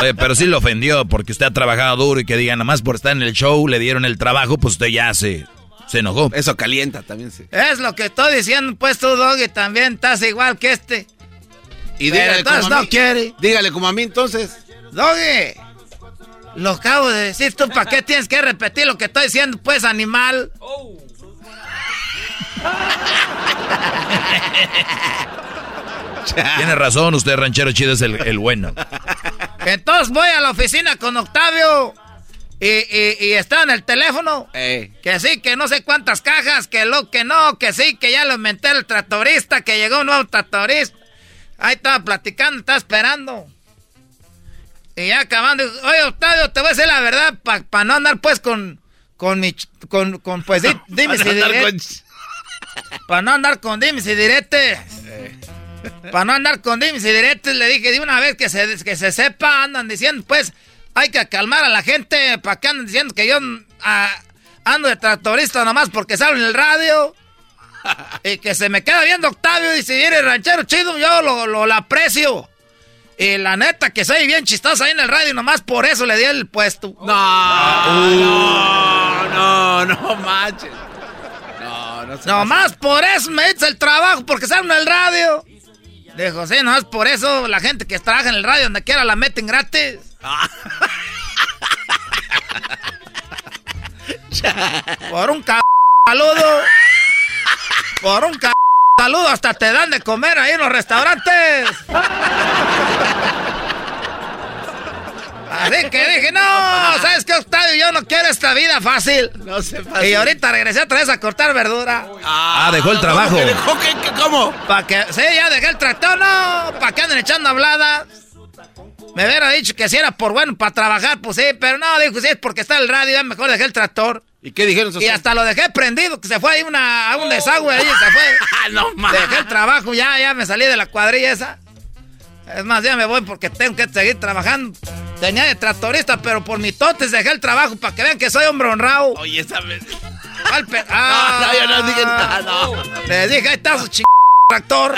Oye, pero sí lo ofendió porque usted ha trabajado duro y que diga, nada más por estar en el show, le dieron el trabajo, pues usted ya se, se enojó. Eso calienta también, sí. Es lo que estoy diciendo, pues tú, Doggy, también estás igual que este. Y Pero dígale entonces como a no mí. quiere. Dígale como a mí entonces. Doggy, lo acabo de decir, tú, ¿para qué tienes que repetir lo que estoy diciendo, pues, animal? Tiene razón, usted ranchero chido es el, el bueno. Entonces voy a la oficina con Octavio y, y, y está en el teléfono. Que sí, que no sé cuántas cajas, que lo que no, que sí, que ya lo inventé el tractorista, que llegó un nuevo tractorista. Ahí estaba platicando, estaba esperando. Y ya acabando, oye Octavio, te voy a decir la verdad, para no andar pues con, con mi, con, con pues di- dime si Pa' no andar diretes. Para no andar con dimes y diretes. Para no andar con dimes y diretes, le dije de una vez que se, que se sepa, andan diciendo, pues, hay que calmar a la gente, para que andan diciendo que yo ah, ando de tractorista nomás porque salgo en el radio. y que se me queda viendo Octavio y si eres ranchero chido, yo lo, lo, lo aprecio. Y la neta que soy bien chistoso ahí en el radio, nomás por eso le di el puesto. No, no, no, no manches. No, no Nomás por eso me hice el trabajo, porque salgo en el radio. Dijo, sí, nomás por eso la gente que trabaja en el radio, donde quiera la meten gratis. por un c saludo. Por un c saludo hasta te dan de comer ahí en los restaurantes. Así que dije, no, ¿sabes qué, Octavio? Yo no quiero esta vida fácil. No se Y ahorita regresé otra vez a cortar verdura. Ah, dejó el trabajo. ¿Cómo? Para que, sí, ya dejé el tractor, no, para que anden echando habladas. Me hubiera dicho que si era por bueno para trabajar, pues sí, pero no, dijo, si es porque está el radio, ya mejor dejé el tractor. ¿Y qué dijeron esos Y hasta lo dejé prendido, que se fue ahí una, a un desagüe ahí, se fue. no más. Dejé el trabajo, ya, ya me salí de la cuadrilla esa. Es más, ya me voy porque tengo que seguir trabajando. Tenía de tractorista, pero por mi totes dejé el trabajo para que vean que soy hombre honrado. Oye, esa vez. Al pe- Ah, No, no, yo no dije nada, no. Les dije, ahí está su ching tractor.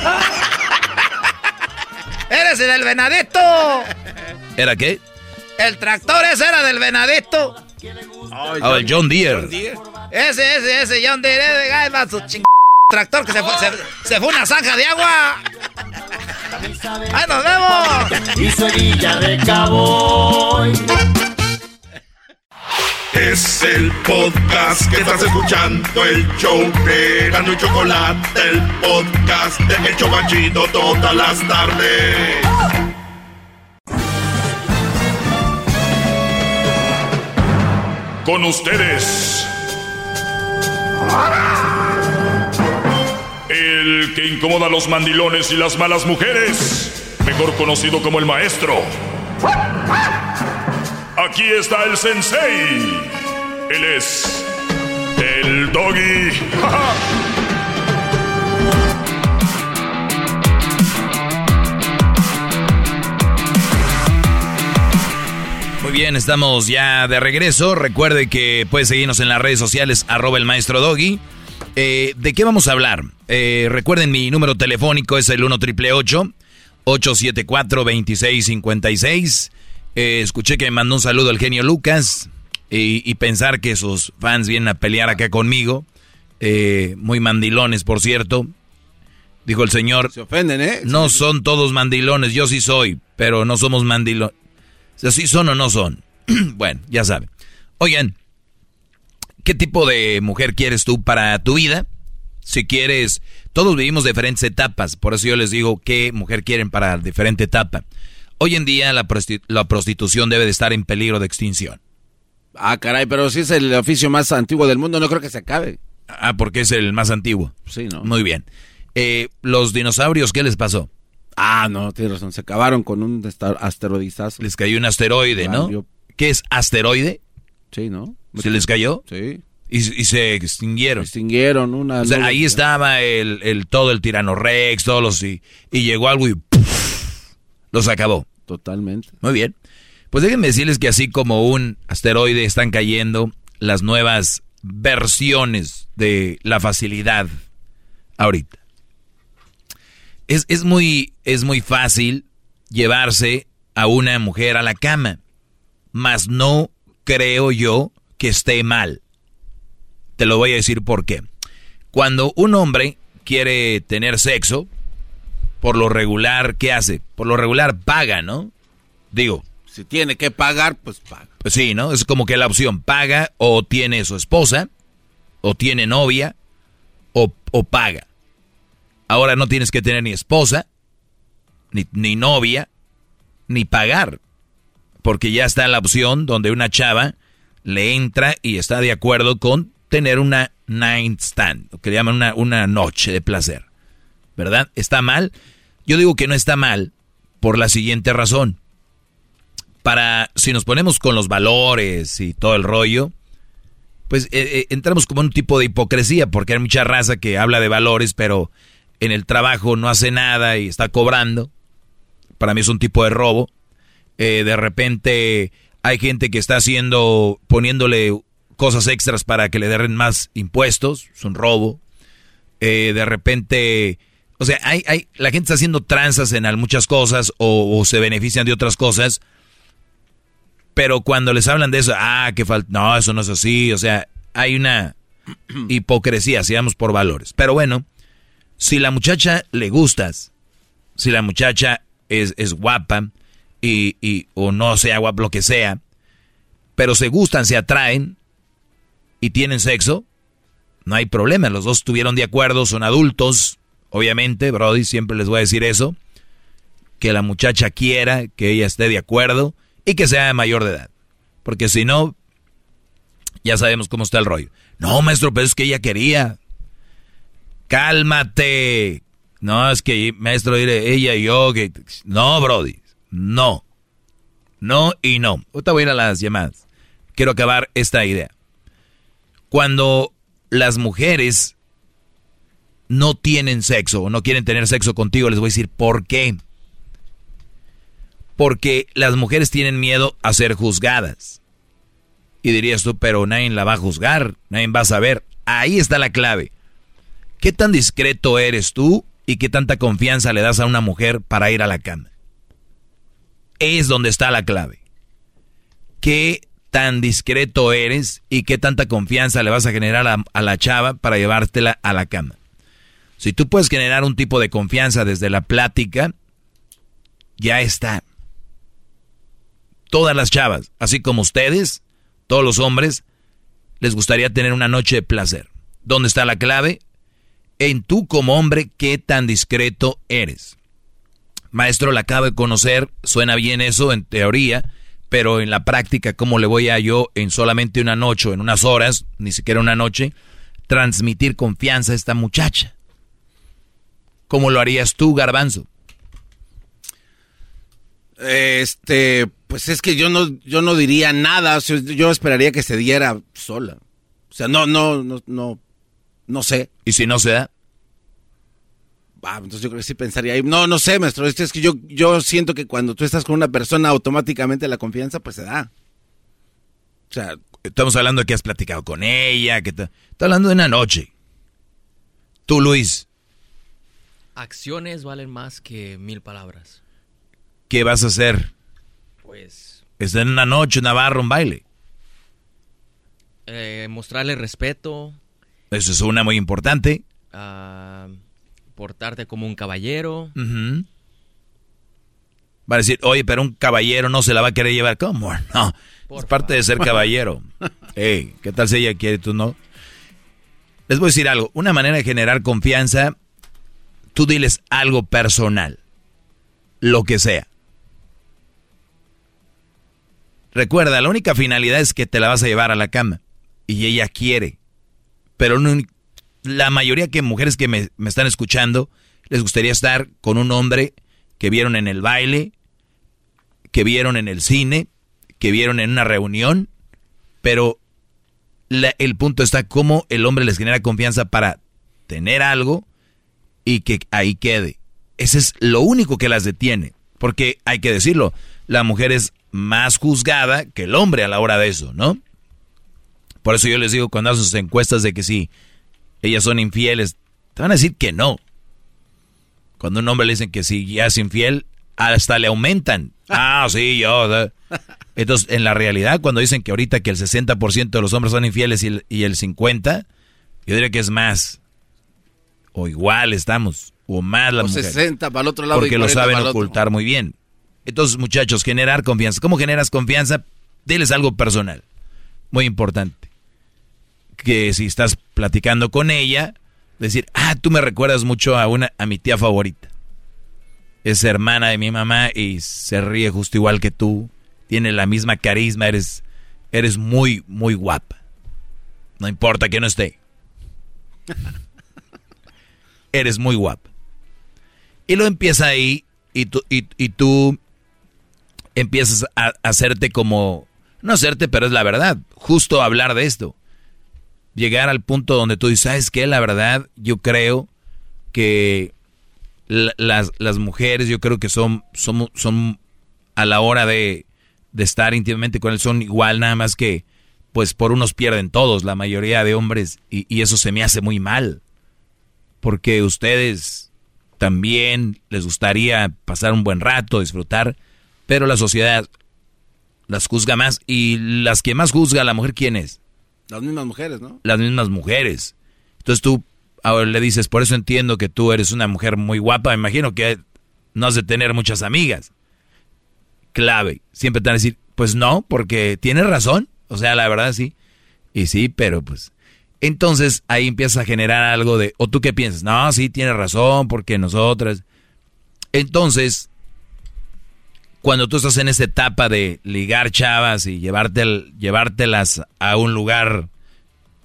Eres el del venadito. ¿Era qué? El tractor ese era del venadito. Ah, el John Deere. Ese, ese, ese, John Deere, ahí va su ching tractor que se fue, se, se fue una zanja de agua. ¡Ahí nos vemos! Y Sevilla de Cabo. Es el podcast que estás escuchando, el show de Gano y Chocolate, el podcast de El Chocachito todas las tardes. Con ustedes. El que incomoda a los mandilones y las malas mujeres. Mejor conocido como el maestro. Aquí está el sensei. Él es. El doggy. Muy bien, estamos ya de regreso. Recuerde que puede seguirnos en las redes sociales, arroba el maestro Doggy. Eh, ¿De qué vamos a hablar? Eh, recuerden, mi número telefónico es el 1 triple 874 2656 eh, Escuché que me mandó un saludo al genio Lucas y, y pensar que sus fans vienen a pelear acá conmigo. Eh, muy mandilones, por cierto. Dijo el señor. Se ofenden, ¿eh? No son todos mandilones, yo sí soy, pero no somos mandilones. O sea, ¿sí son o no son? bueno, ya saben. Oigan, ¿qué tipo de mujer quieres tú para tu vida? Si quieres, todos vivimos diferentes etapas, por eso yo les digo qué mujer quieren para diferente etapa. Hoy en día la, prosti- la prostitución debe de estar en peligro de extinción. Ah, caray, pero si es el oficio más antiguo del mundo, no creo que se acabe. Ah, porque es el más antiguo. Sí, ¿no? Muy bien. Eh, Los dinosaurios, ¿qué les pasó? Ah, no, tienes razón. Se acabaron con un asteroidizazo. Les cayó un asteroide, ¿no? ¿Qué es asteroide? Sí, ¿no? ¿Se les cayó? Sí. Y, y se extinguieron. Extinguieron una. O sea, ahí estaba el, el todo el tirano Rex, todos los y, y llegó algo y ¡puf! los acabó. Totalmente. Muy bien. Pues déjenme decirles que así como un asteroide están cayendo las nuevas versiones de la facilidad ahorita. Es, es, muy, es muy fácil llevarse a una mujer a la cama, mas no creo yo que esté mal. Te lo voy a decir por qué. Cuando un hombre quiere tener sexo, por lo regular, ¿qué hace? Por lo regular paga, ¿no? Digo. Si tiene que pagar, pues paga. Pues sí, ¿no? Es como que la opción paga o tiene su esposa, o tiene novia, o, o paga. Ahora no tienes que tener ni esposa, ni, ni novia, ni pagar. Porque ya está la opción donde una chava le entra y está de acuerdo con tener una night stand, lo que llaman una, una noche de placer. ¿Verdad? ¿Está mal? Yo digo que no está mal por la siguiente razón. Para, si nos ponemos con los valores y todo el rollo, pues eh, eh, entramos como en un tipo de hipocresía, porque hay mucha raza que habla de valores, pero en el trabajo no hace nada y está cobrando. Para mí es un tipo de robo. Eh, de repente hay gente que está haciendo, poniéndole cosas extras para que le den más impuestos, es un robo. de repente o sea, hay, hay, la gente está haciendo tranzas en muchas cosas o, se benefician de otras cosas. Pero cuando les hablan de eso, ah, que falta, no, eso no es así. O sea, hay una hipocresía, sigamos por valores. Pero bueno, si la muchacha le gustas, si la muchacha es, es guapa y, y, o no sea lo que sea, pero se gustan, se atraen y tienen sexo, no hay problema. Los dos estuvieron de acuerdo, son adultos, Obviamente, Brody, siempre les voy a decir eso. Que la muchacha quiera, que ella esté de acuerdo y que sea mayor de edad. Porque si no, ya sabemos cómo está el rollo. No, maestro, pero es que ella quería. Cálmate. No, es que, maestro, ella y yo. Que... No, Brody. No. No y no. Ahorita voy a ir a las llamadas. Quiero acabar esta idea. Cuando las mujeres no tienen sexo o no quieren tener sexo contigo, les voy a decir por qué. Porque las mujeres tienen miedo a ser juzgadas. Y dirías tú, pero nadie la va a juzgar, nadie va a saber. Ahí está la clave. ¿Qué tan discreto eres tú y qué tanta confianza le das a una mujer para ir a la cama? Es donde está la clave. ¿Qué tan discreto eres y qué tanta confianza le vas a generar a, la chava para llevártela a la cama? Si tú puedes generar un tipo de confianza desde la plática, ya está. Todas las chavas, así como ustedes, todos los hombres, les gustaría tener una noche de placer. ¿Dónde está la clave? En tú como hombre, qué tan discreto eres. Maestro, la acabo de conocer, suena bien eso en teoría, pero en la práctica, ¿cómo le voy a yo en solamente una noche o en unas horas, ni siquiera una noche, transmitir confianza a esta muchacha? ¿Cómo lo harías tú, Garbanzo? Este, pues es que yo no, yo no diría nada. yo esperaría que se diera sola. O sea, no, no, no, no, no sé. ¿Y si no se da? Ah, entonces yo creo que sí pensaría. No, no sé, maestro. Es que yo, yo siento que cuando tú estás con una persona, automáticamente la confianza, pues se da. O sea, estamos hablando de que has platicado con ella, que está hablando de una noche. Tú, Luis. Acciones valen más que mil palabras. ¿Qué vas a hacer? Pues... Es en una noche, una barra, un baile. Eh, mostrarle respeto. Eso es una muy importante. Uh, portarte como un caballero. Va a decir, oye, pero un caballero no se la va a querer llevar. ¿Cómo? No, es parte de ser caballero. hey, ¿qué tal si ella quiere tú no? Les voy a decir algo. Una manera de generar confianza tú diles algo personal, lo que sea. Recuerda, la única finalidad es que te la vas a llevar a la cama y ella quiere. Pero la mayoría de mujeres que me, me están escuchando les gustaría estar con un hombre que vieron en el baile, que vieron en el cine, que vieron en una reunión, pero el punto está cómo el hombre les genera confianza para tener algo y que ahí quede. Ese es lo único que las detiene. Porque hay que decirlo, la mujer es más juzgada que el hombre a la hora de eso, ¿no? Por eso yo les digo cuando hacen sus encuestas de que si ellas son infieles, te van a decir que no. Cuando un hombre le dicen que si ya es infiel, hasta le aumentan. Ah, sí, yo. Entonces, en la realidad, cuando dicen que ahorita que el 60% de los hombres son infieles y el, y el 50%, yo diría que es más. O igual estamos. O más la O mujer. 60 para el otro lado. y Porque lo 40 saben otro. ocultar muy bien. Entonces, muchachos, generar confianza. ¿Cómo generas confianza? Diles algo personal. Muy importante. Que si estás platicando con ella, decir, ah, tú me recuerdas mucho a una, a mi tía favorita. Es hermana de mi mamá y se ríe justo igual que tú. Tiene la misma carisma, eres, eres muy, muy guapa. No importa que no esté. eres muy guapa. Y lo empieza ahí y tú, y, y tú empiezas a, hacerte como, no hacerte, pero es la verdad, justo hablar de esto. Llegar al punto donde tú dices, ¿sabes qué? La verdad, yo creo que la- las, las mujeres, yo creo que son, son, son a la hora de, de estar íntimamente con él, son igual, nada más que, pues por unos pierden todos, la mayoría de hombres, y, y eso se me hace muy mal. Porque ustedes también les gustaría pasar un buen rato, disfrutar, pero la sociedad las juzga más y las que más juzga a la mujer, ¿quién es? Las mismas mujeres, ¿no? Las mismas mujeres. Entonces tú ahora le dices, por eso entiendo que tú eres una mujer muy guapa, me imagino que no has de tener muchas amigas. Clave, siempre te van a decir, pues no, porque tienes razón, o sea, la verdad sí. Y sí, pero pues... Entonces ahí empieza a generar algo de, o tú qué piensas, no, sí, tienes razón, porque nosotras... Entonces, cuando tú estás en esta etapa de ligar chavas y llevártelas a un lugar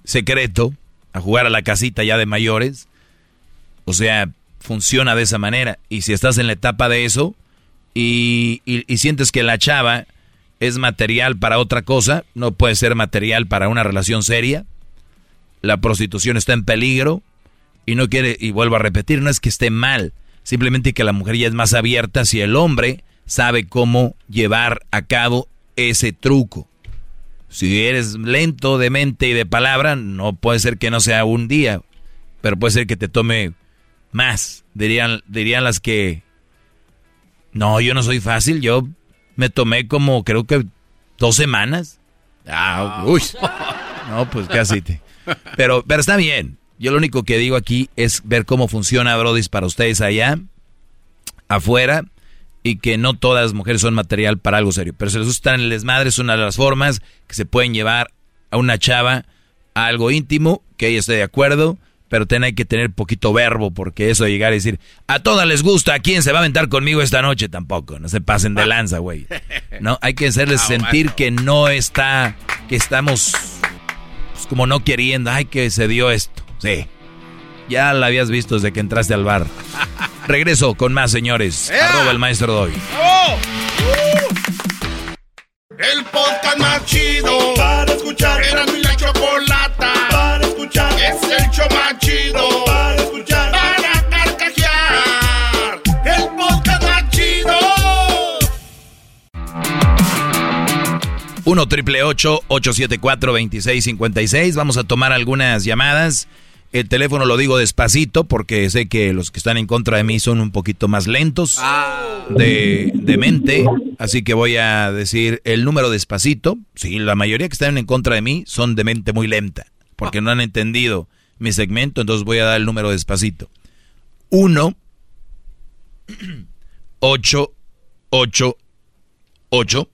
secreto, a jugar a la casita ya de mayores, o sea, funciona de esa manera. Y si estás en la etapa de eso y, y- y sientes que la chava es material para otra cosa, no puede ser material para una relación seria, la prostitución está en peligro y no quiere, y vuelvo a repetir, no es que esté mal, simplemente que la mujer ya es más abierta si el hombre sabe cómo llevar a cabo ese truco. Si eres lento de mente y de palabra, no puede ser que no sea un día, pero puede ser que te tome más. Dirían, dirían las que, no, yo no soy fácil, yo me tomé como creo que dos semanas. Ah, uy. No, pues casi te. Pero, pero está bien. Yo lo único que digo aquí es ver cómo funciona Brodis para ustedes allá, afuera, y que no todas las mujeres son material para algo serio. Pero si les gusta en el desmadre, es una de las formas que se pueden llevar a una chava a algo íntimo, que ella esté de acuerdo, pero ten, hay que tener poquito verbo, porque eso de llegar y decir, a todas les gusta, ¿a quién se va a aventar conmigo esta noche? Tampoco, no se pasen de lanza, güey. No, hay que hacerles Ah, sentir que no está, que estamos pues, como no queriendo, ay, que se dio esto. Sí. Ya la habías visto desde que entraste al bar. Regreso con más, señores. Arroba el maestro Doggy. El podcast más chido para escuchar. Era mi la chocolata para escuchar. Es el show más chido para escuchar. Para carcajear. El podcast más chido. 1 triple 874 2656 Vamos a tomar algunas llamadas. El teléfono lo digo despacito porque sé que los que están en contra de mí son un poquito más lentos de, de mente. Así que voy a decir el número despacito. Sí, la mayoría que están en contra de mí son de mente muy lenta porque no han entendido mi segmento. Entonces voy a dar el número despacito. 1 8 8 8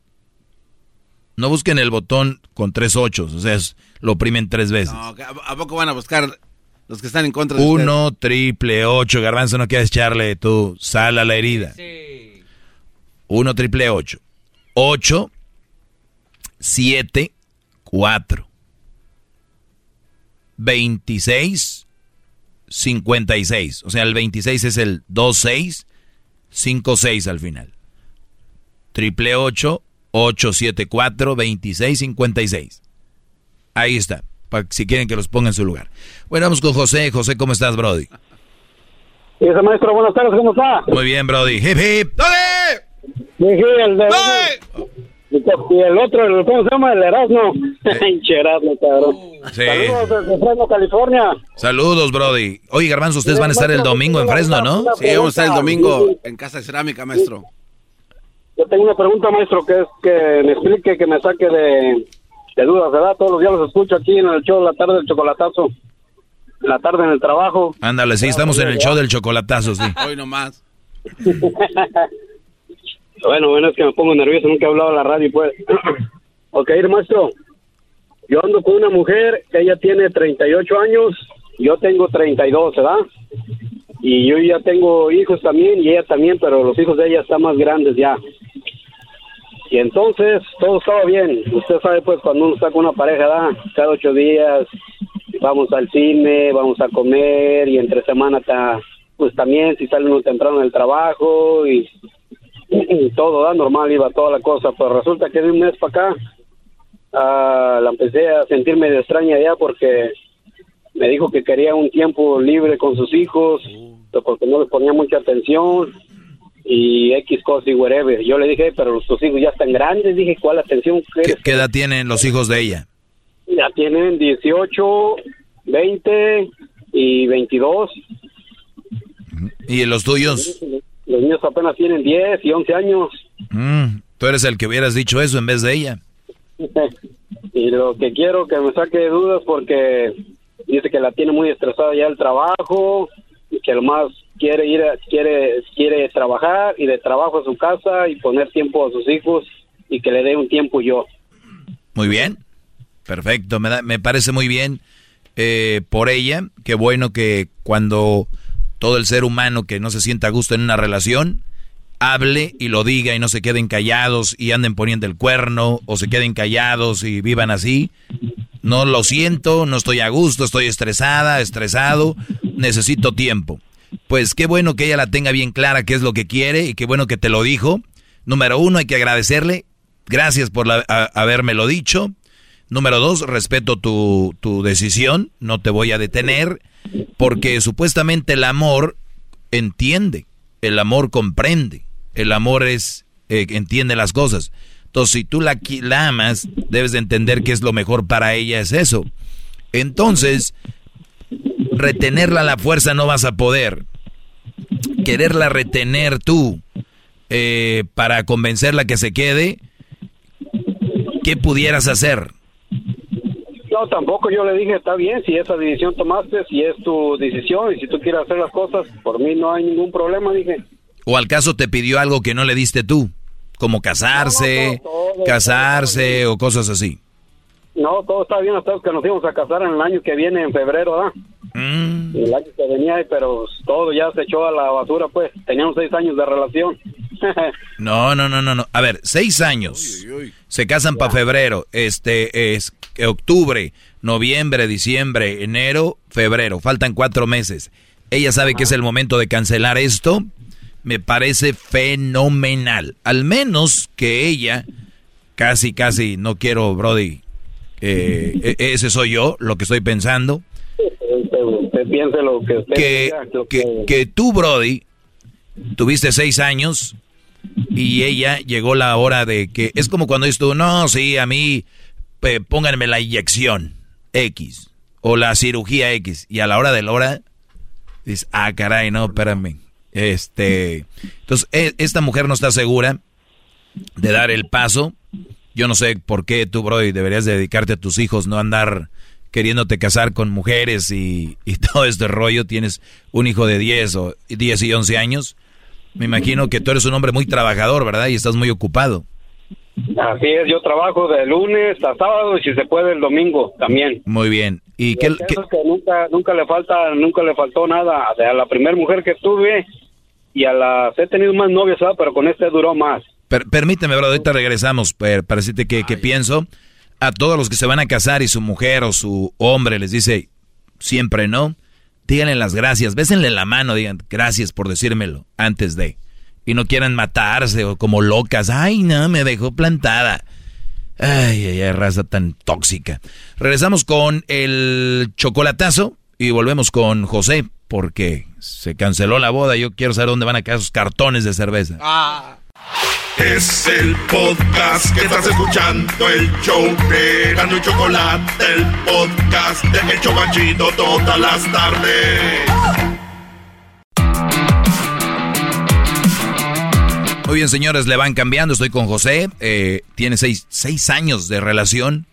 no busquen el botón con tres ochos, o sea, es- lo oprimen tres veces. No, ¿A a poco van a buscar los que están en contra de? Uno, triple, ocho, garbanzo, no quieres echarle tu sal a la herida. Uno, triple, ocho. Ocho, siete, cuatro. Veintiséis, cincuenta y seis. O sea, el veintiséis es el dos, seis, cinco, seis al final. Triple ocho, ocho, siete, cuatro, veintiséis, cincuenta y seis. Ahí está, para si quieren que los ponga en su lugar. Bueno, vamos con José. José, ¿cómo estás, Brody? Ese maestro, buenas tardes, ¿cómo está? Muy bien, Brody. Hip, hip. Sí, sí, el de... Y el otro, el- ¿cómo se llama? El Erasmo. Hinche Erasmo, cabrón. Sí. Saludos desde Fresno, California. Saludos, Brody. Oye, Garbanzo, ustedes van a estar el domingo en Fresno, ¿no? Sí, vamos a estar el domingo en Casa de Cerámica, maestro. Yo tengo una pregunta, maestro, que es que me explique, que me saque de, de dudas, ¿verdad? Todos los días los escucho aquí en el show de la tarde del chocolatazo. En la tarde en el trabajo. Ándale, sí, estamos en el show del chocolatazo, sí. Hoy nomás. Bueno, bueno, es que me pongo nervioso, nunca he hablado a la radio, pues. ok, maestro. Yo ando con una mujer, ella tiene 38 años, yo tengo 32, ¿verdad? Y yo ya tengo hijos también, y ella también, pero los hijos de ella están más grandes ya. Y entonces, todo estaba bien. Usted sabe, pues, cuando uno está con una pareja, ¿verdad? Cada ocho días vamos al cine, vamos a comer, y entre semana, ta- pues también, si sale uno temprano del trabajo, y todo da normal iba toda la cosa pero resulta que de un mes para acá ah, la empecé a sentirme de extraña ya porque me dijo que quería un tiempo libre con sus hijos pero porque no les ponía mucha atención y X cosa y whatever yo le dije pero tus hijos ya están grandes dije cuál atención ¿Qué, edad tienen los hijos de ella? ya tienen 18 20 y 22 ¿Y los tuyos? los niños apenas tienen 10 y 11 años Mm, tú eres el que hubieras dicho eso en vez de ella. y lo que quiero que me saque de dudas porque dice que la tiene muy estresada ya el trabajo que lo más quiere ir a- quiere quiere trabajar y de trabajo a su casa y poner tiempo a sus hijos y que le dé un tiempo yo Muy bien. Perfecto. Me, da- me parece muy bien eh, por ella. Qué bueno que cuando todo el ser humano que no se sienta a gusto en una relación hable y lo diga y no se queden callados y anden poniendo el cuerno o se queden callados y vivan así. No lo siento, no estoy a gusto, estoy estresada, estresado, necesito tiempo. Pues qué bueno que ella la tenga bien clara qué es lo que quiere y qué bueno que te lo dijo. Número uno, hay que agradecerle. Gracias por la, a- habérmelo dicho. Número dos, respeto tu, tu decisión, no te voy a detener, porque supuestamente el amor entiende, el amor comprende, el amor es eh, entiende las cosas. Entonces, si tú la, la amas, debes de entender que es lo mejor para ella, es eso. Entonces, retenerla a la fuerza no vas a poder. Quererla retener tú eh, para convencerla que se quede, ¿qué pudieras hacer? no tampoco yo le dije está bien si esa decisión tomaste si es tu decisión y si tú quieres hacer las cosas por mí no hay ningún problema dije ¿O al caso te pidió algo que no le diste tú? Como casarse, casarse o cosas así. no todo está bien hasta que nos íbamos a casar en el año que viene en febrero ¿verdad? Mm. el año que venía pero todo ya se echó a la basura pues teníamos seis años de relación No, no, no, no, no. A ver, seis años. Se casan para febrero. Este es octubre, noviembre, diciembre, enero, febrero. Faltan cuatro meses. Ella sabe que es el momento de cancelar esto. Me parece fenomenal. Al menos que ella, casi, casi, no quiero, Brody. eh, e- ese soy yo, lo que estoy pensando. usted, usted piense lo que usted que, diga, lo que, que tú, Brody, tuviste seis años y ella llegó la hora de que es como cuando dices tú, no, sí, a mí pónganme la inyección X o la cirugía X y a la hora de la hora dices, ah, caray, no, espérame. Este, entonces, e- esta mujer no está segura de dar el paso. Yo no sé por qué tú, Brody, deberías dedicarte a tus hijos, no andar queriéndote casar con mujeres y, y todo este rollo. Tienes un hijo de 10 o 10 y 11 años. Me imagino que tú eres un hombre muy trabajador, ¿verdad? Y estás muy ocupado. así es yo trabajo de lunes a sábado y si se puede el domingo también Muy bien. ¿Y qué, que nunca nunca le falta nunca le faltó nada O sea, a la primera mujer que tuve y a las he tenido más novias pero con este duró más Per- permíteme, bro, ahorita regresamos per- para decirte que, que pienso. A todos los que se van a casar y su mujer o su hombre les dice siempre no, díganle las gracias, bésenle la mano, digan gracias por decírmelo antes de. Y no quieran matarse o como locas. Ay, no, me dejó plantada. Ay, ay, ay, raza tan tóxica. Regresamos con el chocolatazo y volvemos con José porque se canceló la boda. Yo quiero saber dónde van a caer esos cartones de cerveza. Es el podcast que estás escuchando, el show de Gano y Chocolate, el podcast de Hecho Banchito todas las tardes. Muy bien, señores, le van cambiando. Estoy con José. Eh, tiene seis, seis, años de relación.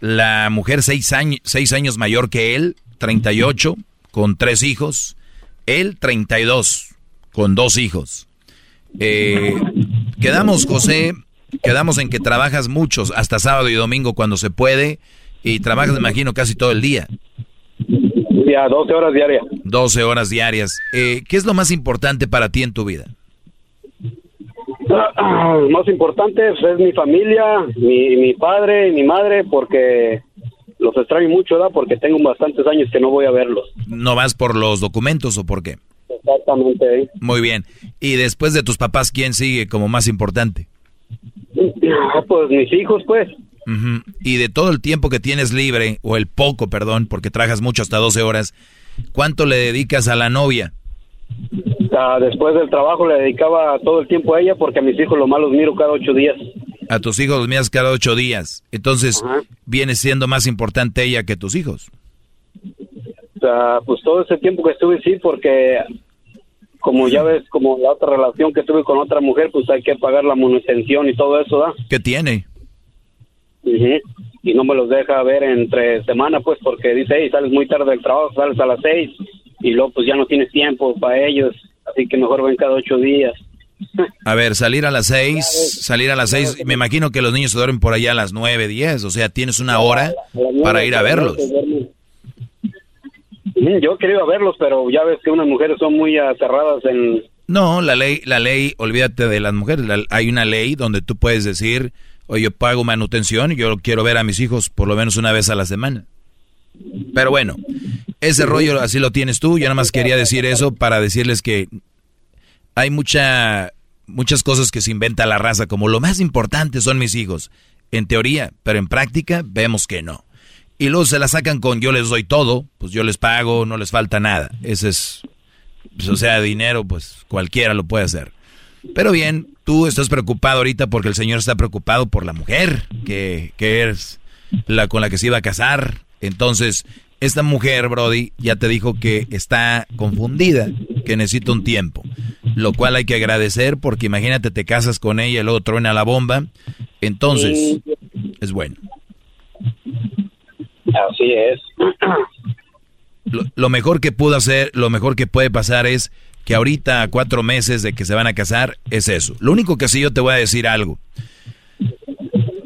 La mujer seis años, seis años mayor que él, 38, con tres hijos. Él, 32, con dos hijos. Eh, quedamos, José, quedamos en que trabajas muchos, hasta sábado y domingo cuando se puede, y trabajas, me imagino, casi todo el día. Ya, 12 horas diarias. 12 horas diarias. Eh, ¿Qué es lo más importante para ti en tu vida? Lo más importante pues, es mi familia, mi, mi padre y mi madre, porque los extraño mucho, ¿verdad? Porque tengo bastantes años que no voy a verlos. ¿No vas por los documentos o por qué? Exactamente. Muy bien. ¿Y después de tus papás, quién sigue como más importante? Pues mis hijos, pues. Y de todo el tiempo que tienes libre, o el poco, perdón, porque trabajas mucho hasta 12 horas, ¿cuánto le dedicas a la novia? Ah, después del trabajo le dedicaba todo el tiempo a ella porque a mis hijos lo más los miro cada ocho días. A tus hijos los miras cada ocho días. Entonces, viene siendo más importante ella que tus hijos. Sea, pues todo ese tiempo que estuve sí porque como ya ves, como la otra relación que tuve con otra mujer, pues hay que pagar la manutención y todo eso, ¿da? ¿Qué tiene? Y no me los deja ver entre semana, pues, porque dice, hey, sales muy tarde del trabajo, sales a las seis, y luego pues ya no tienes tiempo para ellos, así que mejor ven cada ocho días. A ver, salir a las seis, salir a las seis, me imagino que los niños se duermen por allá a las nueve, diez, o sea, tienes una hora para ir a verlos. Yo he querido verlos, pero ya ves que unas mujeres son muy aterradas en... No, la ley, la ley, olvídate de las mujeres, la- hay una ley donde tú puedes decir, oye, yo pago manutención y yo quiero ver a mis hijos por lo menos una vez a la semana. Pero bueno, ese rollo así lo tienes tú, yo nada más quería decir eso para decirles que hay mucha, muchas cosas que se inventa la raza, como lo más importante son mis hijos, en teoría, pero en práctica vemos que no. Y luego se la sacan con yo les doy todo, pues yo les pago, no les falta nada. Ese es, pues, o sea, dinero, pues cualquiera lo puede hacer. Pero bien, tú estás preocupado ahorita porque el señor está preocupado por la mujer que, que es la con la que se iba a casar. Entonces, esta mujer, Brody, ya te dijo que está confundida, que necesita un tiempo. Lo cual hay que agradecer porque imagínate, te casas con ella y luego truena la bomba. Entonces, es bueno. Así es. Lo, lo mejor que pudo hacer, lo mejor que puede pasar es que ahorita, a cuatro meses de que se van a casar, es eso. Lo único que sí yo te voy a decir algo.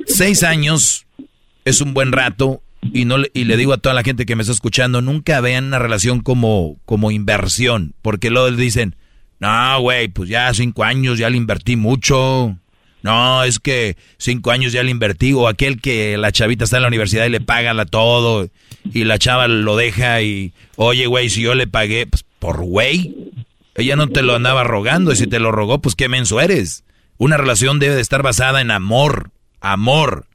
Seis años es un buen rato y no y le digo a toda la gente que me está escuchando, nunca vean una relación como, como inversión, porque luego dicen, no, güey, pues ya cinco años ya le invertí mucho. No, es que cinco años ya le invertí, o aquel que la chavita está en la universidad y le paga la todo, y la chava lo deja y, oye, güey, si yo le pagué, pues por güey, ella no te lo andaba rogando, y si te lo rogó, pues qué menso eres. Una relación debe de estar basada en amor, amor,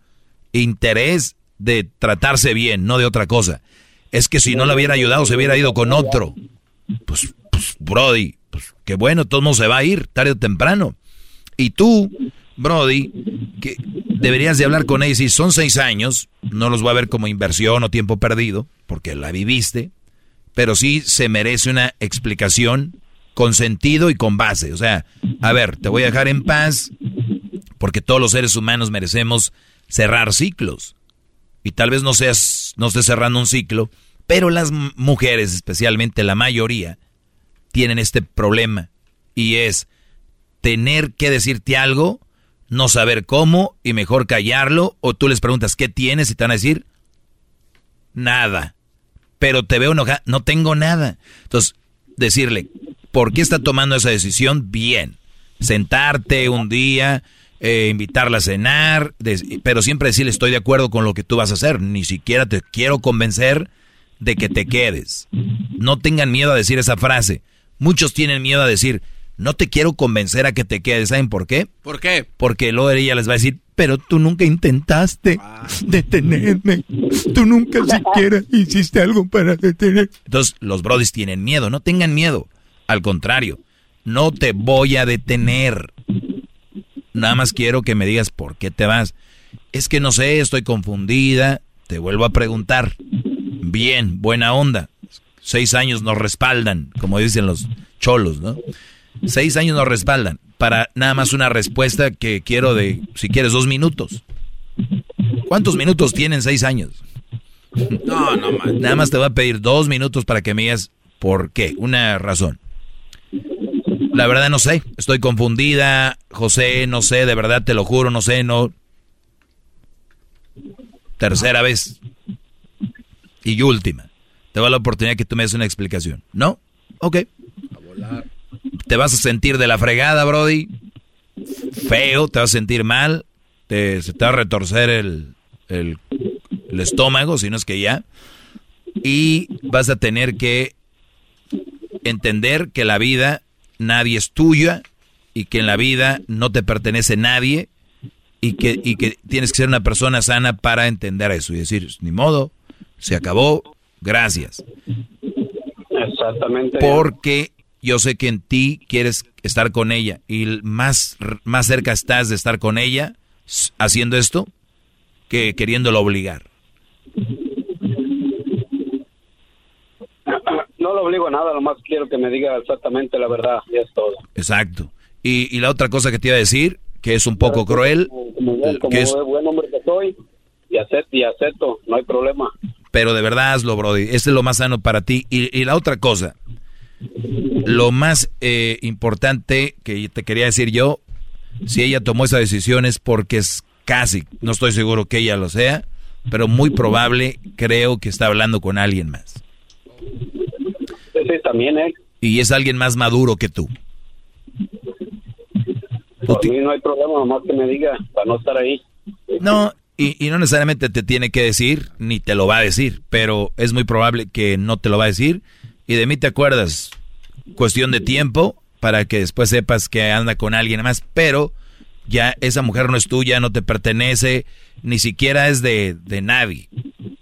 interés de tratarse bien, no de otra cosa. Es que si no le hubiera ayudado, se hubiera ido con otro. Pues, pues Brody, pues qué bueno, todo mundo se va a ir, tarde o temprano. Y tú, Brody, que deberías de hablar con ella. Si son seis años, no los voy a ver como inversión o tiempo perdido, porque la viviste, pero sí se merece una explicación con sentido y con base. O sea, a ver, te voy a dejar en paz, porque todos los seres humanos merecemos cerrar ciclos. Y tal vez no seas, no estés cerrando un ciclo, pero las mujeres, especialmente la mayoría, tienen este problema. Y es tener que decirte algo, no saber cómo y mejor callarlo, o tú les preguntas qué tienes y te van a decir nada. Pero te veo enojada, no tengo nada. Entonces, decirle, ¿por qué está tomando esa decisión? Bien. Sentarte un día, eh, invitarla a cenar, pero siempre decirle estoy de acuerdo con lo que tú vas a hacer. Ni siquiera te quiero convencer de que te quedes. No tengan miedo a decir esa frase. Muchos tienen miedo a decir, no te quiero convencer a que te quedes. ¿Saben por qué? ¿Por qué? Porque luego ella les va a decir, pero tú nunca intentaste detenerme. Tú nunca siquiera hiciste algo para detener. Entonces, los brodis tienen miedo. No tengan miedo. Al contrario, no te voy a detener. Nada más quiero que me digas por qué te vas. Es que no sé, estoy confundida. Te vuelvo a preguntar. Bien, buena onda. Seis años nos respaldan, como dicen los cholos, ¿no? Seis años nos respaldan. Para nada más una respuesta que quiero de, si quieres, dos minutos. ¿Cuántos minutos tienen seis años? No, no, man. Nada más te voy a pedir dos minutos para que me digas por qué, una razón. La verdad no sé, estoy confundida, José, no sé, de verdad te lo juro, no sé, no. Tercera vez. Y última. Te va la oportunidad que tú me des una explicación. ¿No? Ok. Te vas a sentir de la fregada, Brody. Feo, te vas a sentir mal. Te, se te va a retorcer el, el, el estómago, si no es que ya. Y vas a tener que entender que la vida nadie es tuya y que en la vida no te pertenece nadie y que, y que tienes que ser una persona sana para entender eso y decir, ni modo, se acabó, gracias. Exactamente. Porque yo sé que en ti quieres estar con ella y más, más cerca estás de estar con ella haciendo esto que queriéndolo obligar. No lo obligo a nada, nomás quiero que me diga exactamente la verdad y es todo. Exacto. Y, y la otra cosa que te iba a decir, que es un poco cruel, Como, como que es, buen hombre que soy, y acepto, y acepto, no hay problema. pero de verdad hazlo, Brody. Este es lo más sano para ti. Y, y la otra cosa, lo más eh, importante que te quería decir yo, si ella tomó esa decisión es porque es casi, no estoy seguro que ella lo sea, pero muy probable creo que está hablando con alguien más. También él. Y es alguien más maduro que tú. Por mí no hay problema, nomás que me diga, para no estar ahí. No, y, y no necesariamente te tiene que decir, ni te lo va a decir, pero es muy probable que no te lo va a decir. Y de mí te acuerdas, cuestión de tiempo para que después sepas que anda con alguien más, pero ya esa mujer no es tuya, no te pertenece, ni siquiera es de, de nadie,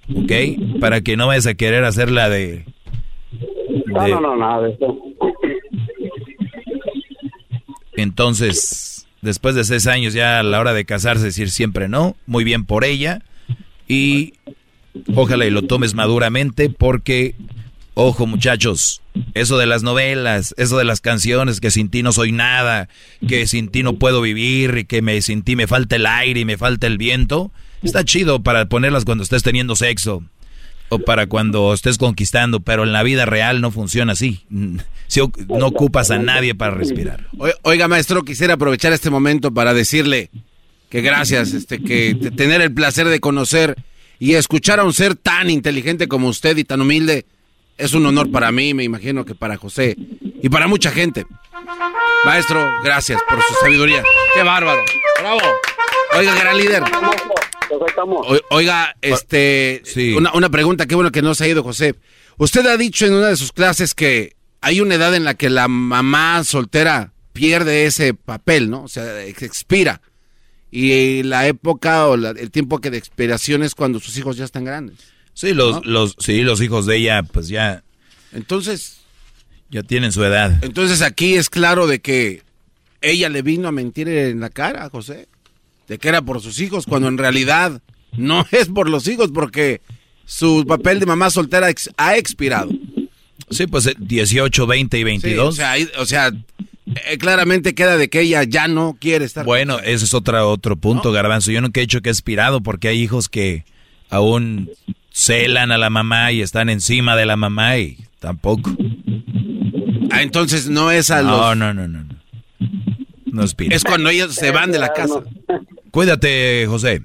¿ok? Para que no vayas a querer hacerla de... No, de- no, no, nada de eso. Entonces, después de seis años ya a la hora de casarse decir siempre no, muy bien por ella y ojalá y lo tomes maduramente porque, ojo muchachos, eso de las novelas, eso de las canciones, que sin ti no soy nada, que sin ti no puedo vivir y que me, sin ti me falta el aire y me falta el viento, está chido para ponerlas cuando estés teniendo sexo o para cuando estés conquistando, pero en la vida real no funciona así. Si no ocupas a nadie para respirar. Oiga, maestro, quisiera aprovechar este momento para decirle que gracias, este, que tener el placer de conocer y escuchar a un ser tan inteligente como usted y tan humilde es un honor para mí, me imagino que para José y para mucha gente. Maestro, gracias por su sabiduría. ¡Qué bárbaro! ¡Bravo! Oiga, gran líder. Oiga, este, una, una pregunta, qué bueno que no se ha ido, José. Usted ha dicho en una de sus clases que hay una edad en la que la mamá soltera pierde ese papel, ¿no? O sea, ex- expira. Y la época o la- el tiempo que de expiración es cuando sus hijos ya están grandes. Sí, los, los, sí, los hijos de ella, pues ya. Entonces. Ya tienen su edad. Entonces aquí es claro de que ella le vino a mentir en la cara a José. De que era por sus hijos, cuando en realidad no es por los hijos, porque su papel de mamá soltera ex- ha expirado. Sí, pues eh, 18, 20 y Sí, 22. o sea, ahí- o sea, eh, claramente queda de que ella ya no quiere estar. Bueno, ese es otra, otro punto, Garbanzo. Yo nunca he dicho que he expirado porque hay hijos que aún celan a la mamá y están encima de la mamá y tampoco. Ah, entonces no es a No, los... no, no, no. no. No expira. Es cuando ellos se van de la casa. Cuídate, José.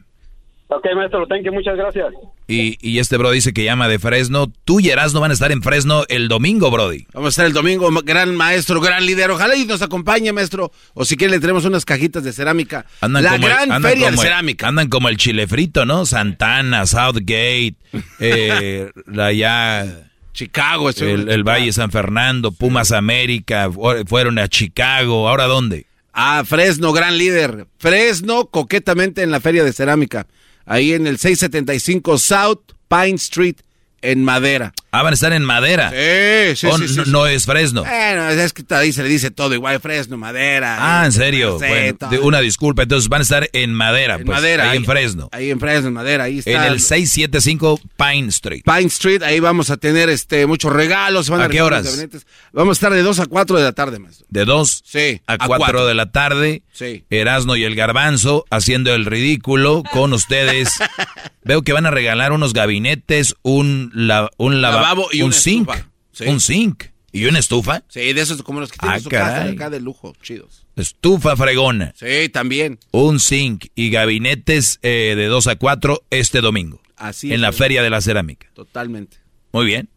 Ok, maestro, thank you, muchas gracias. Y, y este bro dice que llama de Fresno. Tú y Erasmo van a estar en Fresno el domingo, Brody. Vamos a estar el domingo, gran maestro, gran líder. Ojalá y nos acompañe, maestro. O si quiere le tenemos unas cajitas de cerámica. Andan la como el- gran andan feria de el- cerámica. Andan como el chile frito, ¿no? Santana, Southgate, eh, la ya... Chicago. eso- El, el Valle San Fernando, Pumas América, fu- fueron a Chicago. ¿Ahora dónde? Ah, Fresno, gran líder. Fresno, coquetamente en la feria de cerámica. Ahí en el 675 South Pine Street, en Madera. Ah, van a estar en madera. Sí, sí, Oh, sí, sí, no, sí. no es Fresno. Bueno, es que ahí se le dice todo igual, fresno, madera. Ah, en serio. Bueno, una disculpa. Entonces van a estar en madera. En pues, madera. Ahí en Fresno. Ahí en Fresno, en madera, ahí está. En el 675 Pine Street. Pine Street, ahí vamos a tener este muchos regalos. van ¿A qué regalar horas? Vamos a estar de 2 a 4 de la tarde, maestro. De 2 Sí, a a 4 cuatro. de la tarde. Sí. Erasno y el Garbanzo haciendo el ridículo con ustedes. Veo que van a regalar unos gabinetes, un, la- un lava- Lavabo y un una zinc. estufa. Sí. Un zinc. ¿Y una estufa? Sí, de esos como los que tienen Ah, su casa acá de lujo, chidos. Estufa fregona. Sí, también. Un zinc y gabinetes eh, de 2 a 4 este domingo. Así En es, la. Feria de la Cerámica. Totalmente. Muy bien.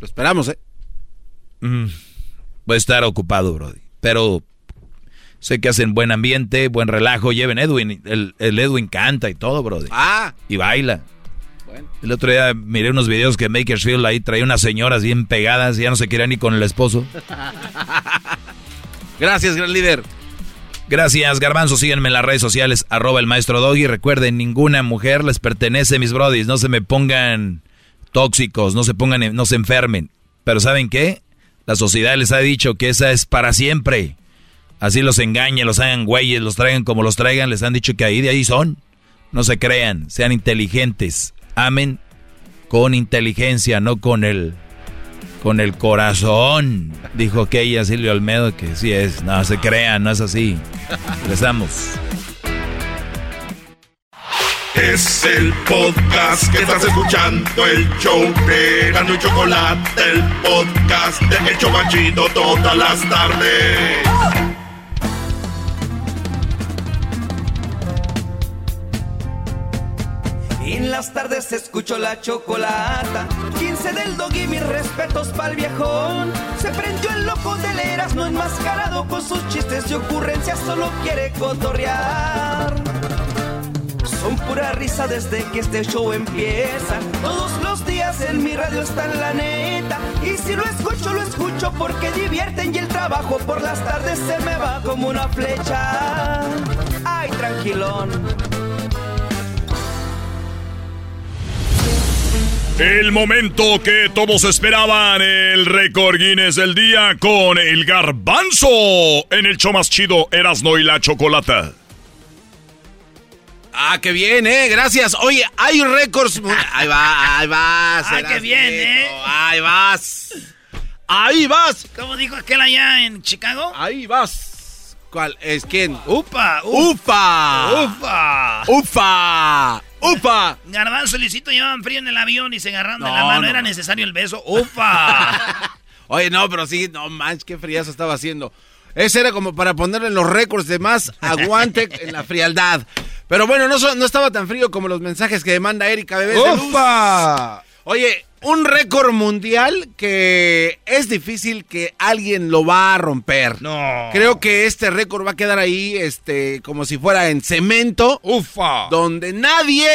Lo esperamos, ¿eh? Mm, Voy a estar ocupado, Brody. Pero sé que hacen buen ambiente, buen relajo. Lleven Edwin. El, el Edwin canta y todo, Brody. Ah. Y baila. El otro día miré unos videos que Makersfield ahí traía unas señoras bien pegadas y ya no se querían ni con el esposo. Gracias, gran líder. Gracias, Garbanzo. Síganme en las redes sociales, arroba el maestro Doggy. Recuerden, ninguna mujer les pertenece, mis brodis. No se me pongan tóxicos, no se pongan, no se enfermen. Pero ¿saben qué? La sociedad les ha dicho que esa es para siempre. Así los engañen, los hagan güeyes, los traigan como los traigan. Les han dicho que ahí de ahí son. No se crean, sean inteligentes. Amen con inteligencia, no con el con el corazón. Dijo aquella Silvia Olmedo que sí es. No se crean, no es así. Regresamos. Es el podcast que estás escuchando, el show de y Chocolate, el podcast de El todas las tardes. Las tardes escucho la chocolata. 15 del dog y mis respetos pa'l viejón. Se prendió el loco del Erasmo enmascarado con sus chistes y ocurrencias, solo quiere cotorrear. Son pura risa desde que este show empieza. Todos los días en mi radio está la neta. Y si lo escucho, lo escucho porque divierten y el trabajo por las tardes se me va como una flecha. Ay, tranquilón. El momento que todos esperaban, el récord Guinness del día con el garbanzo en el show más chido Erasno y la Chocolata. Ah, qué bien, ¿eh? Gracias. Oye, hay récords. Ahí va, ahí vas. Ah, qué bien, ¿eh? Ahí vas. Ahí vas. ¿Cómo dijo aquel allá en Chicago? Ahí vas. ¿Cuál? ¿Es quién? Upa, Ufa. Ufa. Ufa. Ufa. Garbanzo y Luisito llevaban frío en el avión y se agarraron de la mano. no, Era no. necesario el beso. Ufa. Oye, no, pero sí, no manches, qué friazo estaba haciendo. Ese era como para ponerle los récords de más aguante en la frialdad. Pero bueno, no, no estaba tan frío como los mensajes que demanda Erika Bebés de Luz. ¡Ufa! Oye, un récord mundial que es difícil que alguien lo va a romper. No. Creo que este récord va a quedar ahí, este, como si fuera en cemento. ¡Ufa! Donde nadie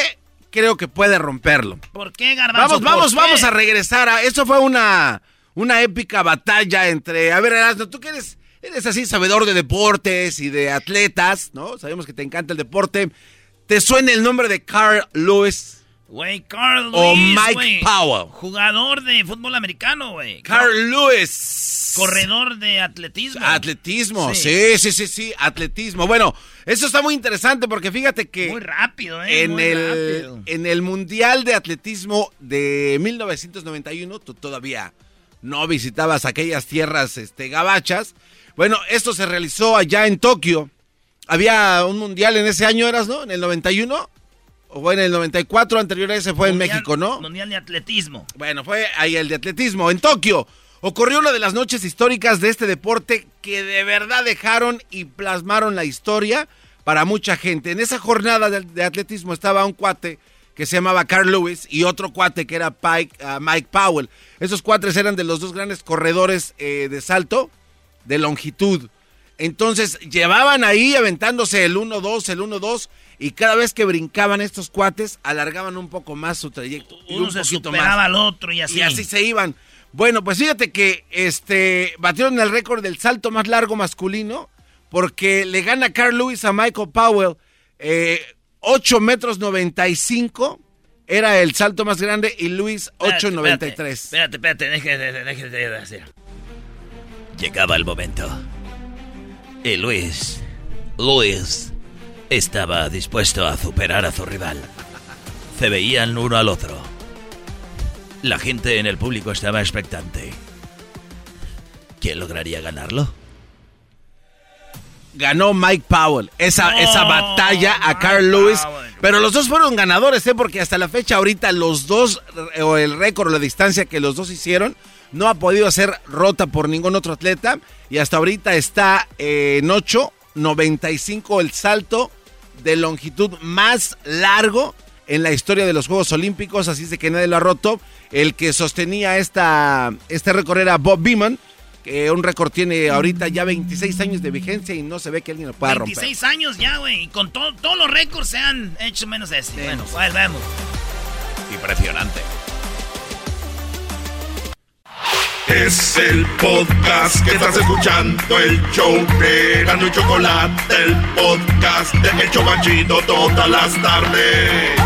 creo que puede romperlo. ¿Por qué, Garbanzo? Vamos, vamos, vamos a regresar a. Eso fue una, una épica batalla entre. A ver, Erasmo, tú que eres, eres así sabedor de deportes y de atletas, ¿no? Sabemos que te encanta el deporte. ¿Te suena el nombre de Carl Lewis? Güey, Carl O Mike güey. Powell. Jugador de fútbol americano, güey. Carl Lewis. Corredor de atletismo. Atletismo, sí. sí, sí, sí, atletismo. Bueno, eso está muy interesante porque fíjate que Muy rápido, eh. en muy el, rápido. en el Mundial de Atletismo de 1991, tú todavía no visitabas aquellas tierras este, gabachas. Bueno, esto se realizó allá en Tokio. Había un Mundial en ese año, ¿eras, no? ¿En el 91? O fue en el 94, anterior a ese fue en México, ¿no? Mundial de atletismo. Bueno, fue ahí el de atletismo en Tokio. Ocurrió una de las noches históricas de este deporte que de verdad dejaron y plasmaron la historia para mucha gente. En esa jornada de, de atletismo estaba un cuate que se llamaba Carl Lewis y otro cuate que era Pike- ah, Mike Powell. Esos cuates eran de los dos grandes corredores eh, de salto de longitud. Entonces llevaban ahí aventándose el 1-2, el 1-2 y cada vez que brincaban estos cuates alargaban un poco más su trayecto. y Uno un se poquito superaba más. al otro y así. Y así se iban. Bueno, pues fíjate que este batieron el récord del salto más largo masculino porque le gana Carl Lewis a Michael Powell eh, 8 metros 95 era el salto más grande y Luis Espérate, 8.93. Espérate, espérate, déjate, déjate, déjate. Llegaba el momento. Y Luis, Luis, estaba dispuesto a superar a su rival. Se veían uno al otro. La gente en el público estaba expectante. ¿Quién lograría ganarlo? Ganó Mike Powell esa, esa batalla a Carl Lewis. Pero los dos fueron ganadores, ¿eh? Porque hasta la fecha ahorita los dos, eh, o el récord o la distancia que los dos hicieron, no ha podido ser rota por ningún otro atleta. Y hasta ahorita está eh, en 8.95 el salto de longitud más largo en la historia de los Juegos Olímpicos. Así es de que nadie lo ha roto. El que sostenía esta, este récord era Bob Beeman. Que un récord tiene ahorita ya 26 años de vigencia y no se ve que alguien lo pueda romper. 26 años ya, güey. Y con todo- todos los récords se han hecho menos de este. Bueno, pues vamos. Impresionante. Es el podcast que estás escuchando, el show de Gano y Chocolate, el podcast de El Chocachito todas las tardes.